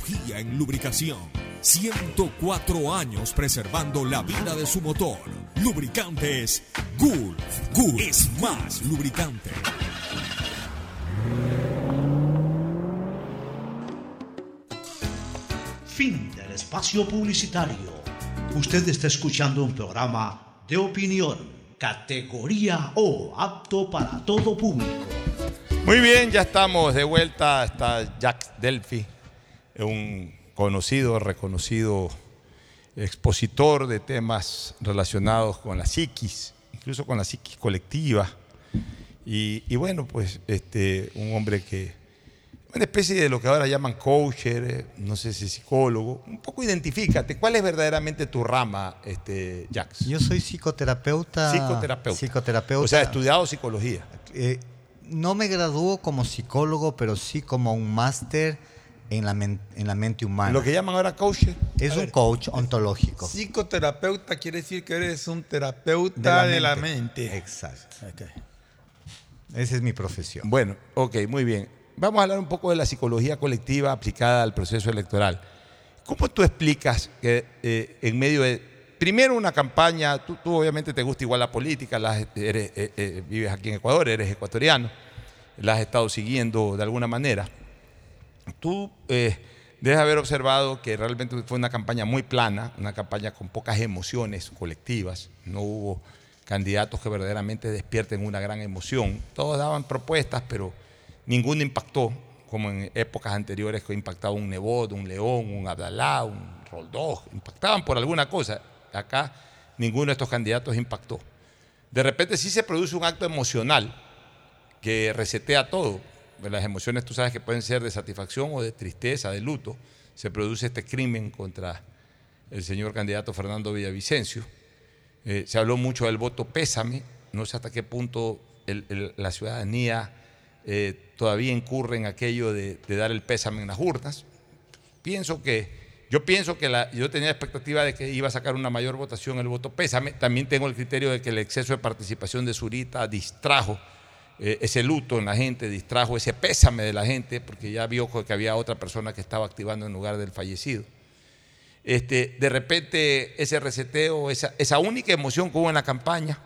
Speaker 25: en lubricación. 104 años preservando la vida de su motor. Lubricantes Gulf. Gulf es más lubricante.
Speaker 11: Fin del espacio publicitario. Usted está escuchando un programa de opinión, categoría O, apto para todo público.
Speaker 2: Muy bien, ya estamos de vuelta. Está Jack Delphi, un conocido, reconocido expositor de temas relacionados con la psiquis, incluso con la psiquis colectiva. Y, y bueno, pues este, un hombre que, una especie de lo que ahora llaman coacher, eh, no sé si psicólogo, un poco identifícate, ¿cuál es verdaderamente tu rama, este, Jax?
Speaker 26: Yo soy psicoterapeuta.
Speaker 2: Psicoterapeuta.
Speaker 26: Psicoterapeuta.
Speaker 2: O sea, estudiado psicología.
Speaker 26: Eh, no me graduó como psicólogo, pero sí como un máster en la, men- en la mente humana.
Speaker 2: Lo que llaman ahora coach.
Speaker 26: Es un coach ontológico.
Speaker 8: Psicoterapeuta quiere decir que eres un terapeuta de la, mente.
Speaker 26: Exacto. Esa es mi profesión.
Speaker 2: Bueno, ok, muy bien. Vamos a hablar un poco de la psicología colectiva aplicada al proceso electoral. ¿Cómo tú explicas que eh, en medio de, primero una campaña, tú, tú obviamente te gusta igual la política, eres, eh, eh, vives aquí en Ecuador, eres ecuatoriano, la has estado siguiendo de alguna manera. Tú eh, debes haber observado que realmente fue una campaña muy plana, una campaña con pocas emociones colectivas, no hubo candidatos que verdaderamente despierten una gran emoción. Todos daban propuestas, pero ninguno impactó, como en épocas anteriores que impactaba un Nebot, un León, un Abdalá, un Roldós, impactaban por alguna cosa. Acá ninguno de estos candidatos impactó. De repente sí se produce un acto emocional que resetea todo. Las emociones tú sabes que pueden ser de satisfacción o de tristeza, de luto. Se produce este crimen contra el señor candidato Fernando Villavicencio. Eh, se habló mucho del voto pésame. No sé hasta qué punto la ciudadanía eh, todavía incurre en aquello de, dar el pésame en las urnas. Pienso que Yo pienso que yo tenía expectativa de que iba a sacar una mayor votación el voto pésame. También tengo el criterio de que el exceso de participación de Zurita distrajo eh, ese luto en la gente, distrajo ese pésame de la gente, porque ya vio que había otra persona que estaba activando en lugar del fallecido. Este, de repente ese reseteo, esa, única emoción que hubo en la campaña,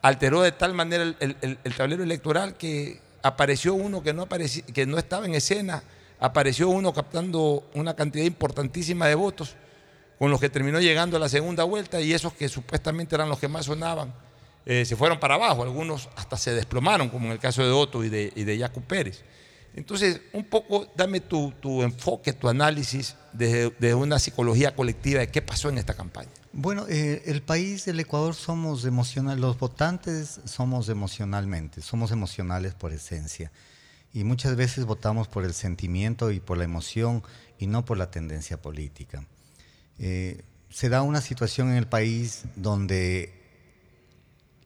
Speaker 2: alteró de tal manera el, el- tablero electoral que apareció uno que no, que no estaba en escena, apareció uno captando una cantidad importantísima de votos, con los que terminó llegando a la segunda vuelta y esos que supuestamente eran los que más sonaban, eh, se fueron para abajo, algunos hasta se desplomaron, como en el caso de Otto y de, y de Pérez. Entonces, un poco dame tu, tu enfoque, tu análisis desde, desde una psicología colectiva de qué pasó en esta campaña.
Speaker 26: Bueno, eh, el país del Ecuador somos emocionales, los votantes somos emocionalmente, somos emocionales por esencia. Y muchas veces votamos por el sentimiento y por la emoción y no por la tendencia política. Eh, se da una situación en el país donde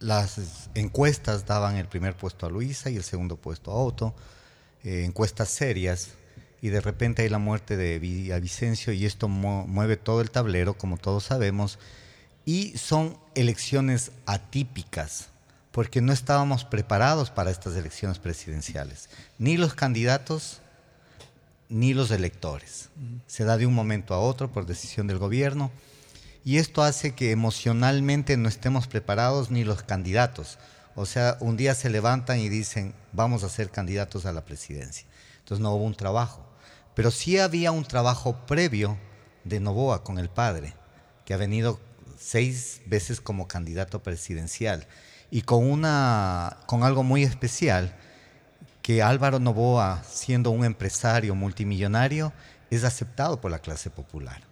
Speaker 26: las encuestas daban el primer puesto a Luisa y el segundo puesto a Otto, eh, encuestas serias, y de repente hay la muerte de Villavicencio y esto mu- mueve todo el tablero, como todos sabemos, y son elecciones atípicas, porque no estábamos preparados para estas elecciones presidenciales, ni los candidatos ni los electores. Se da de un momento a otro por decisión del gobierno y esto hace que emocionalmente no estemos preparados ni los candidatos. O sea, un día se levantan y dicen, vamos a ser candidatos a la presidencia. Entonces no hubo un trabajo. Pero sí había un trabajo previo de Novoa con el padre, que ha venido seis veces como candidato presidencial y con, una, con algo muy especial, que Álvaro Novoa, siendo un empresario multimillonario, es aceptado por la clase popular.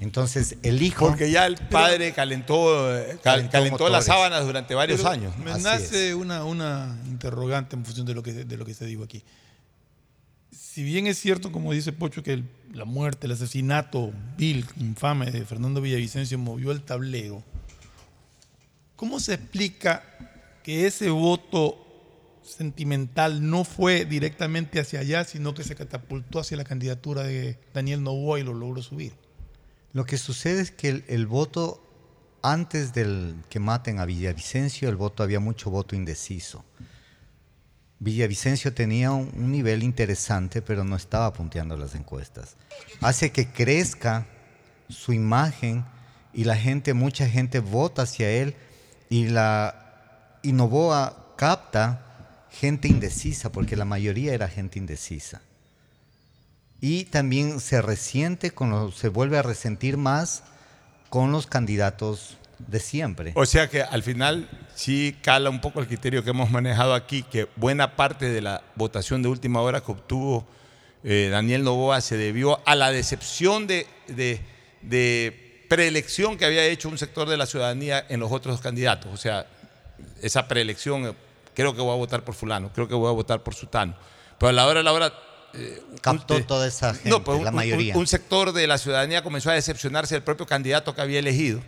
Speaker 26: Entonces, el hijo...
Speaker 2: Porque ya el padre calentó, cal-
Speaker 26: Calentó
Speaker 2: calentó las sábanas durante varios
Speaker 8: Pero
Speaker 2: años.
Speaker 8: Me
Speaker 26: Así
Speaker 8: nace una, una interrogante en función de lo, que, de lo que se dijo aquí. Si bien es cierto, como dice Pocho, que el- la muerte, el asesinato vil, infame de Fernando Villavicencio movió el tablero, ¿cómo se explica que ese voto sentimental no fue directamente hacia allá, sino que se catapultó hacia la candidatura de Daniel Novoa y lo logró subir?
Speaker 26: Lo que sucede es que el, voto, antes del que maten a Villavicencio, el voto había mucho voto indeciso. Villavicencio tenía un, un nivel interesante, pero no estaba punteando las encuestas. Hace que crezca su imagen y la gente, mucha gente vota hacia él y la y Novoa capta gente indecisa, porque la mayoría era gente indecisa. Y también se resiente, con lo- se vuelve a resentir más con los candidatos de siempre.
Speaker 2: O sea que al final sí cala un poco el criterio que hemos manejado aquí, que buena parte de la votación de última hora que obtuvo eh, Daniel Novoa se debió a la decepción de, de- de preelección que había hecho un sector de la ciudadanía en los otros candidatos. O sea, esa preelección, eh, creo que voy a votar por fulano, creo que voy a votar por sutano. Pero a la hora de la hora... eh,
Speaker 26: Captó toda esa gente,
Speaker 2: no, pues un-
Speaker 26: la
Speaker 2: un-
Speaker 26: mayoría.
Speaker 2: un sector de la ciudadanía comenzó a decepcionarse del propio candidato que había elegido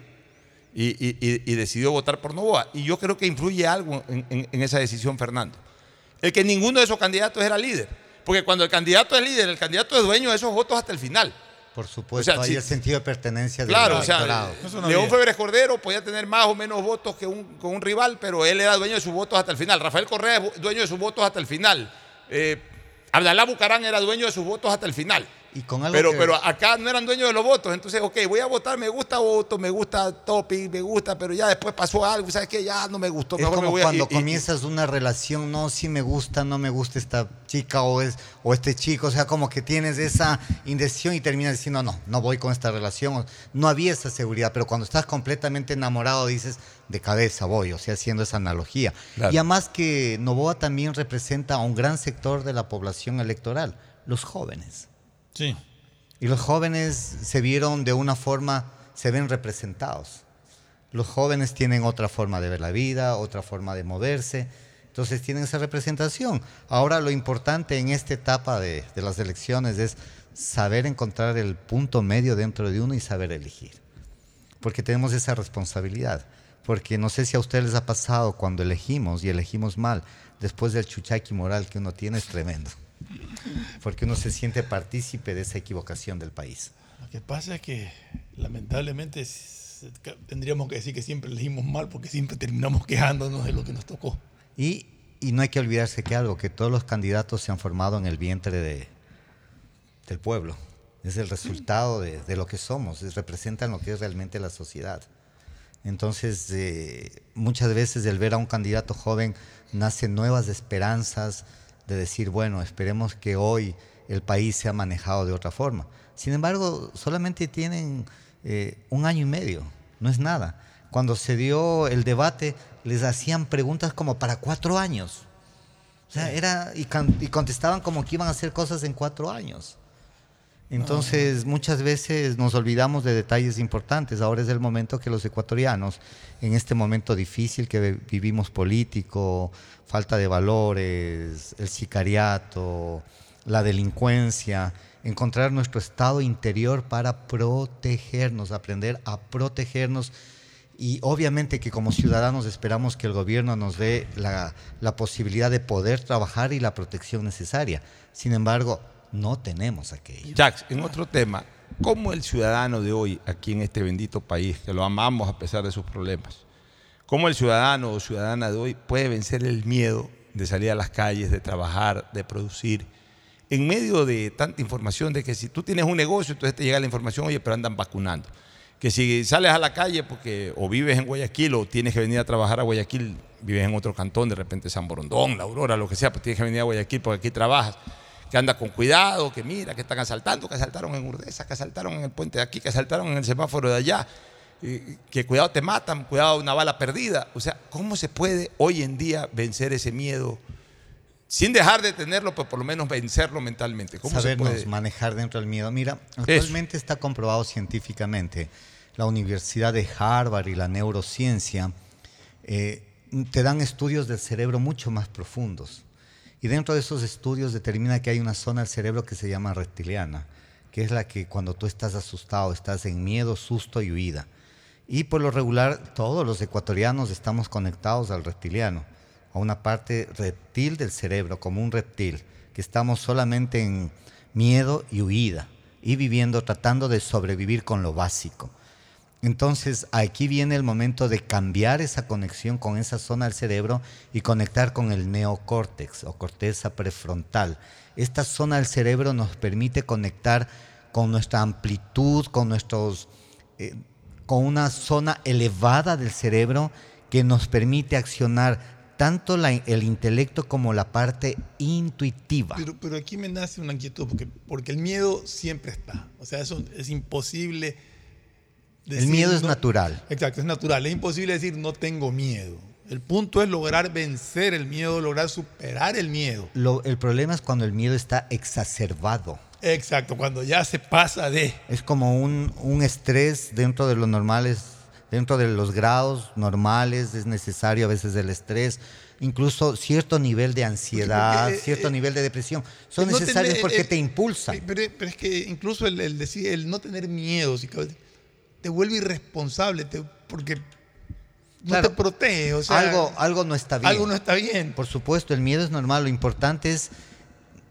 Speaker 2: y, y- y- y decidió votar por Novoa. Y yo creo que influye algo en, en- en esa decisión, Fernando. El que ninguno de esos candidatos era líder. Porque cuando el candidato es líder, el candidato es dueño de esos votos hasta el final.
Speaker 26: Por supuesto,
Speaker 2: O sea,
Speaker 26: hay el sentido de pertenencia del
Speaker 2: Claro, o sea,
Speaker 26: electorado.
Speaker 2: León Febres Cordero podía tener más o menos votos que un, con un rival, pero él era dueño de sus votos hasta el final. Rafael Correa es dueño de sus votos hasta el final. Eh, Abdalá Bucarán era dueño de sus votos hasta el final.
Speaker 26: Y con algo
Speaker 2: Pero,
Speaker 26: que-
Speaker 2: pero acá no eran dueños de los votos. Entonces, ok, voy a votar, me gusta voto, me gusta topic, me gusta, pero ya después pasó algo, ¿sabes qué? Ya no me gustó.
Speaker 26: Es
Speaker 2: mejor me
Speaker 26: como
Speaker 2: a-
Speaker 26: cuando
Speaker 2: y-
Speaker 26: comienzas una relación, no, si me gusta, no me gusta esta chica o, es, o este chico, o sea, como que tienes esa indecisión y terminas diciendo, no, no voy con esta relación. No había esa seguridad, pero cuando estás completamente enamorado dices, de cabeza voy, o sea, haciendo esa analogía.
Speaker 2: Claro.
Speaker 26: Y además que Novoa también representa a un gran sector de la población electoral, los jóvenes.
Speaker 8: Sí.
Speaker 26: Y los jóvenes se vieron de una forma, se ven representados. Los jóvenes tienen otra forma de ver la vida, otra forma de moverse, entonces tienen esa representación. Ahora lo importante en esta etapa de, de las elecciones es saber encontrar el punto medio dentro de uno y saber elegir. Porque tenemos esa responsabilidad. Porque no sé si a ustedes les ha pasado cuando elegimos y elegimos mal, después del chuchaqui moral que uno tiene es tremendo. Porque uno se siente partícipe de esa equivocación del país.
Speaker 8: Lo que pasa es que lamentablemente tendríamos que decir que siempre elegimos mal porque siempre terminamos quejándonos de lo que nos tocó.
Speaker 26: Y, y no hay que olvidarse que algo, que todos los candidatos se han formado en el vientre de, del pueblo. Es el resultado de, de lo que somos, es- representan lo que es realmente la sociedad. Entonces, eh, muchas veces el ver a un candidato joven nacen nuevas esperanzas de decir, bueno, esperemos que hoy el país sea manejado de otra forma. Sin embargo, solamente tienen eh, un año y medio, no es nada. Cuando se dio el debate, les hacían preguntas como para cuatro años. O sea, era, y, y contestaban como que iban a hacer cosas en cuatro años. Entonces, muchas veces nos olvidamos de detalles importantes. Ahora es el momento que los ecuatorianos, en este momento difícil que vi- vivimos político, falta de valores, el sicariato, la delincuencia, encontrar nuestro estado interior para protegernos, aprender a protegernos y obviamente que como ciudadanos esperamos que el gobierno nos dé la, la posibilidad de poder trabajar y la protección necesaria. Sin embargo, no tenemos aquello.
Speaker 2: Jax, en otro tema, ¿cómo el ciudadano de hoy, aquí en este bendito país, que lo amamos a pesar de sus problemas, cómo el ciudadano o ciudadana de hoy puede vencer el miedo de salir a las calles, de trabajar, de producir, en medio de tanta información de que si tú tienes un negocio, entonces te llega la información, oye, pero andan vacunando. Que si sales a la calle porque o vives en Guayaquil o tienes que venir a trabajar a Guayaquil, vives en otro cantón, de repente San Borondón, La Aurora, lo que sea, pues tienes que venir a Guayaquil porque aquí trabajas que anda con cuidado, que mira, que están asaltando, que asaltaron en Urdesa, que asaltaron en el puente de aquí, que asaltaron en el semáforo de allá, y que cuidado te matan, cuidado una bala perdida. O sea, ¿cómo se puede hoy en día vencer ese miedo sin dejar de tenerlo, pero por lo menos vencerlo mentalmente? ¿Cómo se
Speaker 26: Sabernos
Speaker 2: puede?
Speaker 26: manejar dentro del miedo. Mira, actualmente está comprobado científicamente, la Universidad de Harvard y la neurociencia eh, te dan estudios del cerebro mucho más profundos. Y dentro de esos estudios determina que hay una zona del cerebro que se llama reptiliana, que es la que cuando tú estás asustado, estás en miedo, susto y huida. Y por lo regular, todos los ecuatorianos estamos conectados al reptiliano, a una parte reptil del cerebro, como un reptil, que estamos solamente en miedo y huida, y viviendo, tratando de sobrevivir con lo básico. Entonces, aquí viene el momento de cambiar esa conexión con esa zona del cerebro y conectar con el neocórtex o corteza prefrontal. Esta zona del cerebro nos permite conectar con nuestra amplitud, con nuestros eh, con una zona elevada del cerebro que nos permite accionar tanto el intelecto como la parte intuitiva.
Speaker 8: Pero, pero aquí me nace una inquietud, porque, porque el miedo siempre está. O sea, eso es imposible.
Speaker 26: El miedo es
Speaker 8: no-
Speaker 26: natural.
Speaker 8: Exacto, es natural. Es imposible decir no tengo miedo. El punto es lograr vencer el miedo, lograr superar el miedo.
Speaker 26: Lo- el problema es cuando el miedo está exacerbado.
Speaker 8: Exacto, cuando ya se pasa de.
Speaker 26: Es como un, un estrés dentro de los normales, dentro de los grados normales, es necesario a veces el estrés, incluso cierto nivel de ansiedad,
Speaker 8: porque, eh,
Speaker 26: cierto
Speaker 8: eh,
Speaker 26: nivel de depresión. Son
Speaker 8: no
Speaker 26: necesarios
Speaker 8: tener-
Speaker 26: porque
Speaker 8: el-
Speaker 26: te impulsan.
Speaker 8: Pero, pero es que incluso el, el decir, el no tener miedo, si cabe, te vuelve irresponsable, te- porque no
Speaker 26: Claro,
Speaker 8: te protege. O sea,
Speaker 26: algo, algo no está bien.
Speaker 8: algo no está bien.
Speaker 26: Por supuesto, el miedo es normal. Lo importante es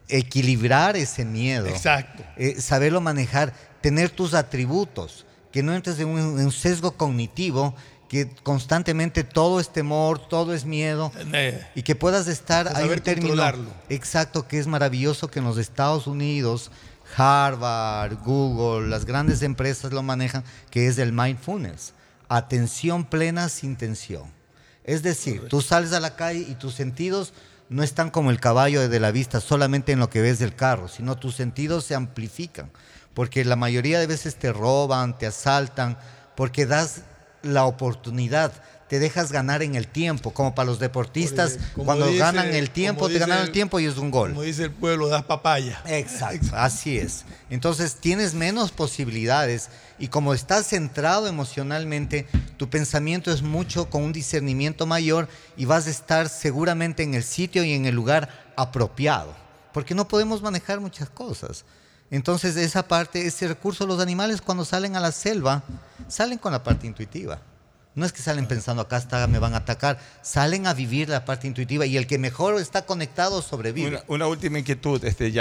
Speaker 26: equilibrar ese miedo.
Speaker 8: Exacto.
Speaker 26: Eh, saberlo manejar, tener tus atributos, que no entres en un, en un sesgo cognitivo, que constantemente todo es temor, todo es miedo,
Speaker 8: Eh,
Speaker 26: y que puedas estar, hay
Speaker 8: saber
Speaker 26: un término exacto que es maravilloso que en los Estados Unidos, Harvard, Google, las grandes empresas lo manejan, que es el mindfulness, atención plena sin tensión. Es decir, tú sales a la calle y tus sentidos no están como el caballo de la vista, solamente en lo que ves del carro, sino tus sentidos se amplifican, porque la mayoría de veces te roban, te asaltan, porque das la oportunidad, te dejas ganar en el tiempo, como para los deportistas,
Speaker 8: como
Speaker 26: cuando
Speaker 8: dice-
Speaker 26: ganan el tiempo, te ganan el tiempo y es un gol.
Speaker 8: Como dice el pueblo, das papaya.
Speaker 26: Exacto, así es. Entonces tienes menos posibilidades y como estás centrado emocionalmente, tu pensamiento es mucho con un discernimiento mayor y vas a estar seguramente en el sitio y en el lugar apropiado, porque no podemos manejar muchas cosas. Entonces esa parte, ese recurso, los animales cuando salen a la selva, salen con la parte intuitiva. No es que salen pensando acá está, me van a atacar, salen a vivir la parte intuitiva y el que mejor está conectado sobrevive.
Speaker 2: Una, una última inquietud, este.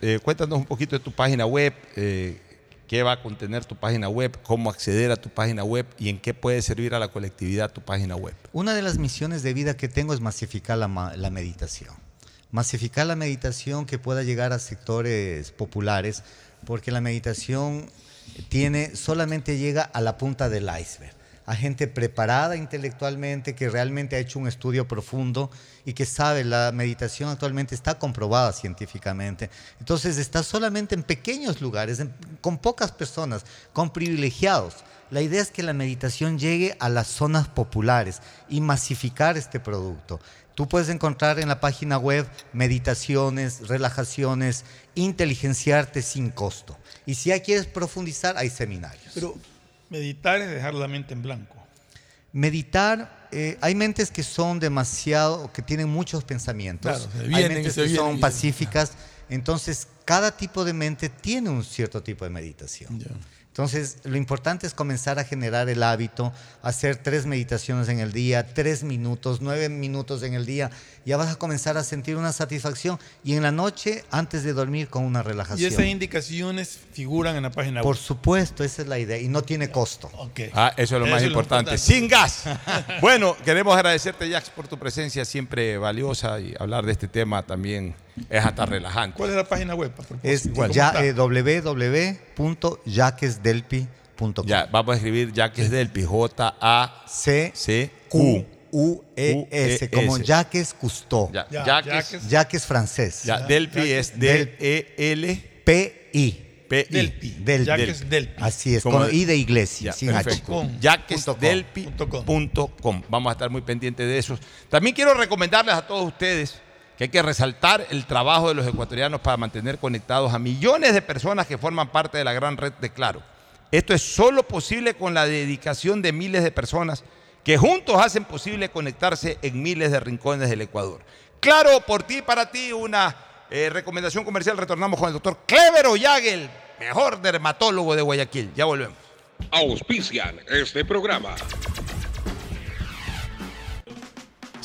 Speaker 2: Eh, cuéntanos un poquito de tu página web, eh,
Speaker 27: qué va a contener tu página web, cómo acceder a tu página web y en qué puede servir a la colectividad tu página web.
Speaker 26: Una de las misiones de vida que tengo es masificar la, la meditación. Masificar la meditación que pueda llegar a sectores populares, porque la meditación tiene, solamente llega a la punta del iceberg. A gente preparada intelectualmente, que realmente ha hecho un estudio profundo y que sabe, la meditación actualmente está comprobada científicamente. Entonces está solamente en pequeños lugares, con pocas personas, con privilegiados. La idea es que la meditación llegue a las zonas populares y masificar este producto. Tú puedes encontrar en la página web meditaciones, relajaciones, inteligenciarte sin costo. Y si ya quieres profundizar, hay seminarios.
Speaker 8: Pero meditar es dejar la mente en blanco.
Speaker 26: Meditar, eh, hay mentes que son demasiado, que tienen muchos pensamientos.
Speaker 8: Claro,
Speaker 26: hay mentes que
Speaker 8: vienen
Speaker 26: son pacíficas. Entonces, cada tipo de mente tiene un cierto tipo de meditación. Entonces, lo importante es comenzar a generar el hábito, hacer tres meditaciones en el día, tres minutos, nueve minutos en el día. Ya vas a comenzar a sentir una satisfacción y en la noche, antes de dormir, con una
Speaker 8: Y
Speaker 26: relajación.
Speaker 8: esas indicaciones figuran en la página
Speaker 26: Por
Speaker 8: web.
Speaker 26: supuesto, esa es la idea y no tiene costo.
Speaker 27: Ah, eso es lo más importante. Sin gas. bueno, queremos agradecerte, Jax, por tu presencia siempre valiosa y hablar de este tema también es hasta relajante.
Speaker 8: ¿Cuál es la página web?
Speaker 26: Es eh, www.jaquesdelpi.com.
Speaker 27: Ya, vamos a escribir Jaques Delpi, J-A-C-Q.
Speaker 26: U-E-S, como Jaques Cousteau.
Speaker 27: Ya, Jaques.
Speaker 26: Jaques francés.
Speaker 27: Ya, Delpi es E D-E-L.
Speaker 26: P-I.
Speaker 27: P-I.
Speaker 26: Delpi.
Speaker 8: Jaques Delpi.
Speaker 26: Así es,
Speaker 27: Como
Speaker 26: con
Speaker 27: de-
Speaker 26: I de iglesia,
Speaker 27: Ya,
Speaker 26: sin H.
Speaker 27: perfecto. Jaquesdelpi.com. Vamos a estar muy pendientes de eso. También quiero recomendarles a todos ustedes que hay que resaltar el trabajo de los ecuatorianos para mantener conectados a millones de personas que forman parte de la gran red de Claro. Esto es solo posible con la dedicación de miles de personas que juntos hacen posible conectarse en miles de rincones del Ecuador. Claro, por ti y para ti, una eh, recomendación comercial. Retornamos con el doctor Clever Ollagel, mejor dermatólogo de Guayaquil. Ya volvemos.
Speaker 28: Auspician este programa.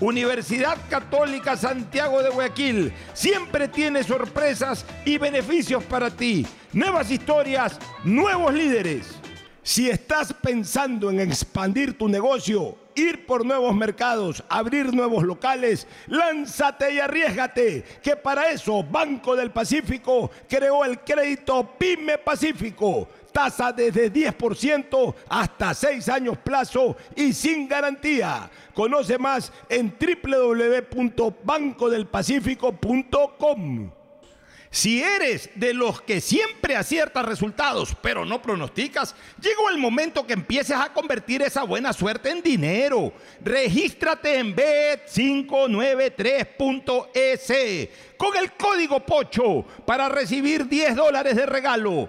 Speaker 2: Universidad Católica Santiago de Guayaquil siempre tiene sorpresas y beneficios para ti. Nuevas historias, nuevos líderes. Si estás pensando en expandir tu negocio, ir por nuevos mercados, abrir nuevos locales, lánzate y arriesgate, que para eso Banco del Pacífico creó el crédito Pyme Pacífico. Tasa desde 10% hasta 6 años plazo y sin garantía. Conoce más en www.bancodelpacifico.com. Si eres de los que siempre aciertas resultados, pero no pronosticas, llegó el momento que empieces a convertir esa buena suerte en dinero. Regístrate en bet593.es con el código POCHO para recibir 10 dólares de regalo.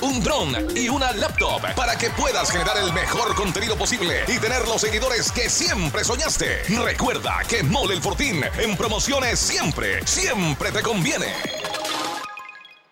Speaker 24: un drone y una laptop para que puedas generar el mejor contenido posible y tener los seguidores que siempre soñaste. Recuerda que Mole el Fortín en promociones siempre, siempre te conviene.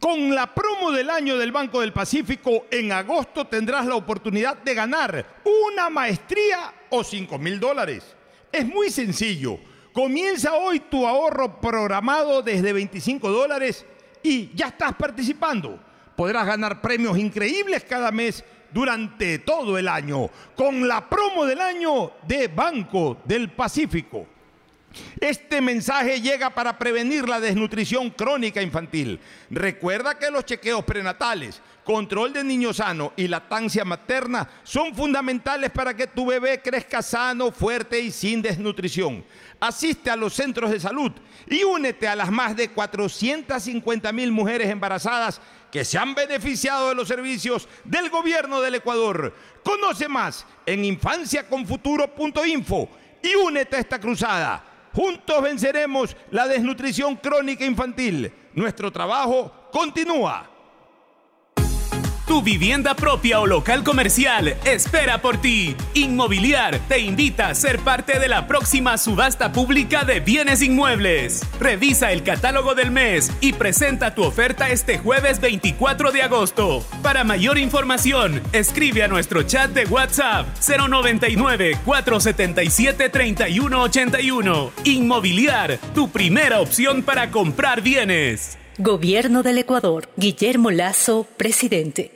Speaker 2: Con la promo del año del Banco del Pacífico, en agosto tendrás la oportunidad de ganar una maestría o 5 mil dólares. Es muy sencillo. Comienza hoy tu ahorro programado desde 25 dólares y ya estás participando. Podrás ganar premios increíbles cada mes durante todo el año con la promo del año de Banco del Pacífico. Este mensaje llega para prevenir la desnutrición crónica infantil. Recuerda que los chequeos prenatales, control de niño sano y lactancia materna son fundamentales para que tu bebé crezca sano, fuerte y sin desnutrición. Asiste a los centros de salud y únete a las más de 450 mil mujeres embarazadas que se han beneficiado de los servicios del gobierno del Ecuador. Conoce más en infanciaconfuturo.info y únete a esta cruzada. Juntos venceremos la desnutrición crónica infantil. Nuestro trabajo continúa.
Speaker 29: Tu vivienda propia o local comercial espera por ti. Inmobiliar te invita a ser parte de la próxima subasta pública de bienes inmuebles. Revisa el catálogo del mes y presenta tu oferta este jueves 24 de agosto. Para mayor información, escribe a nuestro chat de WhatsApp 099 477 3181. Inmobiliar, tu primera opción para comprar bienes.
Speaker 23: Gobierno del Ecuador. Guillermo Lazo, presidente.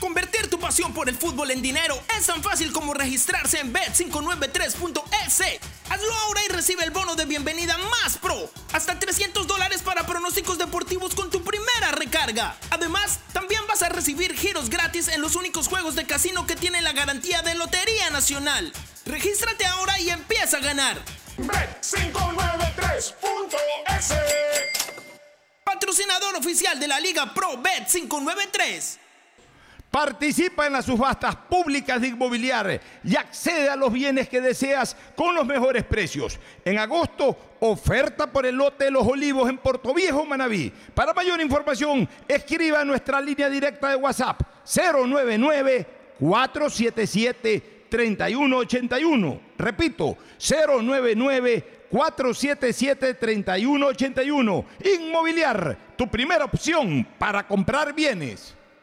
Speaker 17: Convertir tu pasión por el fútbol en dinero es tan fácil como registrarse en bet593.es. Hazlo ahora y recibe el bono de bienvenida más pro. Hasta 300 dólares para pronósticos deportivos con tu primera recarga. Además, también vas a recibir giros gratis en los únicos juegos de casino que tienen la garantía de Lotería Nacional. Regístrate ahora y empieza a ganar. Bet593.es Patrocinador oficial de la Liga Pro Bet593.
Speaker 2: Participa en las subastas públicas de inmobiliaria y accede a los bienes que deseas con los mejores precios. En agosto, oferta por el lote de los olivos en Puerto Viejo, Manabí. Para mayor información, escriba a nuestra línea directa de WhatsApp 099 477 3181. Repito, 099 477 3181. Inmobiliar, tu primera opción para comprar bienes.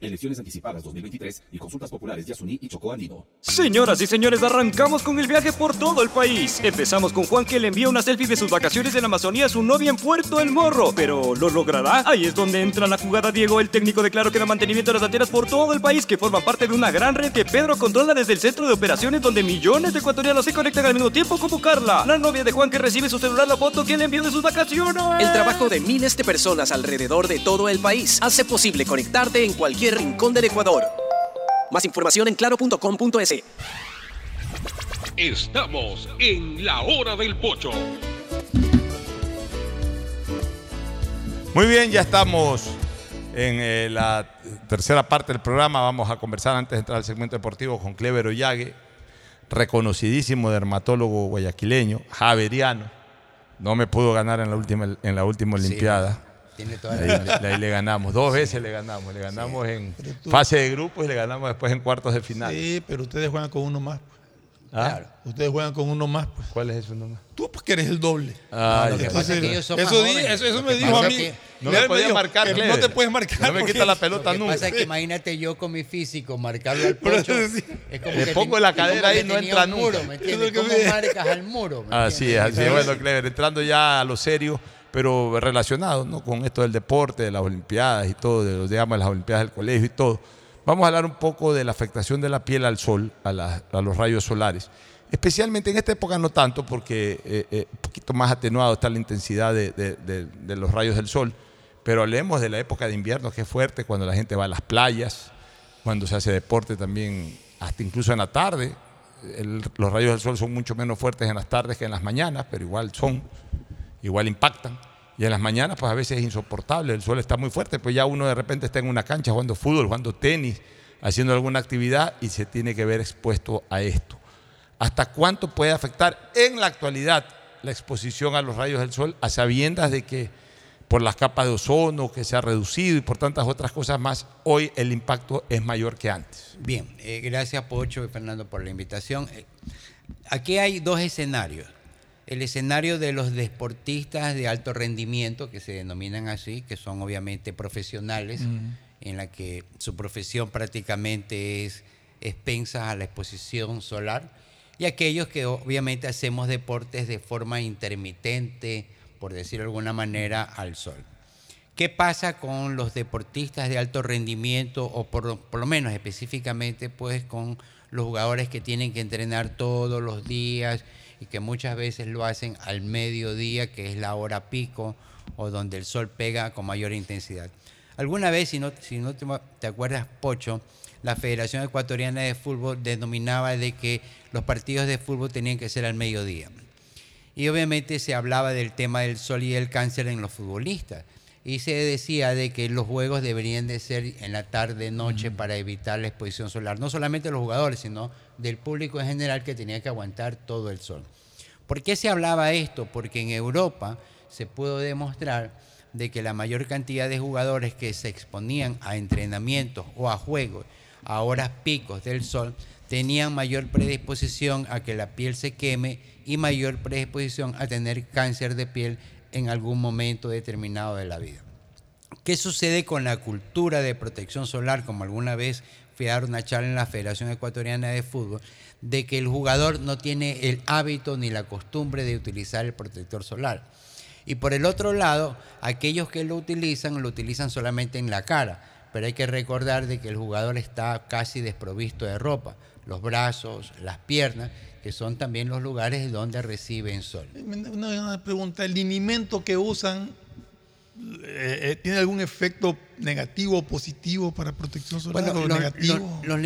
Speaker 15: Elecciones anticipadas 2023 y consultas populares de Asuní y Chocó Andino.
Speaker 4: Señoras y señores, arrancamos con el viaje por todo el país. Empezamos con Juan que le envía una selfie de sus vacaciones en Amazonía a su novia en Puerto El Morro. Pero ¿lo logrará? Ahí es donde entra la jugada Diego, el técnico declaró que da mantenimiento de las antenas por todo el país que forman parte de una gran red que Pedro controla desde el centro de operaciones donde millones de ecuatorianos se conectan al mismo tiempo como Carla, la novia de Juan que recibe su celular la foto que le envió de sus vacaciones.
Speaker 5: El trabajo de miles de personas alrededor de todo el país hace posible conectarte en cualquier rincón del Ecuador. Más información en claro.com.es.
Speaker 28: Estamos en la hora del pocho.
Speaker 2: Muy bien, ya estamos en eh, la tercera parte del programa. Vamos a conversar antes de entrar al segmento deportivo con Clever Ollague, reconocidísimo dermatólogo guayaquileño, javeriano. No me pudo ganar en la última, en la última
Speaker 30: Sí,
Speaker 2: Olimpiada.
Speaker 30: Tiene toda la
Speaker 2: ahí, le ganamos, dos veces le ganamos. Le ganamos en fase de grupos y le ganamos después en cuartos de final.
Speaker 8: Sí, pero ustedes juegan con uno más. pues.
Speaker 2: ¿Ah?
Speaker 8: Ustedes juegan con uno más. Pues.
Speaker 2: ¿Cuál es ese uno más?
Speaker 8: Tú, porque eres el doble.
Speaker 2: Ah,
Speaker 8: No, lo que pasa es que ellos son más
Speaker 2: Eso di-
Speaker 8: jóvenes.
Speaker 2: eso- eso me dijo a mí.
Speaker 8: que-
Speaker 2: No me podía
Speaker 8: dijo
Speaker 2: marcar,
Speaker 8: que No
Speaker 2: Clever.
Speaker 8: te puedes marcar.
Speaker 2: No me quita la pelota
Speaker 30: Lo que
Speaker 2: nunca.
Speaker 30: pasa es que imagínate yo con mi físico, marcarlo al pocho. es como
Speaker 2: Le
Speaker 30: que
Speaker 2: pongo
Speaker 30: ten-
Speaker 2: la cadera ahí, no
Speaker 30: tenía
Speaker 2: entra
Speaker 30: un muro,
Speaker 2: nunca.
Speaker 30: ¿me entiendes? ¿Cómo marcas al muro? ¿me
Speaker 2: Así es, así es. Bueno, Clever, entrando ya a lo serio, pero relacionado ¿no? con esto del deporte, de las Olimpiadas y todo, de los, digamos, las Olimpiadas del colegio y todo. Vamos a hablar un poco de la afectación de la piel al sol, a, la- los rayos solares. Especialmente en esta época no tanto, porque eh, eh, un poquito más atenuado está la intensidad de, los rayos del sol. Pero hablemos de la época de invierno, que es fuerte, cuando la gente va a las playas, cuando se hace deporte también, hasta incluso en la tarde. Los rayos del sol son mucho menos fuertes en las tardes que en las mañanas, pero igual son, igual impactan. Y en las mañanas, pues a veces es insoportable, el sol está muy fuerte, pues ya uno de repente está en una cancha jugando fútbol, jugando tenis, haciendo alguna actividad y se tiene que ver expuesto a esto. ¿Hasta cuánto puede afectar en la actualidad la exposición a los rayos del sol, a sabiendas de que por las capas de ozono que se ha reducido y por tantas otras cosas más, hoy el impacto es mayor que antes?
Speaker 30: Bien, eh, gracias Pocho y Fernando por la invitación. Eh, aquí hay dos escenarios. El escenario de los deportistas de alto rendimiento, que se denominan así, que son obviamente profesionales, en la que su profesión prácticamente es expensa a la exposición solar, y aquellos que obviamente hacemos deportes de forma intermitente, por decirlo de alguna manera, al sol. ¿Qué pasa con los deportistas de alto rendimiento o por, por lo menos específicamente pues con los jugadores que tienen que entrenar todos los días y que muchas veces lo hacen al mediodía, que es la hora pico o donde el sol pega con mayor intensidad? Alguna vez, si no, si no te, te acuerdas, Pocho, la Federación Ecuatoriana de Fútbol denominaba de que los partidos de fútbol tenían que ser al mediodía. Y obviamente se hablaba del tema del sol y el cáncer en los futbolistas. Y se decía de que los juegos deberían de ser en la tarde, noche, para evitar la exposición solar. No solamente los jugadores, sino del público en general que tenía que aguantar todo el sol. ¿Por qué se hablaba esto? Porque en Europa se pudo demostrar de que la mayor cantidad de jugadores que se exponían a entrenamientos o a juegos a horas picos del sol tenían mayor predisposición a que la piel se queme y mayor predisposición a tener cáncer de piel en algún momento determinado de la vida. ¿Qué sucede con la cultura de protección solar? Como alguna vez fui a una charla en la Federación Ecuatoriana de Fútbol, de que el jugador no tiene el hábito ni la costumbre de utilizar el protector solar. Y por el otro lado, aquellos que lo utilizan, lo utilizan solamente en la cara. Pero hay que recordar de que el jugador está casi desprovisto de ropa. Los brazos, las piernas, que son también los lugares donde reciben sol.
Speaker 8: Una, una pregunta, el linimento que usan eh, eh, ¿tiene algún efecto negativo o positivo para protección solar
Speaker 30: Bueno,
Speaker 8: o
Speaker 30: los,
Speaker 8: negativo?
Speaker 30: los- los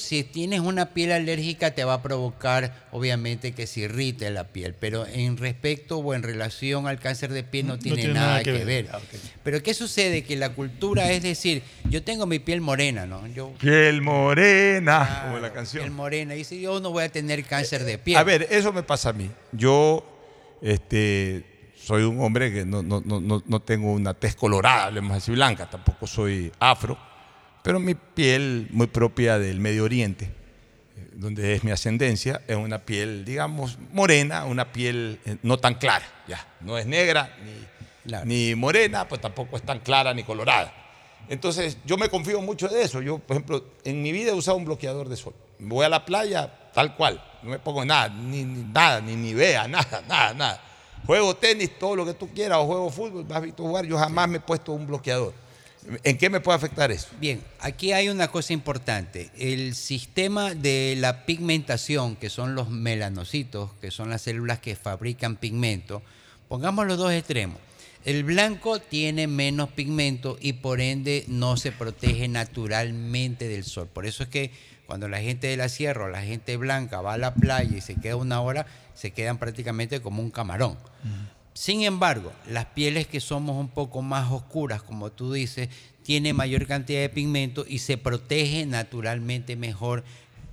Speaker 30: si tienes una piel alérgica, te va a provocar, obviamente, que se irrite la piel. Pero en respecto o en relación al cáncer de piel no, tiene, nada, que, ver.
Speaker 8: Ah.
Speaker 30: Pero ¿qué sucede? Que la cultura es decir, yo tengo mi piel morena, ¿no? Yo,
Speaker 2: Piel morena,
Speaker 30: Claro,
Speaker 2: como la canción.
Speaker 30: piel morena. Dice, yo no voy a tener cáncer de piel.
Speaker 2: A ver, eso me pasa a mí. Yo este, soy un hombre que no, no, no, no- tengo una tez colorada, hablemos así, blanca, tampoco soy afro, pero mi piel muy propia del Medio Oriente, eh, donde es mi ascendencia, es una piel, digamos, morena, una piel eh, no tan clara, ya, no es negra ni, ni morena, pues tampoco es tan clara ni colorada. Entonces, yo me confío mucho de eso. Yo, por ejemplo, en mi vida he usado un bloqueador de sol. Voy a la playa tal cual. No me pongo nada, ni, ni nada, ni nivea, nada, nada, nada. Juego tenis, todo lo que tú quieras, o juego fútbol, has visto jugar. Yo jamás me he puesto un bloqueador. ¿En qué me puede afectar eso?
Speaker 30: Bien, aquí hay una cosa importante. El sistema de la pigmentación, que son los melanocitos, que son las células que fabrican pigmento, pongamos los dos extremos. El blanco tiene menos pigmento y por ende no se protege naturalmente del sol. Por eso es que cuando la gente de la sierra o la gente blanca va a la playa y se queda una hora, se quedan prácticamente como un camarón. Sin embargo, las pieles que somos un poco más oscuras, como tú dices, tienen mayor cantidad de pigmento y se protege naturalmente mejor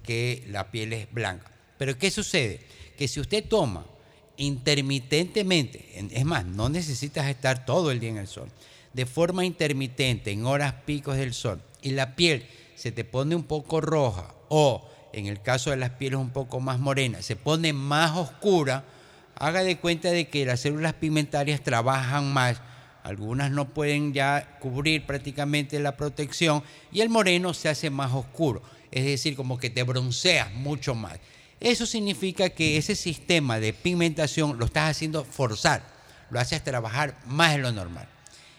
Speaker 30: que la piel es blanca. Pero ¿qué sucede? Que si usted toma intermitentemente, en- es más, no necesitas estar todo el día en el sol, de forma intermitente, en horas picos del sol, y la piel se te pone un poco roja o, en el caso de las pieles un poco más morenas, se pone más oscura, haga de cuenta de que las células pigmentarias trabajan más, algunas no pueden ya cubrir prácticamente la protección y el moreno se hace más oscuro, es decir, como que te bronceas mucho más. Eso significa que ese sistema de pigmentación lo estás haciendo forzar, lo haces trabajar más de lo normal.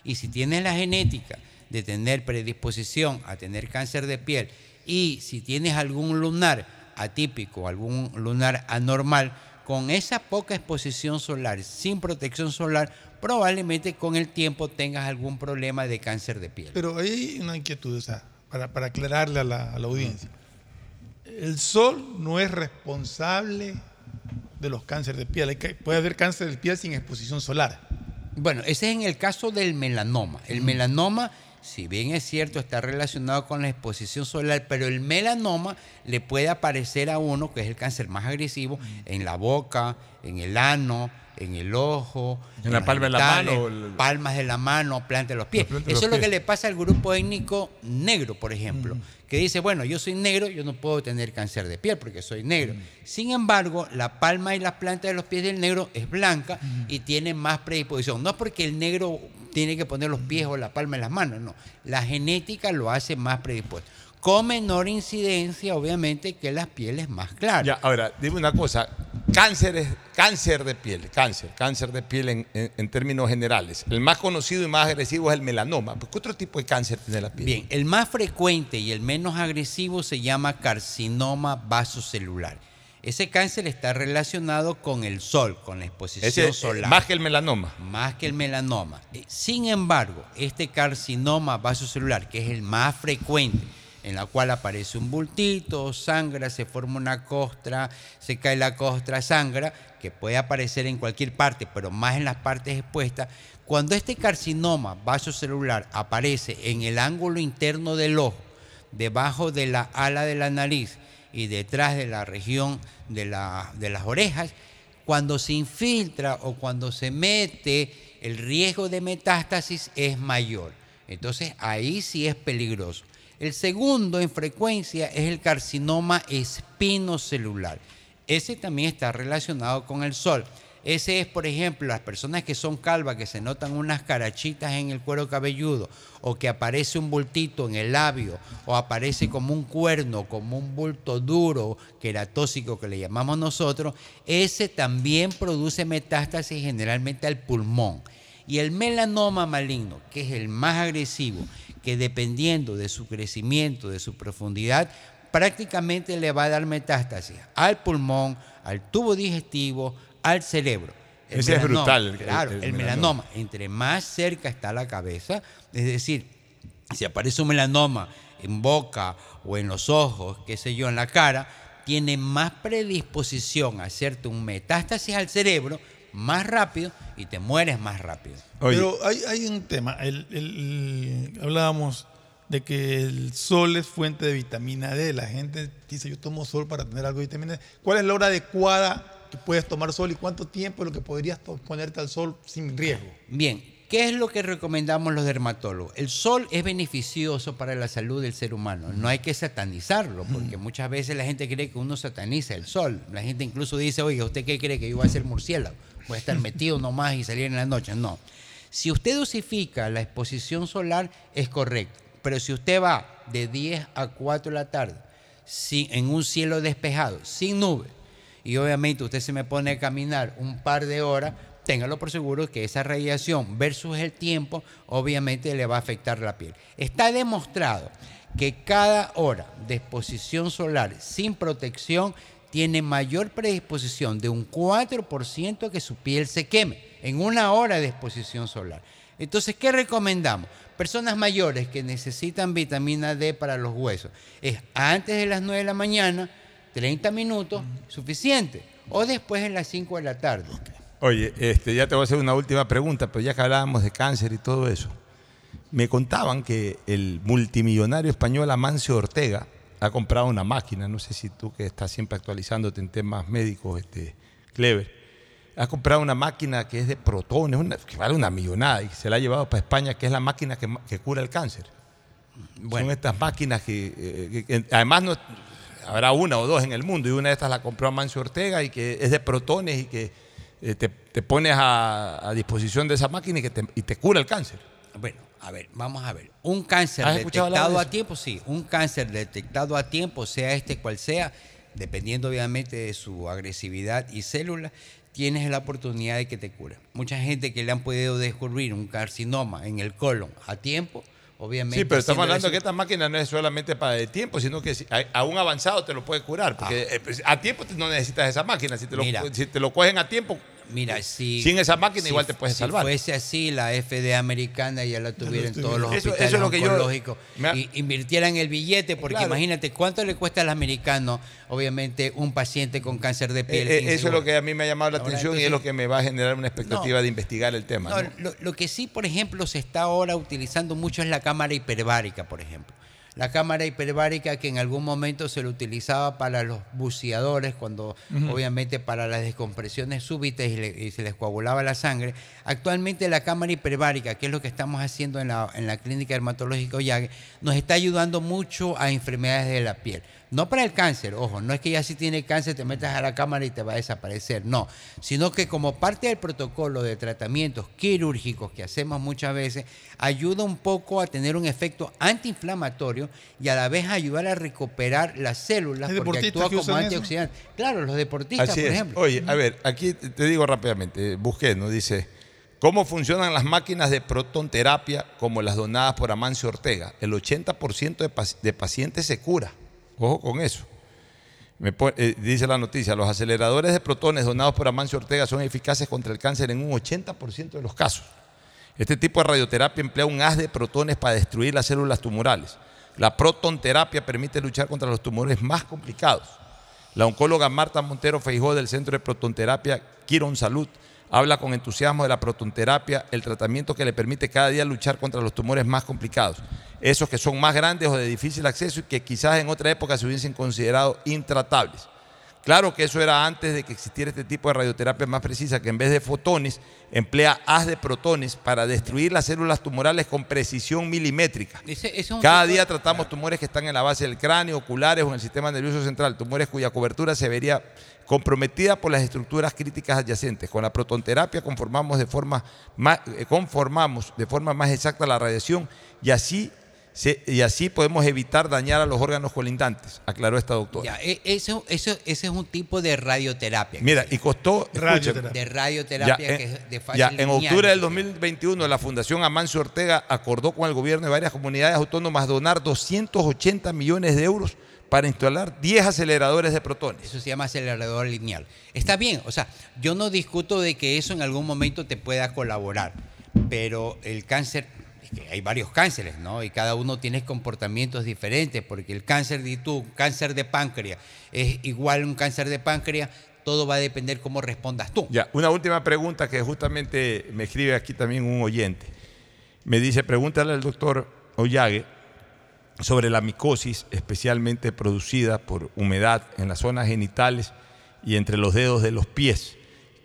Speaker 30: Y si tienes la genética de tener predisposición a tener cáncer de piel y si tienes algún lunar atípico, algún lunar anormal, con esa poca exposición solar, sin protección solar, probablemente con el tiempo tengas algún problema de cáncer de piel.
Speaker 8: Pero hay una inquietud, o sea, para, para aclararle a la, a la audiencia. El sol no es responsable de los cánceres de piel. Puede haber cáncer de piel sin exposición solar.
Speaker 30: Bueno, ese es en el caso del melanoma. El melanoma, si bien es cierto, está relacionado con la exposición solar, pero el melanoma le puede aparecer a uno, que es el cáncer más agresivo, en la boca, en el ano, en el ojo,
Speaker 2: En la palma de la mano, el-
Speaker 30: palmas de la mano, planta de los pies. Eso
Speaker 2: los
Speaker 30: es lo que le pasa al grupo étnico negro, por ejemplo, que dice, bueno, yo soy negro, yo no puedo tener cáncer de piel porque soy negro. Sin embargo, la palma y las plantas de los pies del negro es blanca y tiene más predisposición. No es porque el negro tiene que poner los pies o la palma en las manos, no. La genética lo hace más predispuesto. Con menor incidencia, obviamente, que las pieles más claras.
Speaker 2: Ya, ahora, dime una cosa. Cáncer, es- cáncer de piel, cáncer, cáncer de piel en, en- en términos generales. El más conocido y más agresivo es el melanoma. ¿Pero ¿Qué otro tipo de cáncer tiene la piel?
Speaker 30: Bien, el más frecuente y el menos agresivo se llama carcinoma vasocelular. Ese cáncer está relacionado con el sol, con la exposición
Speaker 2: Ese, eh,
Speaker 30: solar.
Speaker 2: más que el melanoma.
Speaker 30: Más que el melanoma. Eh, Sin embargo, este carcinoma vasocelular, que es el más frecuente, en la cual aparece un bultito, sangra, se forma una costra, se cae la costra, sangra, que puede aparecer en cualquier parte, pero más en las partes expuestas. Cuando este carcinoma vasocelular aparece en el ángulo interno del ojo, debajo de la ala de la nariz y detrás de la región de, de las orejas, cuando se infiltra o cuando se mete, el riesgo de metástasis es mayor. Entonces ahí sí es peligroso. El segundo en frecuencia es el carcinoma espinocelular. Ese también está relacionado con el sol. Ese es, por ejemplo, las personas que son calvas, que se notan unas carachitas en el cuero cabelludo, o que aparece un bultito en el labio, o aparece como un cuerno, como un bulto duro, queratóxico que le llamamos nosotros, ese también produce metástasis generalmente al pulmón. Y el melanoma maligno, que es el más agresivo, que dependiendo de su crecimiento, de su profundidad, prácticamente le va a dar metástasis al pulmón, al tubo digestivo, al cerebro. El
Speaker 2: Ese es
Speaker 30: melanoma,
Speaker 2: brutal, el-
Speaker 30: claro,
Speaker 2: el-
Speaker 30: el,
Speaker 2: el
Speaker 30: melanoma. Entre más cerca está la cabeza, es decir, si aparece un melanoma en boca o en los ojos, qué sé yo, en la cara, tiene más predisposición a hacerte un metástasis al cerebro más rápido y te mueres más rápido.
Speaker 8: Pero hay, hay un tema. El- el- el- hablábamos de que el sol es fuente de vitamina D. La gente dice, yo tomo sol para tener algo de vitamina D. ¿Cuál es la hora adecuada que puedes tomar sol y cuánto tiempo es lo que podrías ponerte al sol sin riesgo?
Speaker 30: Bien, ¿qué es lo que recomendamos los dermatólogos? El sol es beneficioso para la salud del ser humano. No hay que satanizarlo, porque muchas veces la gente cree que uno sataniza el sol. La gente incluso dice, oye, ¿usted qué cree que yo voy a ser murciélago? A estar metido nomás y salir en la noche. No. Si usted dosifica la exposición solar, es correcto. Pero si usted va de 10 a 4 de la tarde sin- en un cielo despejado, sin nubes, y obviamente usted se me pone a caminar un par de horas, téngalo por seguro que esa radiación versus el tiempo obviamente le va a afectar la piel. Está demostrado que cada hora de exposición solar sin protección tiene mayor predisposición de un 4% a que su piel se queme en una hora de exposición solar. Entonces, ¿qué recomendamos? Personas mayores que necesitan vitamina D para los huesos. Es antes de las 9 de la mañana, 30 minutos, suficiente. O después en las 5 de la tarde.
Speaker 2: Oye, este, ya te voy a hacer una última pregunta, pero ya que hablábamos de cáncer y todo eso, me contaban que el multimillonario español Amancio Ortega ha comprado una máquina, no sé si tú que estás siempre actualizándote en temas médicos, este, Clever, ha comprado una máquina que es de protones, una- que vale una millonada y se la ha llevado para España, que es la máquina que, que cura el cáncer. Son estas máquinas que, eh, que- que además no, habrá una o dos en el mundo y una de estas la compró Amancio Ortega y que es de protones y que eh, te, te pones a, a disposición de esa máquina y, que te, y te cura el cáncer.
Speaker 30: Bueno, a ver, vamos a ver. Un cáncer
Speaker 2: ¿Has escuchado hablar
Speaker 30: detectado
Speaker 2: de
Speaker 30: a tiempo, sí. Un cáncer detectado a tiempo, sea este cual sea, dependiendo obviamente de su agresividad y células, tienes la oportunidad de que te cure. Mucha gente que le han podido descubrir un carcinoma en el colon a tiempo, obviamente.
Speaker 2: Sí, pero estamos hablando
Speaker 30: eso-
Speaker 2: que esta máquina no es solamente para el tiempo, sino que si- a, un avanzado te lo puede curar. Porque eh, pues, a tiempo no necesitas esa máquina. Si te lo,
Speaker 30: Mira.
Speaker 2: si te lo cogen a tiempo,
Speaker 30: Mira, si,
Speaker 2: sin esa máquina
Speaker 30: si-
Speaker 2: igual te puedes
Speaker 30: si
Speaker 2: salvar.
Speaker 30: fuese así, la FDA americana ya la tuviera en todos los.
Speaker 2: Eso-
Speaker 30: hospitales
Speaker 2: eso es lo que
Speaker 30: oncológicos y invirtieran el billete, porque
Speaker 2: Claro.
Speaker 30: imagínate cuánto le cuesta al americano, obviamente, un paciente con cáncer de
Speaker 2: Eh,
Speaker 30: piel.
Speaker 2: eh,
Speaker 30: sin
Speaker 2: eso es lo que a mí me ha llamado la
Speaker 30: Ahora,
Speaker 2: atención y es lo que me va a generar una expectativa
Speaker 30: No.
Speaker 2: de investigar el tema.
Speaker 30: No,
Speaker 2: ¿no?
Speaker 30: lo, lo que sí, por ejemplo, se está ahora utilizando mucho es la cámara hiperbárica, por ejemplo. La cámara hiperbárica que en algún momento se lo utilizaba para los buceadores, cuando obviamente para las descompresiones súbitas y, le- y se les coagulaba la sangre. Actualmente la cámara hiperbárica, que es lo que estamos haciendo en la, en la clínica dermatológica Ollague, nos está ayudando mucho a enfermedades de la piel. No para el cáncer, ojo, no es que ya si tiene cáncer te metas a la cámara y te va a desaparecer, no, sino que como parte del protocolo de tratamientos quirúrgicos que hacemos muchas veces, ayuda un poco a tener un efecto antiinflamatorio y a la vez ayudar a recuperar las células porque actúa como
Speaker 8: eso.
Speaker 30: antioxidante. Claro, los deportistas,
Speaker 2: Así
Speaker 30: por
Speaker 2: es.
Speaker 30: ejemplo.
Speaker 2: Oye, a ver, aquí te digo rápidamente, busqué, ¿no? Dice, ¿cómo funcionan las máquinas de protonterapia como las donadas por Amancio Ortega? El 80% de, paci- de pacientes se cura. Ojo con eso. Eh, dice la noticia, los aceleradores de protones donados por Amancio Ortega son eficaces contra el cáncer en un 80% de los casos. Este tipo de radioterapia emplea un haz de protones para destruir las células tumorales. La protonterapia permite luchar contra los tumores más complicados. La oncóloga Marta Montero Feijó del Centro de Protonterapia Quirón Salud habla con entusiasmo de la protonterapia, el tratamiento que le permite cada día luchar contra los tumores más complicados, esos que son más grandes o de difícil acceso y que quizás en otra época se hubiesen considerado intratables. Claro que eso era antes de que existiera este tipo de radioterapia más precisa, que en vez de fotones emplea haz de protones para destruir las células tumorales con precisión milimétrica.
Speaker 30: Ese- ese
Speaker 2: Cada día tratamos tumores que están en la base del cráneo, oculares o en el sistema nervioso central, tumores cuya cobertura se vería comprometida por las estructuras críticas adyacentes. Con la protonterapia conformamos de forma más, eh, conformamos de forma más exacta la radiación y así, y así podemos evitar dañar a los órganos colindantes, aclaró esta doctora.
Speaker 30: Ya, e- eso, eso, ese es un tipo de radioterapia.
Speaker 2: Mira, y costó
Speaker 30: Radioterapia. De radioterapia
Speaker 2: ya,
Speaker 30: que
Speaker 2: en-
Speaker 30: es de fácil
Speaker 2: ya, en
Speaker 30: lineal.
Speaker 2: octubre del 2021 la Fundación Amancio Ortega acordó con el gobierno de varias comunidades autónomas donar 280 millones de euros para instalar 10 aceleradores de protones.
Speaker 30: Eso se llama acelerador lineal. Está bien, o sea, yo no discuto de que eso en algún momento te pueda colaborar, pero el cáncer, que hay varios cánceres, ¿no? Y cada uno tiene comportamientos diferentes, porque el cáncer de tú, cáncer de páncreas, es igual un cáncer de páncreas, todo va a depender cómo respondas tú.
Speaker 2: Ya, una última pregunta que justamente me escribe aquí también un oyente. Me dice, pregúntale al doctor Ollague sobre la micosis, especialmente producida por humedad en las zonas genitales y entre los dedos de los pies.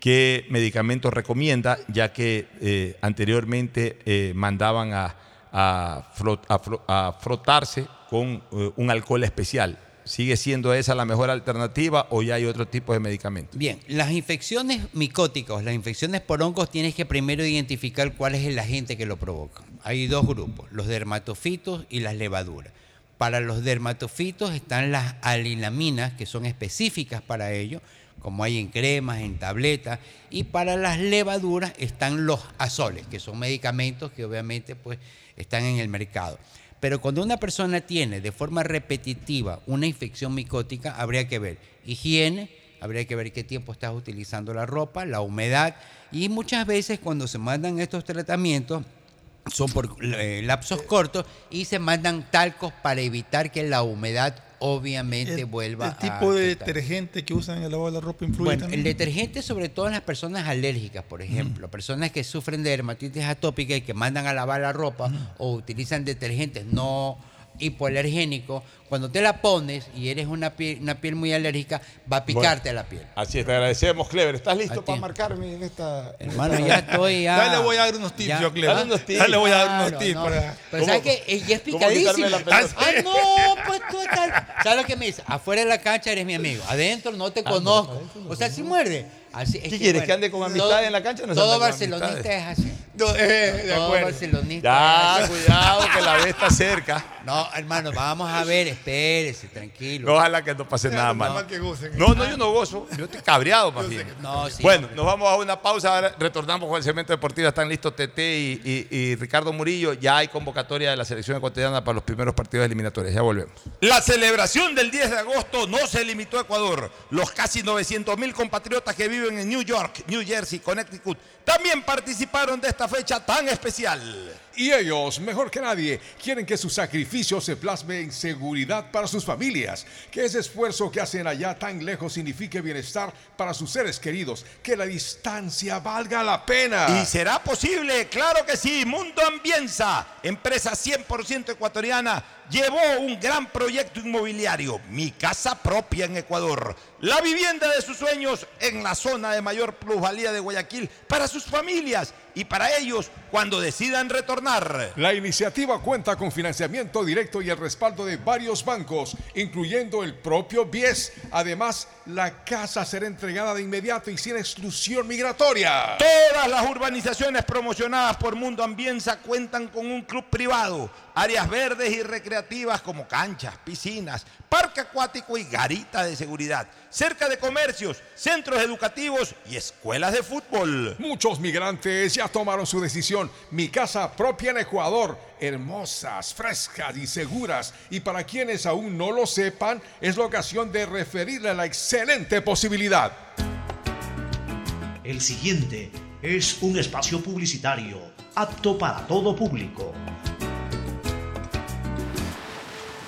Speaker 2: ¿Qué medicamento recomienda? Ya que eh, anteriormente eh, mandaban a, a frot- a fro- a frotarse con eh, un alcohol especial. ¿Sigue siendo esa la mejor alternativa o ya hay otro tipo de medicamento?
Speaker 30: Bien, las infecciones micóticas, las infecciones por hongos, tienes que primero identificar cuál es el agente que lo provoca. Hay dos grupos, los dermatofitos y las levaduras. Para los dermatofitos están las alinaminas, que son específicas para ello, como hay en cremas, en tabletas, y para las levaduras están los azoles, que son medicamentos que obviamente pues, están en el mercado. Pero cuando una persona tiene de forma repetitiva una infección micótica, habría que ver higiene, habría que ver qué tiempo estás utilizando la ropa, la humedad, y muchas veces cuando se mandan estos tratamientos, son por eh, lapsos cortos y se mandan talcos para evitar que la humedad obviamente vuelva
Speaker 8: El tipo
Speaker 30: a
Speaker 8: de detergente que usan en el lavado de la ropa influye
Speaker 30: Bueno,
Speaker 8: también.
Speaker 30: el detergente sobre todo en las personas alérgicas, por ejemplo, personas que sufren de dermatitis atópica y que mandan a lavar la ropa o utilizan detergentes no hipoalergénicos, cuando te la pones y eres una piel, una piel muy alérgica, va a picarte la piel.
Speaker 2: Así es, te agradecemos, Clever. ¿Estás
Speaker 30: A
Speaker 2: listo
Speaker 30: ti.
Speaker 2: para marcarme en esta.
Speaker 30: Hermano,
Speaker 2: esta-
Speaker 30: ya estoy ya.
Speaker 8: Ya le voy a dar unos tips,
Speaker 30: ya-
Speaker 8: yo, Clever.
Speaker 2: Dale unos tips.
Speaker 8: Ya le voy a dar
Speaker 30: Claro,
Speaker 8: unos tips
Speaker 30: no.
Speaker 8: para...
Speaker 30: Pero
Speaker 2: ¿Cómo-
Speaker 30: ¿sabes que Ella es
Speaker 2: pelota?
Speaker 30: Ah, no, pues tú estás. ¿Sabes lo que me dice? Afuera de la cancha eres mi amigo. Adentro no te conozco. O sea, si muerde. Así,
Speaker 2: ¿Qué quieres,
Speaker 30: muerde.
Speaker 2: que ande con amistades en la cancha no
Speaker 30: Todo barcelonista es así.
Speaker 8: No, eh, de acuerdo.
Speaker 30: barcelonista
Speaker 2: Ya, cuidado, que la vez está cerca.
Speaker 30: No, hermano, vamos a ver, espérese, tranquilo.
Speaker 2: Ojalá que no pase
Speaker 8: nada
Speaker 2: mal.
Speaker 8: más que gocen.
Speaker 2: No, no, yo no gozo. Yo estoy cabreado, más bien.
Speaker 30: No, sí,
Speaker 2: Bueno,
Speaker 30: hombre.
Speaker 2: nos vamos a una pausa. Ahora retornamos con el segmento deportivo. Están listos TT y, y- y Ricardo Murillo. Ya hay convocatoria de la selección ecuatoriana para los primeros partidos eliminatorios. Ya volvemos. La celebración del 10 de agosto no se limitó a Ecuador. Los casi 900 mil compatriotas que viven en New York, New Jersey, Connecticut, también participaron de esta fecha tan especial.
Speaker 22: Y ellos, mejor que nadie, quieren que su sacrificio se plasme en seguridad para sus familias, que ese esfuerzo que hacen allá tan lejos signifique bienestar para sus seres queridos, que la distancia valga la pena.
Speaker 2: ¿Y será posible? Claro que sí. Mundo Ambienza, empresa 100% ecuatoriana, llevó un gran proyecto inmobiliario, mi casa propia en Ecuador. La vivienda de sus sueños en la zona de mayor plusvalía de Guayaquil para sus familias y para ellos cuando decidan retornar.
Speaker 22: La iniciativa cuenta con financiamiento directo y el respaldo de varios bancos, incluyendo el propio BIES. Además, la casa será entregada de inmediato y sin exclusión migratoria.
Speaker 2: Todas las urbanizaciones promocionadas por Mundo Ambienza cuentan con un club privado, áreas verdes y recreativas como canchas, piscinas, parque acuático y garita de seguridad, cerca de comercios, centros educativos y escuelas de fútbol.
Speaker 22: Muchos migrantes ya tomaron su decisión. Mi casa propia en Ecuador, hermosas, frescas y seguras. Y para quienes aún no lo sepan, es la ocasión de referirle a la excelente posibilidad.
Speaker 31: El siguiente es un espacio publicitario apto para todo público.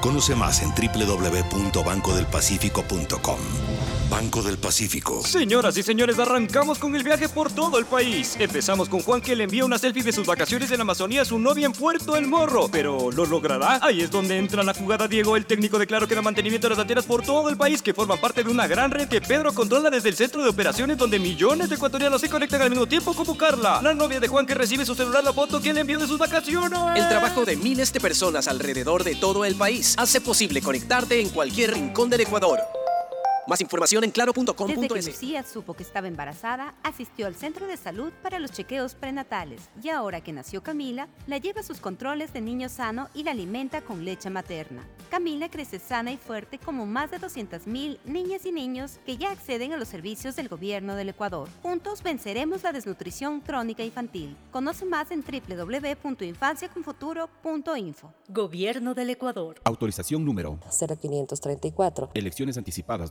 Speaker 12: Conoce más en www.bancodelpacifico.com. Banco del Pacífico.
Speaker 4: Señoras y señores, arrancamos con el viaje por todo el país. Empezamos con Juan que le envía una selfie de sus vacaciones en la Amazonía a su novia en Puerto El Morro. Pero ¿lo logrará? Ahí es donde entra la jugada Diego, el técnico declaró que da mantenimiento de las antenas por todo el país que forman parte de una gran red que Pedro controla desde el centro de operaciones donde millones de ecuatorianos se conectan al mismo tiempo como Carla, la novia de Juan que recibe su celular la foto que le envió de sus vacaciones.
Speaker 5: El trabajo de miles de personas alrededor de todo el país hace posible conectarte en cualquier rincón del Ecuador. Más información en
Speaker 13: Desde que
Speaker 5: claro.com.es.
Speaker 13: Lucía supo que estaba embarazada, asistió al centro de salud para los chequeos prenatales y ahora que nació Camila, la lleva a sus controles de niño sano y la alimenta con leche materna. Camila crece sana y fuerte como más de 200.000 niñas y niños que ya acceden a los servicios del gobierno del Ecuador. Juntos venceremos la desnutrición crónica infantil. Conoce más en www.infanciaconfuturo.info.
Speaker 23: Gobierno del Ecuador.
Speaker 15: Autorización número
Speaker 14: 0534.
Speaker 15: Elecciones anticipadas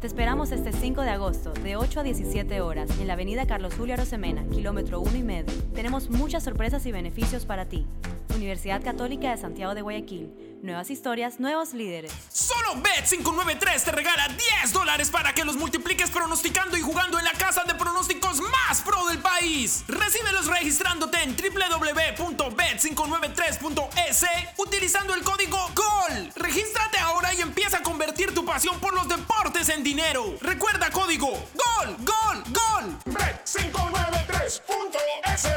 Speaker 16: Te esperamos este 5 de agosto de 8 a 17 horas en la avenida Carlos Julio Arosemena, kilómetro 1 y medio. Tenemos muchas sorpresas y beneficios para ti. Universidad Católica de Santiago de Guayaquil. Nuevas historias, nuevos líderes.
Speaker 17: Solo Bet593 te regala 10 dólares para que los multipliques pronosticando y jugando en la casa de pronósticos más pro del país. Recíbelos registrándote en www.bet593.es utilizando el código GOL. Regístrate ahora y empieza a convertir tu pasión por los deportes en dinero. Recuerda código GOL, GOL, GOL. Bet593.es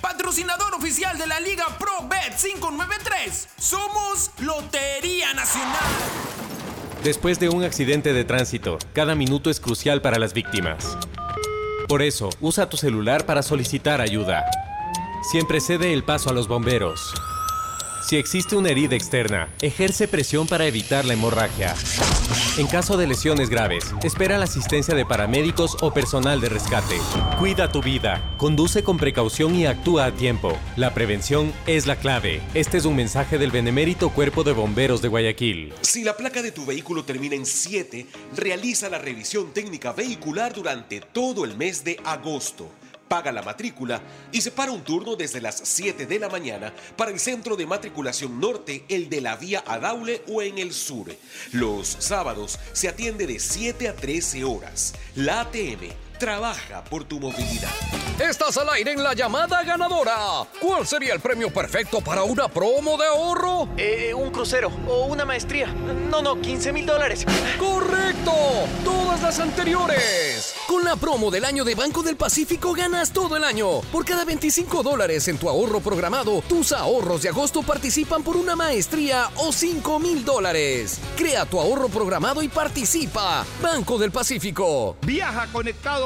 Speaker 17: Patrocinador oficial de la Liga Pro Bet 593. Somos Lotería Nacional.
Speaker 32: Después de un accidente de tránsito, cada minuto es crucial para las víctimas. Por eso, usa tu celular para solicitar ayuda. Siempre cede el paso a los bomberos. Si existe una herida externa, ejerce presión para evitar la hemorragia. En caso de lesiones graves, espera la asistencia de paramédicos o personal de rescate. Cuida tu vida, conduce con precaución y actúa a tiempo. La prevención es la clave. Este es un mensaje del Benemérito Cuerpo de Bomberos de Guayaquil.
Speaker 19: Si la placa de tu vehículo termina en 7, realiza la revisión técnica vehicular durante todo el mes de agosto. Paga la matrícula y separa un turno desde las 7 de la mañana para el centro de matriculación norte, el de la vía Adaule o en el sur. Los sábados se atiende de 7 a 13 horas. La ATM trabaja por tu movilidad.
Speaker 20: Estás al aire en la llamada ganadora. ¿Cuál sería el premio perfecto para una promo de ahorro?
Speaker 33: Eh, un crucero o una maestría. No, no, 15 mil dólares.
Speaker 20: ¡Correcto! Todas las anteriores. Con la promo del año de Banco del Pacífico ganas todo el año. Por cada 25 dólares en tu ahorro programado, tus ahorros de agosto participan por una maestría o 5 mil dólares. Crea tu ahorro programado y participa. Banco del Pacífico.
Speaker 2: Viaja conectado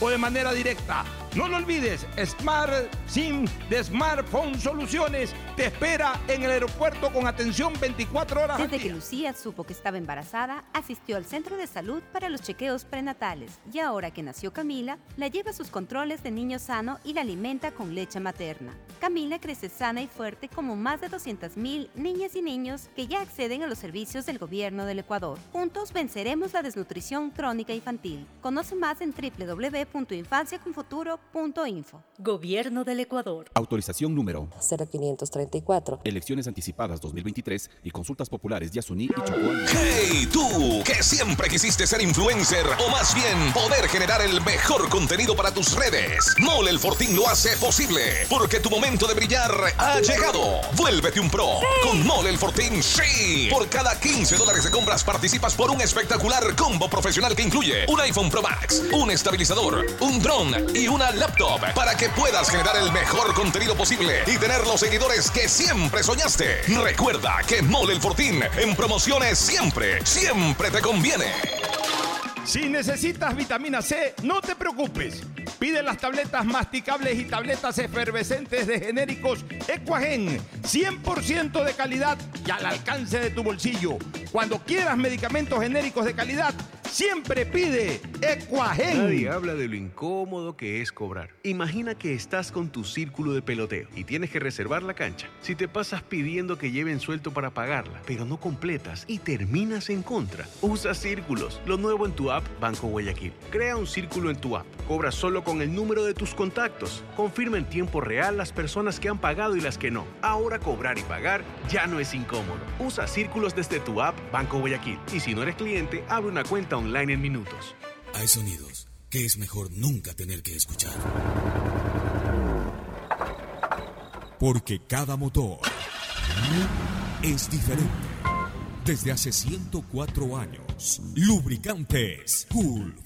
Speaker 2: o de manera directa. No lo olvides, Smart SIM de Smartphone Soluciones te espera en el aeropuerto con atención 24 horas al
Speaker 13: Desde que
Speaker 2: día.
Speaker 13: Lucía supo que estaba embarazada, asistió al centro de salud para los chequeos prenatales y ahora que nació Camila, la lleva a sus controles de niño sano y la alimenta con leche materna. Camila crece sana y fuerte como más de 200.000 niñas y niños que ya acceden a los servicios del gobierno del Ecuador. Juntos venceremos la desnutrición crónica infantil. Conoce más en www.infanciaconfuturo.info.
Speaker 23: Gobierno del Ecuador.
Speaker 15: Autorización número
Speaker 14: 0534.
Speaker 15: Elecciones anticipadas 2023 y consultas populares Yasuní y Chocó.
Speaker 24: ¡Hey, tú! Que siempre quisiste ser influencer o más bien poder generar el mejor contenido para tus redes. Mole el Fortín lo hace posible porque tu momento de brillar ha llegado. Vuélvete un pro con Mole el Fortín. ¡Sí! Por cada 15 dólares de compras participas por un espectacular combo profesional que incluye un iPhone Pro Max, un estabilizador, un dron y una laptop para que puedas generar el mejor contenido posible y tener los seguidores que siempre soñaste. Recuerda que Mole el Fortín en promociones siempre, siempre te conviene.
Speaker 2: Si necesitas vitamina C, no te preocupes. Pide las tabletas masticables y tabletas efervescentes de genéricos Equagen, 100% de calidad y al alcance de tu bolsillo. Cuando quieras medicamentos genéricos de calidad,
Speaker 34: siempre pide Ecuagen.
Speaker 35: Nadie habla de lo incómodo que es cobrar. Imagina que estás con tu círculo de peloteo y tienes que reservar la cancha. Si te pasas pidiendo que lleven suelto para pagarla, pero no completas y terminas en contra, usa círculos. Lo nuevo en tu app Banco Guayaquil. Crea un círculo en tu app. Cobra solo con el número de tus contactos. Confirma en tiempo real las personas que han pagado y las que no. Ahora cobrar y pagar ya no es incómodo. Usa círculos desde tu app Banco Guayaquil. Y si no eres cliente, abre una cuenta online en minutos.
Speaker 25: Hay sonidos que es mejor nunca tener que escuchar. Porque cada motor es diferente. Desde hace 104 años, Lubricantes Cool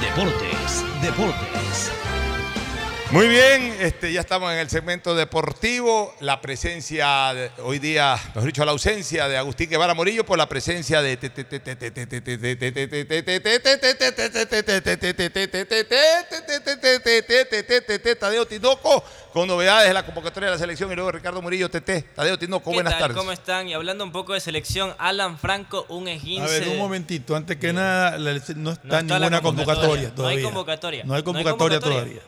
Speaker 11: Deportes, Deportes.
Speaker 2: Muy bien, este, ya estamos en el segmento deportivo. La presencia, hoy día, mejor dicho, la ausencia de Agustín Guevara Morillo por la presencia de Tadeo Tinoco con novedades de la convocatoria de la selección y luego Ricardo Murillo TT. Tadeo Tinoco,
Speaker 36: ¿Qué
Speaker 2: buenas
Speaker 36: tal?
Speaker 2: tardes.
Speaker 36: ¿Cómo están? Y hablando un poco de selección, Alan Franco, un
Speaker 8: A
Speaker 36: esguince.
Speaker 8: ver, un momentito, antes que nada, no está,
Speaker 36: No está la
Speaker 8: ninguna convocatoria,
Speaker 36: convocatoria.
Speaker 8: todavía.
Speaker 36: No hay convocatoria.
Speaker 8: No hay
Speaker 36: No hay
Speaker 8: convocatoria
Speaker 36: convocatoria.
Speaker 8: todavía.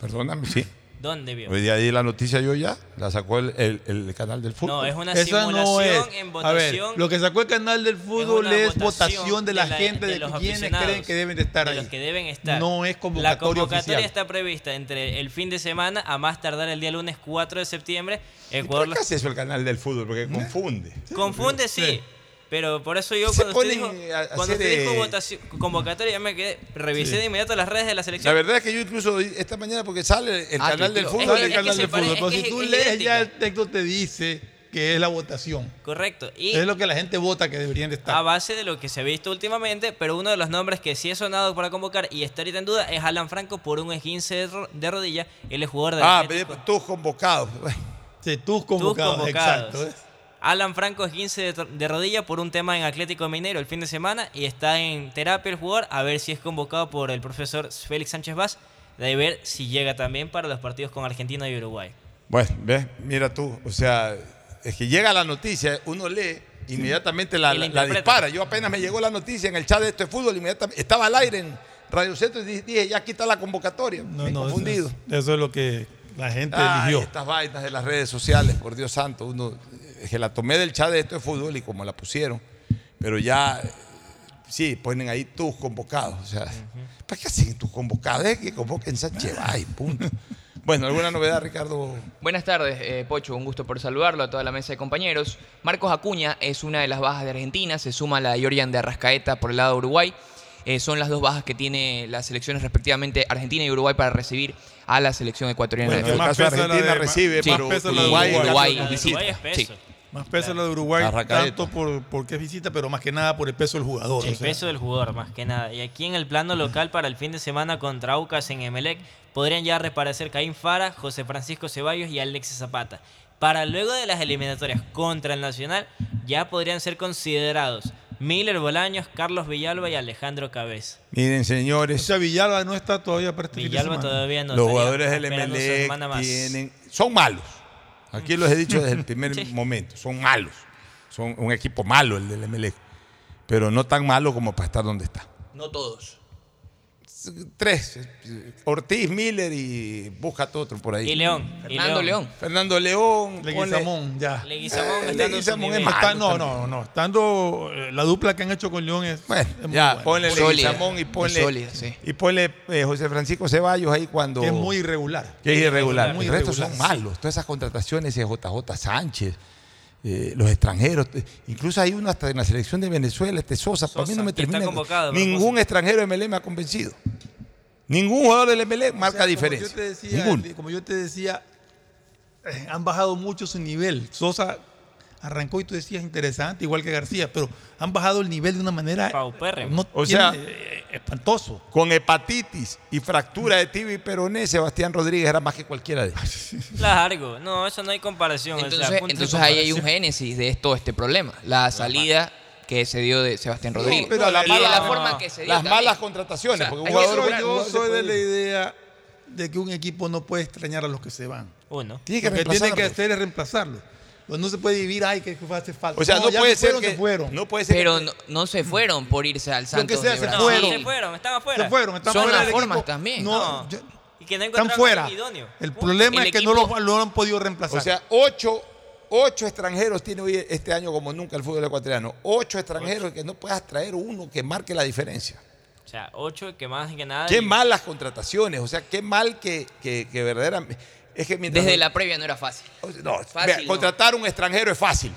Speaker 2: Perdóname, sí.
Speaker 36: ¿Dónde vio?
Speaker 2: Hoy día di la noticia yo ya, la sacó el, el- el canal del fútbol.
Speaker 36: No, es una
Speaker 8: Esa no es.
Speaker 36: simulación en
Speaker 8: A ver,
Speaker 36: votación.
Speaker 8: lo que sacó el canal del fútbol es
Speaker 36: votación
Speaker 8: votación de la,
Speaker 36: de la-
Speaker 8: gente,
Speaker 36: de
Speaker 8: de,
Speaker 36: los
Speaker 8: quienes creen que deben de estar
Speaker 36: de
Speaker 8: ahí.
Speaker 36: los que deben estar.
Speaker 8: No es
Speaker 36: La
Speaker 8: convocatoria
Speaker 36: convocatoria
Speaker 8: oficial.
Speaker 36: está prevista entre el fin de semana a más tardar el día lunes 4 de septiembre. Ecuador
Speaker 2: ¿Por qué hace eso el canal del fútbol? Porque confunde.
Speaker 36: Confunde, sí. Pero por eso yo cuando usted, dijo, cuando usted dijo
Speaker 2: eh,
Speaker 36: votación, convocatoria, ya me quedé. Revisé
Speaker 2: Sí.
Speaker 36: de inmediato las redes de la
Speaker 2: La
Speaker 36: selección.
Speaker 2: verdad es que yo incluso esta mañana, porque sale el
Speaker 36: Ah,
Speaker 2: canal del fútbol.
Speaker 8: El
Speaker 36: es
Speaker 8: canal del fútbol. Pero si tú
Speaker 36: es
Speaker 8: lees ya el texto te dice que es la votación.
Speaker 36: Correcto. Y
Speaker 8: Es lo que la gente vota que deberían de estar.
Speaker 36: a base de lo que se ha visto últimamente, pero uno de los nombres que sí ha sonado para convocar y está ahorita en duda es Alan Franco por un esguince de, ro- de rodilla. Él es jugador de
Speaker 2: Ah, pero tus convocados.
Speaker 8: Sí, tus convocados, exacto.
Speaker 36: Alan Franco esguince de, de rodilla por un tema en Atlético Mineiro el fin de semana y está en terapia el jugador a ver si es convocado por el profesor Félix Sánchez Vaz. De ver si llega también para los partidos con Argentina y Uruguay.
Speaker 2: Bueno, ves, mira tú, o sea, es que llega la noticia, uno lee, inmediatamente la,
Speaker 36: la
Speaker 2: la- dispara. Yo apenas me llegó la noticia en el chat de esto de fútbol, inmediatamente estaba al aire en Radio Centro y dije, ya aquí está la convocatoria.
Speaker 8: No,
Speaker 2: Me
Speaker 8: no, eso
Speaker 2: confundido.
Speaker 8: es, eso es lo que la gente
Speaker 2: Ay,
Speaker 8: eligió.
Speaker 2: estas vainas de las redes sociales, por Dios santo, uno que la tomé del chat de esto de fútbol y como la pusieron, pero ya sí, ponen ahí tus convocados. O sea, ¿para qué hacen tus convocados? Es que convoquen Sánchez Bay, punto. Bueno, ¿alguna novedad, Ricardo?
Speaker 16: Buenas tardes, eh, Pocho. Un gusto por saludarlo a toda la mesa de compañeros. Marcos Acuña es una de las bajas de Argentina. Se suma la de Georgian de Arrascaeta por el lado de Uruguay. Eh, son las dos bajas que tiene las selecciones respectivamente Argentina y Uruguay para recibir a la selección ecuatoriana.
Speaker 2: Bueno,
Speaker 16: de
Speaker 2: en el caso de Argentina recibe,
Speaker 16: Sí,
Speaker 2: pero
Speaker 16: y
Speaker 2: Uruguay,
Speaker 16: Uruguay,
Speaker 36: es
Speaker 16: Sí.
Speaker 8: Más peso la de Uruguay, tanto por, porque es visita, pero más que nada por el peso del jugador.
Speaker 36: El
Speaker 8: o sea.
Speaker 36: peso del jugador, más que nada. Y aquí en el plano local, para el fin de semana contra Aucas en Emelec, podrían ya reaparecer Caín Fara, José Francisco Ceballos y Alexis Zapata. Para luego de las eliminatorias contra el Nacional, ya podrían ser considerados Miller Bolaños, Carlos Villalba y Alejandro Cabez.
Speaker 2: Miren,
Speaker 8: O
Speaker 2: señores,
Speaker 8: sea, Villalba no está todavía para este fin de
Speaker 36: Villalba todavía no
Speaker 2: los jugadores del
Speaker 36: más.
Speaker 2: tienen, son malos. Aquí los he dicho desde el primer momento, son malos. Son un equipo malo el del Emelec, pero no tan malo como para estar donde está.
Speaker 16: No todos.
Speaker 2: Tres. Ortiz, Miller y búscate otro por ahí.
Speaker 36: Y León. y
Speaker 16: Fernando León.
Speaker 2: Fernando León.
Speaker 8: Leguizamón, ya.
Speaker 36: Leguizamón
Speaker 2: Eh, Leguizamón es malo
Speaker 8: Está- no, no, no. Estando eh, la dupla que han hecho con León es, es muy
Speaker 2: Ya,
Speaker 8: buena.
Speaker 2: ponle Leguizamón y ponle,
Speaker 16: sólida, sí.
Speaker 2: y ponle eh, José Francisco Ceballos ahí cuando...
Speaker 8: Que es muy irregular.
Speaker 2: que es irregular.
Speaker 8: Muy
Speaker 2: el resto son malos. Todas esas contrataciones de JJ Sánchez, eh, los extranjeros. eh, Incluso hay uno hasta en la selección de Venezuela, este Sosa. para mí no me termina. Ningún extranjero de MLE me ha convencido. Ningún jugador del MLE marca
Speaker 8: O sea, como
Speaker 2: diferencia.
Speaker 8: yo te decía,
Speaker 2: Ninguno.
Speaker 8: como yo te decía, eh, han bajado mucho su nivel. Sosa arrancó y tú decías interesante, igual que García, pero han bajado el nivel de una manera no
Speaker 2: O
Speaker 8: tiene,
Speaker 2: sea,
Speaker 8: eh, espantoso.
Speaker 2: Con hepatitis y fractura de tibia y peroné, Sebastián Rodríguez era más que cualquiera de ellos.
Speaker 36: Largo. No, eso no hay comparación. o sea,
Speaker 16: Entonces, entonces ahí hay un génesis de todo este problema. La salida que se dio de Sebastián Rodríguez.
Speaker 2: pero la
Speaker 16: y
Speaker 2: mala-
Speaker 16: de la forma que se dio
Speaker 2: Las
Speaker 16: también.
Speaker 2: malas contrataciones.
Speaker 16: O sea,
Speaker 2: porque un jugador,
Speaker 8: yo
Speaker 2: no
Speaker 8: soy de la idea de que un equipo no puede extrañar a los que se van.
Speaker 36: Uno.
Speaker 2: Tiene que
Speaker 8: Lo que tiene que hacer es reemplazarlos. Pues no se puede vivir, ay, que hace falta.
Speaker 2: O sea, no, puede
Speaker 8: se
Speaker 2: ser
Speaker 8: fueron,
Speaker 2: que
Speaker 8: se fueron.
Speaker 2: no puede ser
Speaker 16: Pero
Speaker 2: que-
Speaker 16: no, no se fueron por irse al
Speaker 8: Lo que
Speaker 16: Santos
Speaker 8: sea,
Speaker 16: de
Speaker 8: se.
Speaker 36: No,
Speaker 8: fueron.
Speaker 36: se fueron, están afuera.
Speaker 8: Se fueron, están
Speaker 16: Son
Speaker 8: fuera
Speaker 16: las
Speaker 8: del
Speaker 16: formas
Speaker 8: equipo.
Speaker 16: también.
Speaker 8: No,
Speaker 36: No.
Speaker 8: yo-
Speaker 36: Y que no
Speaker 8: están fuera.
Speaker 36: idóneo.
Speaker 8: El problema
Speaker 16: El
Speaker 8: es que
Speaker 16: equipo-
Speaker 8: no lo, lo han podido reemplazar.
Speaker 2: O sea, ocho, ocho extranjeros tiene hoy este año como nunca el fútbol ecuatoriano. Ocho extranjeros que no puedas traer uno que marque la diferencia.
Speaker 36: O sea, ocho que más que nada.
Speaker 2: Qué
Speaker 36: y-
Speaker 2: mal las contrataciones. O sea, qué mal que, que, que verdaderamente. Es que mientras.
Speaker 16: Desde la previa no era fácil.
Speaker 2: No,
Speaker 16: Fácil,
Speaker 2: vea,
Speaker 16: no.
Speaker 2: contratar un extranjero es fácil.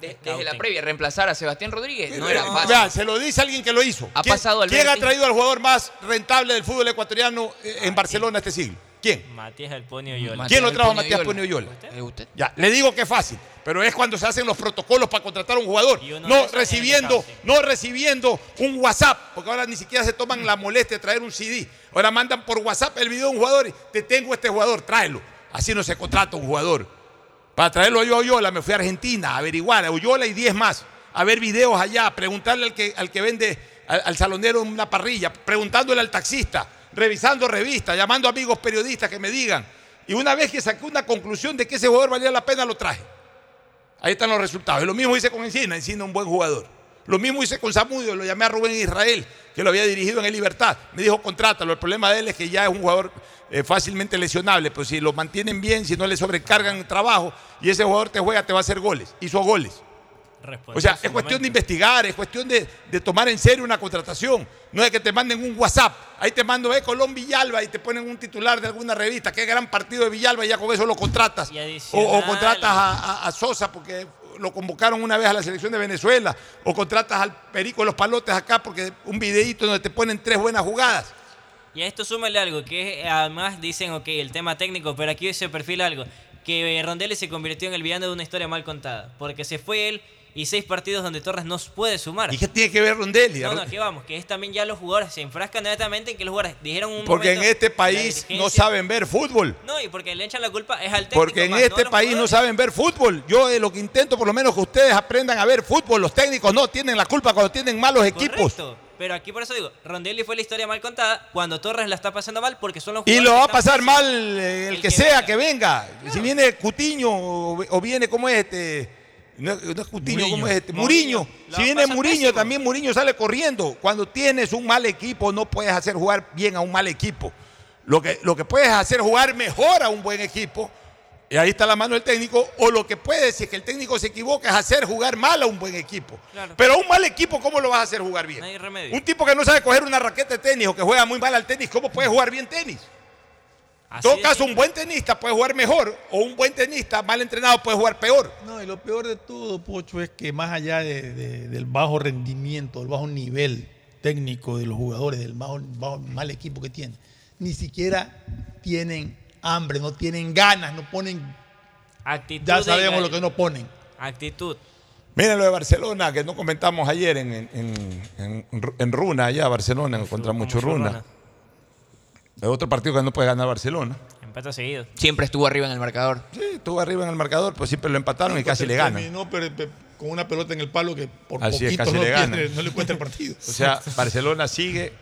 Speaker 16: De- desde la previa, reemplazar a Sebastián Rodríguez no era fácil.
Speaker 2: Vea, se lo dice alguien que lo hizo.
Speaker 16: Ha
Speaker 2: ¿Quién,
Speaker 16: pasado
Speaker 2: ¿Quién ha traído al jugador más rentable del fútbol ecuatoriano eh, en Barcelona este siglo? ¿Quién?
Speaker 36: Matías del Ponio Yola.
Speaker 2: ¿Quién lo trajo a
Speaker 16: Ponio
Speaker 2: Matías
Speaker 16: Yola.
Speaker 2: Ponio Yola?
Speaker 16: ¿Es usted?
Speaker 2: Ya, le digo que es fácil, pero es cuando se hacen los protocolos para contratar a un jugador. No recibiendo, no recibiendo un WhatsApp, porque ahora ni siquiera se toman la molestia de traer un CD. Ahora mandan por WhatsApp el video de un jugador y te tengo este jugador, tráelo. Así no se contrata un jugador. Para traerlo yo a Oyola me fui a Argentina a averiguar, a Oyola y 10 más, a ver videos allá, preguntarle al que, al que vende, al, al salonero una parrilla, preguntándole al taxista, revisando revistas, llamando amigos periodistas que me digan. Y una vez que saqué una conclusión de que ese jugador valía la pena, lo traje. Ahí están los resultados. Y lo mismo hice con Encina, Encina un buen jugador. Lo mismo hice con Zamudio, lo llamé a Rubén Israel, que lo había dirigido en el Libertad. Me dijo, contrátalo. El problema de él es que ya es un jugador eh, fácilmente lesionable, pero si lo mantienen bien, si no le sobrecargan el trabajo y ese jugador te juega, te va a hacer goles. Hizo goles. O sea, es cuestión de investigar, es cuestión de, de tomar en serio una contratación. No es que te manden un WhatsApp. Ahí te mando, eh, Colón Villalba y te ponen un titular de alguna revista. Qué gran partido de Villalba y ya con eso lo contratas. O, contratas a, a- a Sosa porque lo convocaron una vez a la selección de Venezuela. O contratas al Perico de los Palotes acá porque un videíto donde te ponen tres buenas jugadas.
Speaker 36: Y a esto súmale algo, que además dicen, ok, el tema técnico, pero aquí se perfila algo, que Rondelli se convirtió en el villano de una historia mal contada, porque se fue él y seis partidos donde Torres no puede sumar.
Speaker 2: ¿Y qué tiene que ver Rondelli?
Speaker 36: No, no, que vamos, que es también ya los jugadores se enfrascan netamente en que los jugadores dijeron un
Speaker 2: Porque en este país no saben ver fútbol.
Speaker 36: No, y porque le echan la culpa es al técnico.
Speaker 2: Porque en
Speaker 36: más,
Speaker 2: este país no saben ver fútbol. Yo de lo que intento, por lo menos que ustedes aprendan a ver fútbol. Los técnicos no tienen la culpa cuando tienen malos equipos.
Speaker 36: Correcto. Pero aquí por eso digo, Rondelli fue la historia mal contada cuando Torres la está pasando mal porque son los
Speaker 2: Y
Speaker 36: jugadores
Speaker 2: lo
Speaker 36: que
Speaker 2: va a pasar mal eh, el, que, sea que venga. Si viene Cutiño o, o viene, ¿cómo es este? No, no es Cutiño, ¿cómo es este? Muriño. Si viene Muriño, también Muriño sale corriendo. Cuando tienes un mal equipo, no puedes hacer jugar bien a un mal equipo. Lo que, lo que puedes hacer jugar mejor a un buen equipo. Y ahí está la mano del técnico. O lo que puede, si es que el técnico se equivoca, es hacer jugar mal a un buen equipo.
Speaker 36: Claro.
Speaker 2: Pero a un mal equipo, ¿cómo lo vas a hacer jugar bien?
Speaker 36: No hay remedio.
Speaker 2: Un tipo que no sabe coger una raqueta de tenis o que juega muy mal al tenis, ¿cómo puede jugar bien tenis? En
Speaker 36: Así
Speaker 2: todo
Speaker 36: de
Speaker 2: caso,
Speaker 36: simple.
Speaker 2: un buen tenista puede jugar mejor o un buen tenista mal entrenado puede jugar peor.
Speaker 8: No, y lo peor de todo, Pocho, es que más allá de- de- del bajo rendimiento, del bajo nivel técnico de los jugadores, del bajo, bajo- mal equipo que tienen, ni siquiera tienen hambre, no tienen ganas, no ponen,
Speaker 36: Actitud
Speaker 8: ya sabemos lo que no ponen.
Speaker 36: Actitud.
Speaker 2: Miren lo de Barcelona, que no comentamos ayer en, en, en- en- en Runa, allá Barcelona, contra mucho Runa. Es otro partido que no puede ganar Barcelona.
Speaker 36: Empata seguido.
Speaker 16: Siempre estuvo arriba en el marcador.
Speaker 2: Sí, estuvo arriba en el marcador, pues siempre lo empataron y casi le ganan.
Speaker 8: Terminó pero- pero con una pelota en el palo que por
Speaker 2: Así es,
Speaker 8: poquito
Speaker 2: casi
Speaker 8: no,
Speaker 2: le
Speaker 8: tiene-
Speaker 2: ganan.
Speaker 8: no le cuenta el partido.
Speaker 2: O sea, Barcelona sigue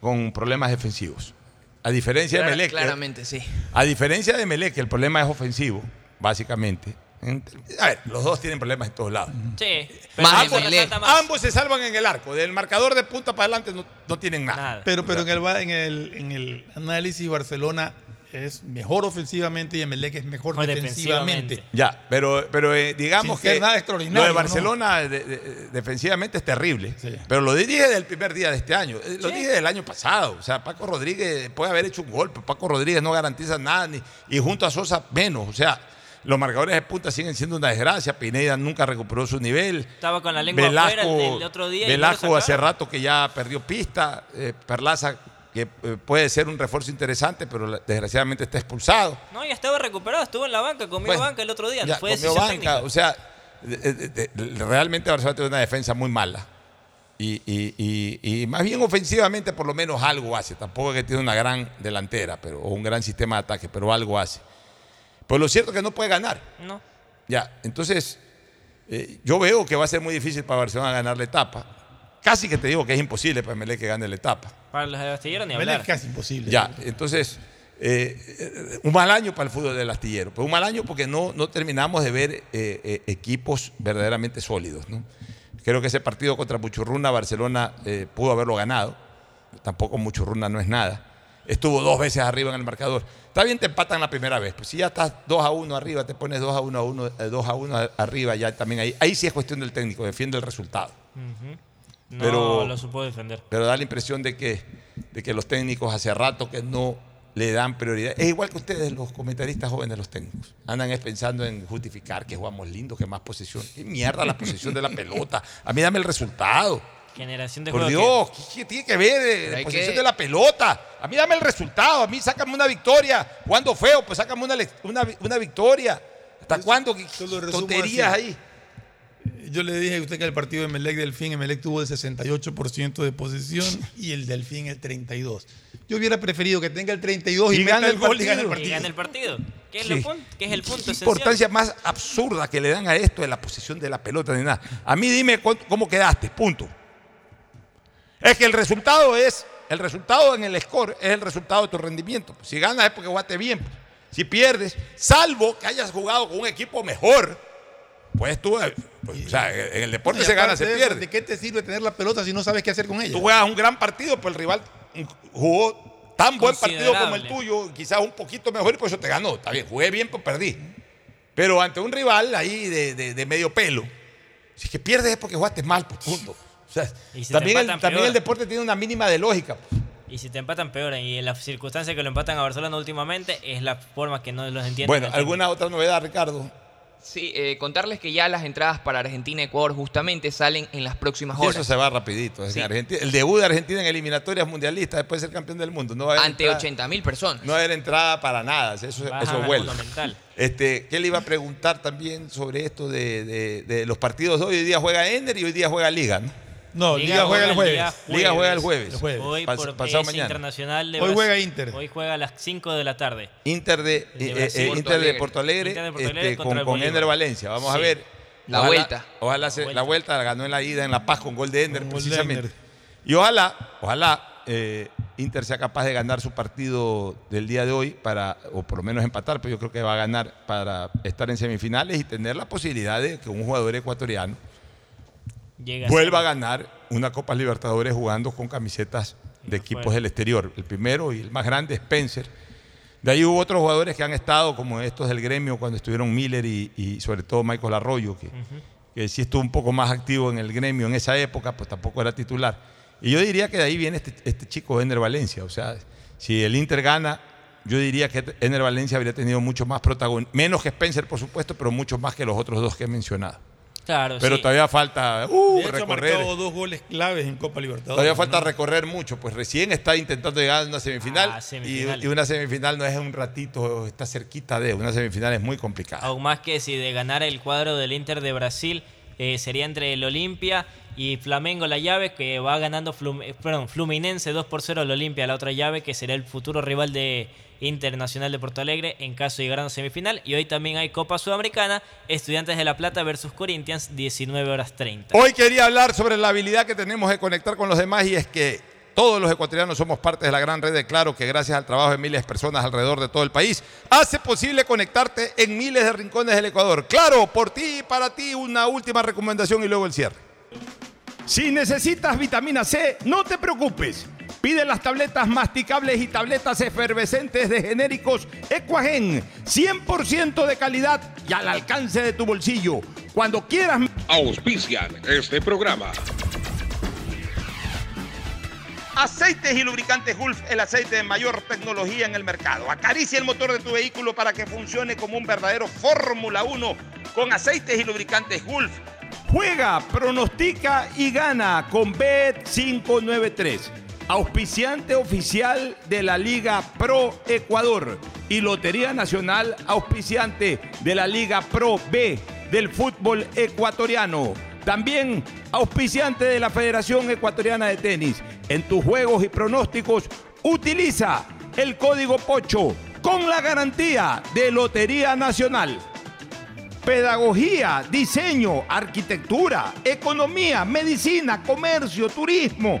Speaker 2: con problemas defensivos. A diferencia de
Speaker 16: Clara-
Speaker 2: Melec. que-
Speaker 16: claramente, sí.
Speaker 2: A diferencia de Melec, que el problema es ofensivo, básicamente. A ver, los dos tienen problemas en todos lados.
Speaker 36: Sí.
Speaker 2: Ambos,
Speaker 36: ambos, resalta más.
Speaker 2: ambos se salvan en el arco. Del marcador de punta para adelante no, no tienen nada.
Speaker 8: Pero, pero en, el, en, el, en el análisis, Barcelona es mejor ofensivamente y Emelec es mejor defensivamente.
Speaker 2: Ya, pero, pero eh, digamos que
Speaker 8: nada
Speaker 2: lo
Speaker 8: extraordinario.
Speaker 2: Barcelona de- de- defensivamente es terrible. Pero lo dije del primer día de este año. eh, Lo dije del año pasado. O sea, Paco Rodríguez puede haber hecho un gol, pero Paco Rodríguez no garantiza nada. Ni, y junto a Sosa menos. O sea, los marcadores de punta siguen siendo una desgracia. Pineda nunca recuperó su nivel.
Speaker 36: Estaba con la lengua afuera el, el otro día. no
Speaker 2: Velasco hace rato que ya perdió pista. eh, Perlaza, que eh, puede ser un refuerzo interesante, pero desgraciadamente está expulsado.
Speaker 36: No, ya estaba recuperado, estuvo en la banca, comió
Speaker 2: Bueno,
Speaker 36: banca el otro día.
Speaker 2: Ya,
Speaker 36: fue
Speaker 2: comió banca.
Speaker 36: técnica.
Speaker 2: O sea, de- de- de- realmente Barcelona tiene una defensa muy mala. Y, y- y- y más bien ofensivamente por lo menos algo hace. Tampoco es que tiene una gran delantera pero, o un gran sistema de ataque, pero algo hace. Pues lo cierto es que no puede ganar.
Speaker 36: No.
Speaker 2: Ya, entonces eh, yo veo que va a ser muy difícil para Barcelona ganar la etapa. Casi que te digo que es imposible para Melé que gane la etapa.
Speaker 36: Para los de Astillero ni hablar.
Speaker 8: es casi imposible.
Speaker 2: Ya, entonces, eh, eh, un mal año para el fútbol del astillero. Pero un mal año porque no, no terminamos de ver eh, eh, equipos verdaderamente sólidos. ¿no? Creo que ese partido contra Muchurruna, Barcelona eh, pudo haberlo ganado. Tampoco Muchurruna no es nada. Estuvo dos veces arriba en el marcador. Está bien, te empatan la primera vez. Pues si ya estás 2 a 1 arriba, te pones 2 a 1 a 1, eh, 2 a 1 arriba, ya también ahí. Ahí sí es cuestión del técnico, defiende el resultado.
Speaker 36: Ujú. No
Speaker 2: Pero-
Speaker 36: lo supo defender.
Speaker 2: Pero da la impresión de que, de que los técnicos hace rato que no le dan prioridad. Es igual que ustedes, los comentaristas jóvenes, los técnicos. Andan es pensando en justificar que jugamos lindo, que más posesión. ¿Qué mierda la posesión de la pelota? A mí dame el resultado.
Speaker 36: Generación de
Speaker 2: Por
Speaker 36: juego
Speaker 2: Dios, ¿qué, qué tiene que ver de
Speaker 16: hay
Speaker 2: posesión
Speaker 16: que-
Speaker 2: de la pelota? A mí dame el resultado, a mí sácame una victoria. Jugando feo, pues sácame una, una, una victoria. ¿Hasta cuándo? ¿Qué, tonterías
Speaker 8: así.
Speaker 2: ahí?
Speaker 8: Yo le dije a usted que el partido de Emelec Delfín, Emelec tuvo el 68% de posesión y el Delfín el 32%. Yo hubiera preferido que tenga el 32 y,
Speaker 2: Y
Speaker 8: meta
Speaker 2: gane
Speaker 8: el
Speaker 2: el
Speaker 8: gol y gane el
Speaker 2: partido.
Speaker 36: Y gana el partido. ¿Qué es,
Speaker 2: Sí.
Speaker 36: lo pun- qué es el punto
Speaker 2: ¿Qué
Speaker 36: esencial?
Speaker 2: importancia más absurda que le dan a esto de la posición de la pelota ni nada. A mí dime cuánto- cómo quedaste, punto. Es que el resultado es, el resultado en el score es el resultado de tu rendimiento. Si ganas es porque jugaste bien. pues. Si pierdes, salvo que hayas jugado con un equipo mejor, pues tú, eh, pues, o sea, en el deporte se gana, se
Speaker 8: de eso,
Speaker 2: pierde.
Speaker 8: ¿De qué te sirve tener la pelota si no sabes qué hacer con ella?
Speaker 2: Tú juegas un gran partido, pero el rival jugó tan buen partido como el tuyo, quizás un poquito mejor y por eso te ganó. Está bien, jugué bien, pero perdí. Pero ante un rival ahí de, de- de medio pelo, si es que pierdes es porque jugaste mal, pues, punto. O sea,
Speaker 36: Y si
Speaker 2: también, el,
Speaker 36: empatan,
Speaker 2: también
Speaker 36: peor.
Speaker 2: el deporte tiene una mínima de lógica. pues.
Speaker 36: Y si te empatan, peor. Y en las circunstancias que lo empatan a Barcelona últimamente, es la forma que no los entienden.
Speaker 2: Bueno. ¿alguna otra novedad, Ricardo?
Speaker 16: Sí, eh, contarles que ya las entradas para Argentina y Ecuador justamente salen en las próximas
Speaker 2: Y
Speaker 16: horas.
Speaker 2: eso se va rapidito.
Speaker 16: Sí.
Speaker 2: Argentina- el debut de Argentina en eliminatorias mundialistas después de ser campeón del mundo. No va a haber
Speaker 16: Ante
Speaker 2: entrada-
Speaker 16: 80 mil personas.
Speaker 2: No era entrada para nada, eso, eso.
Speaker 36: Monumental.
Speaker 2: Este, ¿Qué le iba a preguntar también sobre esto de, de- de los partidos de hoy? Hoy día juega Ender y hoy día juega Liga, ¿no?
Speaker 8: No, Liga, juega el jueves.
Speaker 2: Liga juega el jueves.
Speaker 8: El jueves.
Speaker 36: Hoy
Speaker 2: Pas-
Speaker 36: por
Speaker 2: pasado
Speaker 36: es
Speaker 2: mañana.
Speaker 36: internacional de
Speaker 8: Hoy juega Inter.
Speaker 36: Hoy juega a las 5 de la tarde.
Speaker 2: Inter de,
Speaker 36: de
Speaker 2: eh, eh,
Speaker 16: Porto
Speaker 2: Inter de
Speaker 16: Alegre.
Speaker 2: Porto Alegre,
Speaker 36: Inter de Porto Alegre
Speaker 2: este, con. Ender Valencia. Vamos a ver.
Speaker 16: La
Speaker 2: Ojalá-
Speaker 16: vuelta.
Speaker 2: Ojalá se-
Speaker 36: vuelta.
Speaker 2: la vuelta la ganó en la ida en La Paz con gol de Ender,
Speaker 8: Con gol de
Speaker 2: precisamente.
Speaker 8: Ender.
Speaker 2: Y ojalá, ojalá eh, Inter sea capaz de ganar su partido del día de hoy para, o por lo menos empatar, pero yo creo que va a ganar para estar en semifinales y tener la posibilidad de que un jugador ecuatoriano
Speaker 36: Llega
Speaker 2: vuelva a ganar una Copa Libertadores jugando con camisetas de equipos del exterior. El primero y el más grande, Spencer. De ahí hubo otros jugadores que han estado, como estos del gremio, cuando estuvieron Miller y, y sobre todo Michael Arroyo, que, que sí estuvo un poco más activo en el gremio en esa época, pues tampoco era titular. Y yo diría que de ahí viene este, este chico, Ener Valencia. O sea, si el Inter gana, yo diría que Ener Valencia habría tenido mucho más protagonismo, menos que Spencer, por supuesto, pero mucho más que los otros dos que he mencionado.
Speaker 36: Claro,
Speaker 2: Pero
Speaker 36: sí.
Speaker 2: todavía falta uh,
Speaker 8: De hecho, ha
Speaker 2: recorrer.
Speaker 8: marcado dos goles claves en Copa Libertadores.
Speaker 2: Todavía falta
Speaker 8: ¿no?
Speaker 2: recorrer mucho, pues recién está intentando llegar a una semifinal,
Speaker 36: Ah,
Speaker 2: y- una semifinal no es un ratito, está cerquita de, una semifinal es muy complicada.
Speaker 36: Aún más que si de ganar el cuadro del Inter de Brasil eh, sería entre el Olimpia y Flamengo la llave que va ganando Flum- eh, perdón, Fluminense 2 por 0 al Olimpia la otra llave que será el futuro rival de Internacional de Porto Alegre en caso de llegar a una semifinal y hoy también hay Copa Sudamericana Estudiantes de La Plata versus Corinthians 19 horas 30
Speaker 2: Hoy quería hablar sobre la habilidad que tenemos de conectar con los demás y es que
Speaker 37: Todos los ecuatorianos somos parte de la gran red de Claro que gracias al trabajo de miles de personas alrededor de todo el país hace posible conectarte en miles de rincones del Ecuador. Claro, por ti y para ti una última recomendación y luego el cierre.
Speaker 2: Si necesitas vitamina C, no te preocupes. Pide las tabletas masticables y tabletas efervescentes de genéricos Equagen, 100% de calidad y al alcance de tu bolsillo. Cuando quieras.
Speaker 24: Auspician este programa.
Speaker 37: Aceites y lubricantes Gulf, el aceite de mayor tecnología en el mercado. Acaricia el motor de tu vehículo para que funcione como un verdadero Fórmula 1 con aceites y lubricantes Gulf.
Speaker 2: Juega, pronostica y gana con Bet593, auspiciante oficial de la Liga Pro Ecuador y Lotería Nacional, auspiciante de la Liga Pro B del fútbol ecuatoriano. También auspiciante de la Federación Ecuatoriana de Tenis. En tus juegos y pronósticos, utiliza el código POCHO con la garantía de Lotería Nacional. Pedagogía, diseño, arquitectura, economía, medicina, comercio, turismo,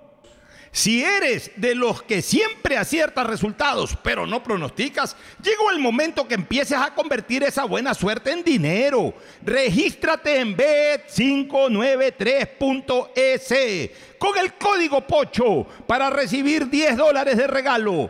Speaker 2: Si eres de los que siempre aciertas resultados, pero no pronosticas, llegó el momento que empieces a convertir esa buena suerte en dinero. Regístrate en bet593.es con el código POCHO para recibir 10 dólares de regalo.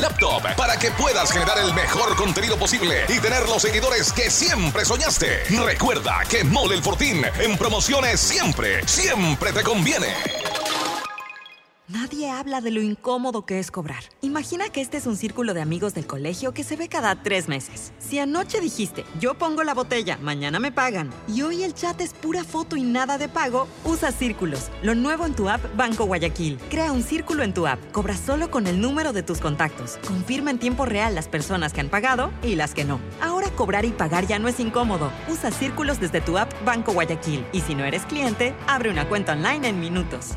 Speaker 24: laptop para que puedas generar el mejor contenido posible y tener los seguidores que siempre soñaste. Recuerda que Mole el Fortín en promociones siempre, siempre te conviene.
Speaker 3: Nadie habla de lo incómodo que es cobrar. Imagina que este es un círculo de amigos del colegio que se ve cada tres meses. Si anoche dijiste, yo pongo la botella, mañana me pagan, y hoy el chat es pura foto y nada de pago, usa Círculos, lo nuevo en tu app Banco Guayaquil. Crea un círculo en tu app, cobra solo con el número de tus contactos, confirma en tiempo real las personas que han pagado y las que no. Ahora cobrar y pagar ya no es incómodo. Usa Círculos desde tu app Banco Guayaquil. Y si no eres cliente, abre una cuenta online en minutos.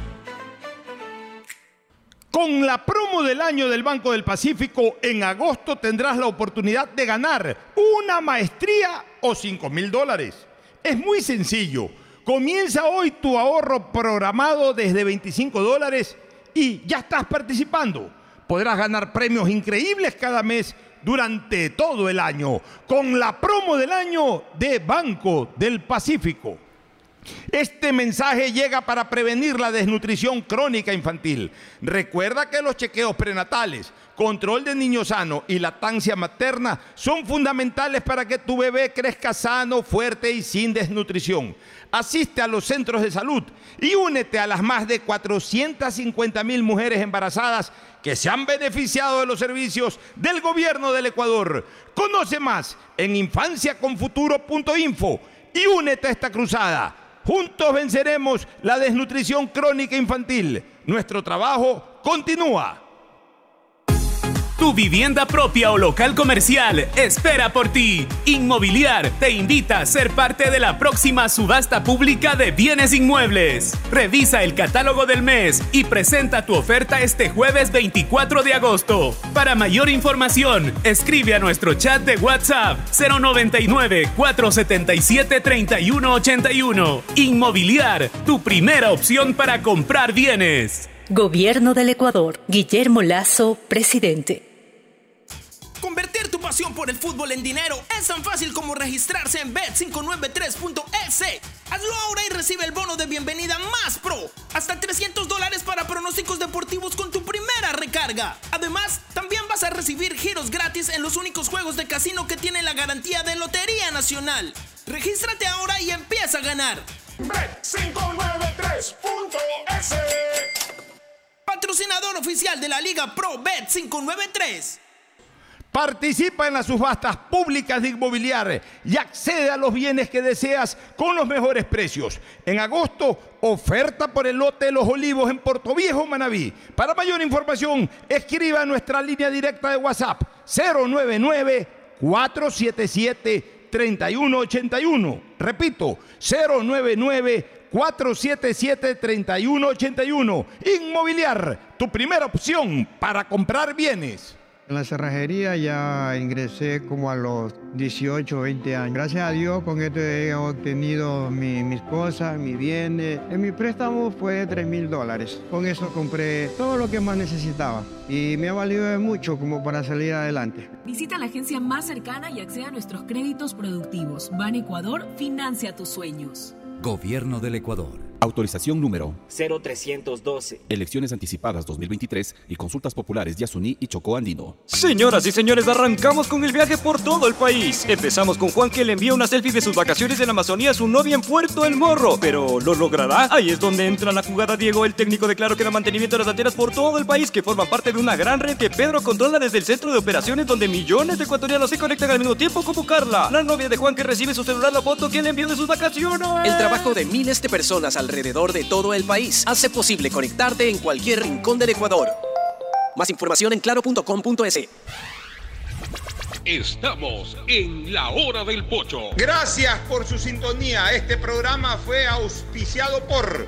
Speaker 2: Con la promo del año del Banco del Pacífico, en agosto tendrás la oportunidad de ganar una maestría o 5 mil dólares. Es muy sencillo. Comienza hoy tu ahorro programado desde 25 dólares y ya estás participando. Podrás ganar premios increíbles cada mes durante todo el año con la promo del año de Banco del Pacífico. Este mensaje llega para prevenir la desnutrición crónica infantil. Recuerda que los chequeos prenatales, control de niño sano y lactancia materna son fundamentales para que tu bebé crezca sano, fuerte y sin desnutrición. Asiste a los centros de salud y únete a las más de 450 mil mujeres embarazadas que se han beneficiado de los servicios del gobierno del Ecuador. Conoce más en infanciaconfuturo.info y únete a esta cruzada. Juntos venceremos la desnutrición crónica infantil. Nuestro trabajo continúa.
Speaker 29: Tu vivienda propia o local comercial espera por ti. Inmobiliar te invita a ser parte de la próxima subasta pública de bienes inmuebles. Revisa el catálogo del mes y presenta tu oferta este jueves 24 de agosto. Para mayor información, escribe a nuestro chat de WhatsApp 099 477 3181. Inmobiliar, tu primera opción para comprar bienes.
Speaker 23: Gobierno del Ecuador. Guillermo Lazo, presidente.
Speaker 17: Convertir tu pasión por el fútbol en dinero es tan fácil como registrarse en bet593.es. Hazlo ahora y recibe el bono de bienvenida más pro. Hasta 300 dólares para pronósticos deportivos con tu primera recarga. Además, también vas a recibir giros gratis en los únicos juegos de casino que tienen la garantía de Lotería Nacional. Regístrate ahora y empieza a ganar. Bet593.es Patrocinador oficial de la Liga Pro Bet593.
Speaker 2: Participa en las subastas públicas de inmobiliar y accede a los bienes que deseas con los mejores precios. En agosto, oferta por el lote de los olivos en Puerto Viejo, Manabí. Para mayor información, escriba a nuestra línea directa de WhatsApp 099 477 3181. Repito, 099 477 3181. Inmobiliar, tu primera opción para comprar bienes.
Speaker 38: En la cerrajería ya ingresé como a los 18 o 20 años. Gracias a Dios con esto he obtenido mi- mis cosas, mis bienes. En mi préstamo fue de 3 mil dólares. Con eso compré todo lo que más necesitaba y me ha valido de mucho como para salir adelante.
Speaker 39: Visita la agencia más cercana y accede a nuestros créditos productivos. Ban Ecuador financia tus sueños.
Speaker 15: Gobierno del Ecuador. Autorización número
Speaker 4: 0312.
Speaker 15: Elecciones anticipadas 2023 y consultas populares Yasuní y Chocó Andino.
Speaker 4: Señoras y señores, arrancamos con el viaje por todo el país. Empezamos con Juan que le envía una selfie de sus vacaciones en la Amazonía a su novia en Puerto El Morro. Pero ¿lo logrará? Ahí es donde entra la jugada Diego, el técnico declaró que da mantenimiento de las antenas por todo el país que forman parte de una gran red que Pedro controla desde el centro de operaciones donde millones de ecuatorianos se conectan al mismo tiempo como Carla, la novia de Juan que recibe su celular la foto que le envió de sus vacaciones.
Speaker 5: El trabajo de miles de personas alrededor de todo el país hace posible conectarte en cualquier rincón del Ecuador. Más información en claro.com.es.
Speaker 28: Estamos en la hora del pocho.
Speaker 2: Gracias por su sintonía. Este programa fue auspiciado por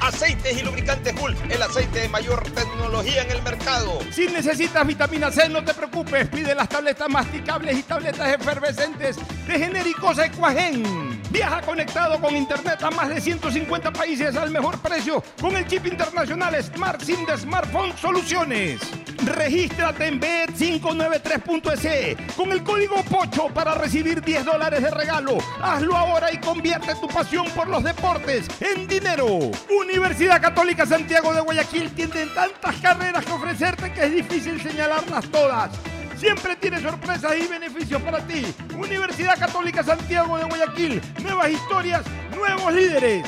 Speaker 2: Aceites y lubricantes Gulf, el aceite de mayor tecnología en el mercado. Si necesitas vitamina C, no te preocupes. Pide las tabletas masticables y tabletas efervescentes de genéricos Equagen. Viaja conectado con internet a más de 150 países al mejor precio con el chip internacional Smart SIM de Smartphone Soluciones. Regístrate en bet593.es con el código POCHO para recibir 10 dólares de regalo. Hazlo ahora y convierte tu pasión por los deportes en dinero. Universidad Católica Santiago de Guayaquil tiene tantas carreras que ofrecerte que es difícil señalarlas todas. Siempre tiene sorpresas y beneficios para ti. Universidad Católica Santiago de Guayaquil. Nuevas historias, nuevos líderes.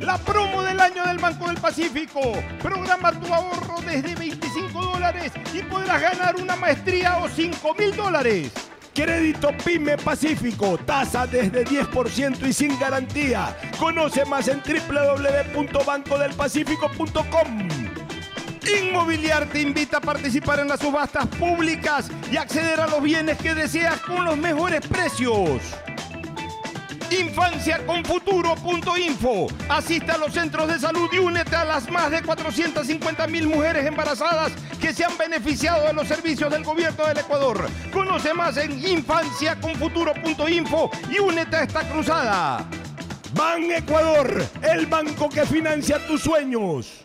Speaker 2: La promo del año del Banco del Pacífico. Programa tu ahorro desde 25 dólares y podrás ganar una maestría o 5 mil dólares. Crédito Pyme Pacífico, tasa desde 10% y sin garantía. Conoce más en www.bancodelpacifico.com. Inmobiliar te invita a participar en las subastas públicas y acceder a los bienes que deseas con los mejores precios. Infanciaconfuturo.info. Asiste a los centros de salud y únete a las más de 450 mil mujeres embarazadas que se han beneficiado de los servicios del gobierno del Ecuador. Conoce más en infanciaconfuturo.info y únete a esta cruzada. Ban Ecuador, el banco que financia tus sueños.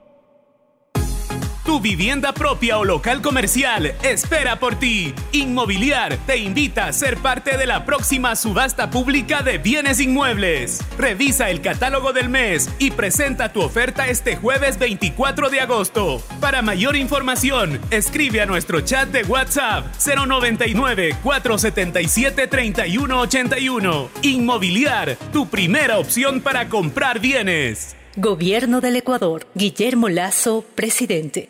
Speaker 29: Tu vivienda propia o local comercial espera por ti. Inmobiliar te invita a ser parte de la próxima subasta pública de bienes inmuebles. Revisa el catálogo del mes y presenta tu oferta este jueves 24 de agosto. Para mayor información, escribe a nuestro chat de WhatsApp 099 477 3181. Inmobiliar, tu primera opción para comprar bienes.
Speaker 23: Gobierno del Ecuador. Guillermo Lazo, presidente.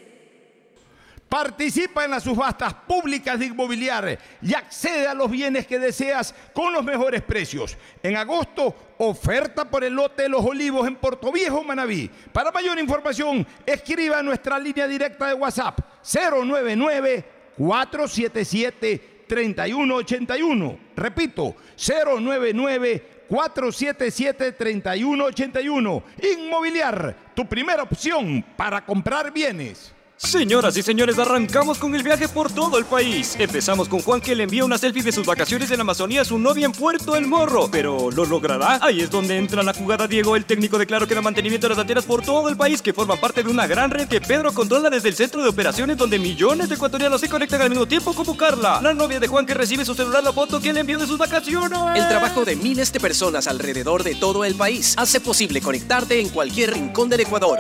Speaker 2: Participa en las subastas públicas de inmobiliar y accede a los bienes que deseas con los mejores precios. En agosto, oferta por el lote de los olivos en Puerto Viejo, Manabí. Para mayor información, escriba a nuestra línea directa de WhatsApp 099 477 3181. Repito, 099 477-3181. Inmobiliar, tu primera opción para comprar bienes.
Speaker 4: Señoras y señores, arrancamos con el viaje por todo el país. Empezamos con Juan que le envía una selfie de sus vacaciones en Amazonía a su novia en Puerto El Morro. Pero ¿lo logrará? Ahí es donde entra la jugada Diego, el técnico declaró que el mantenimiento de las antenas por todo el país que forman parte de una gran red que Pedro controla desde el centro de operaciones donde millones de ecuatorianos se conectan al mismo tiempo como Carla, la novia de Juan que recibe su celular la foto que le envió de sus vacaciones.
Speaker 5: El trabajo de miles de personas alrededor de todo el país hace posible conectarte en cualquier rincón del Ecuador.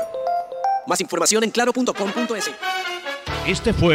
Speaker 5: Más información en claro.com.es.
Speaker 11: Este fue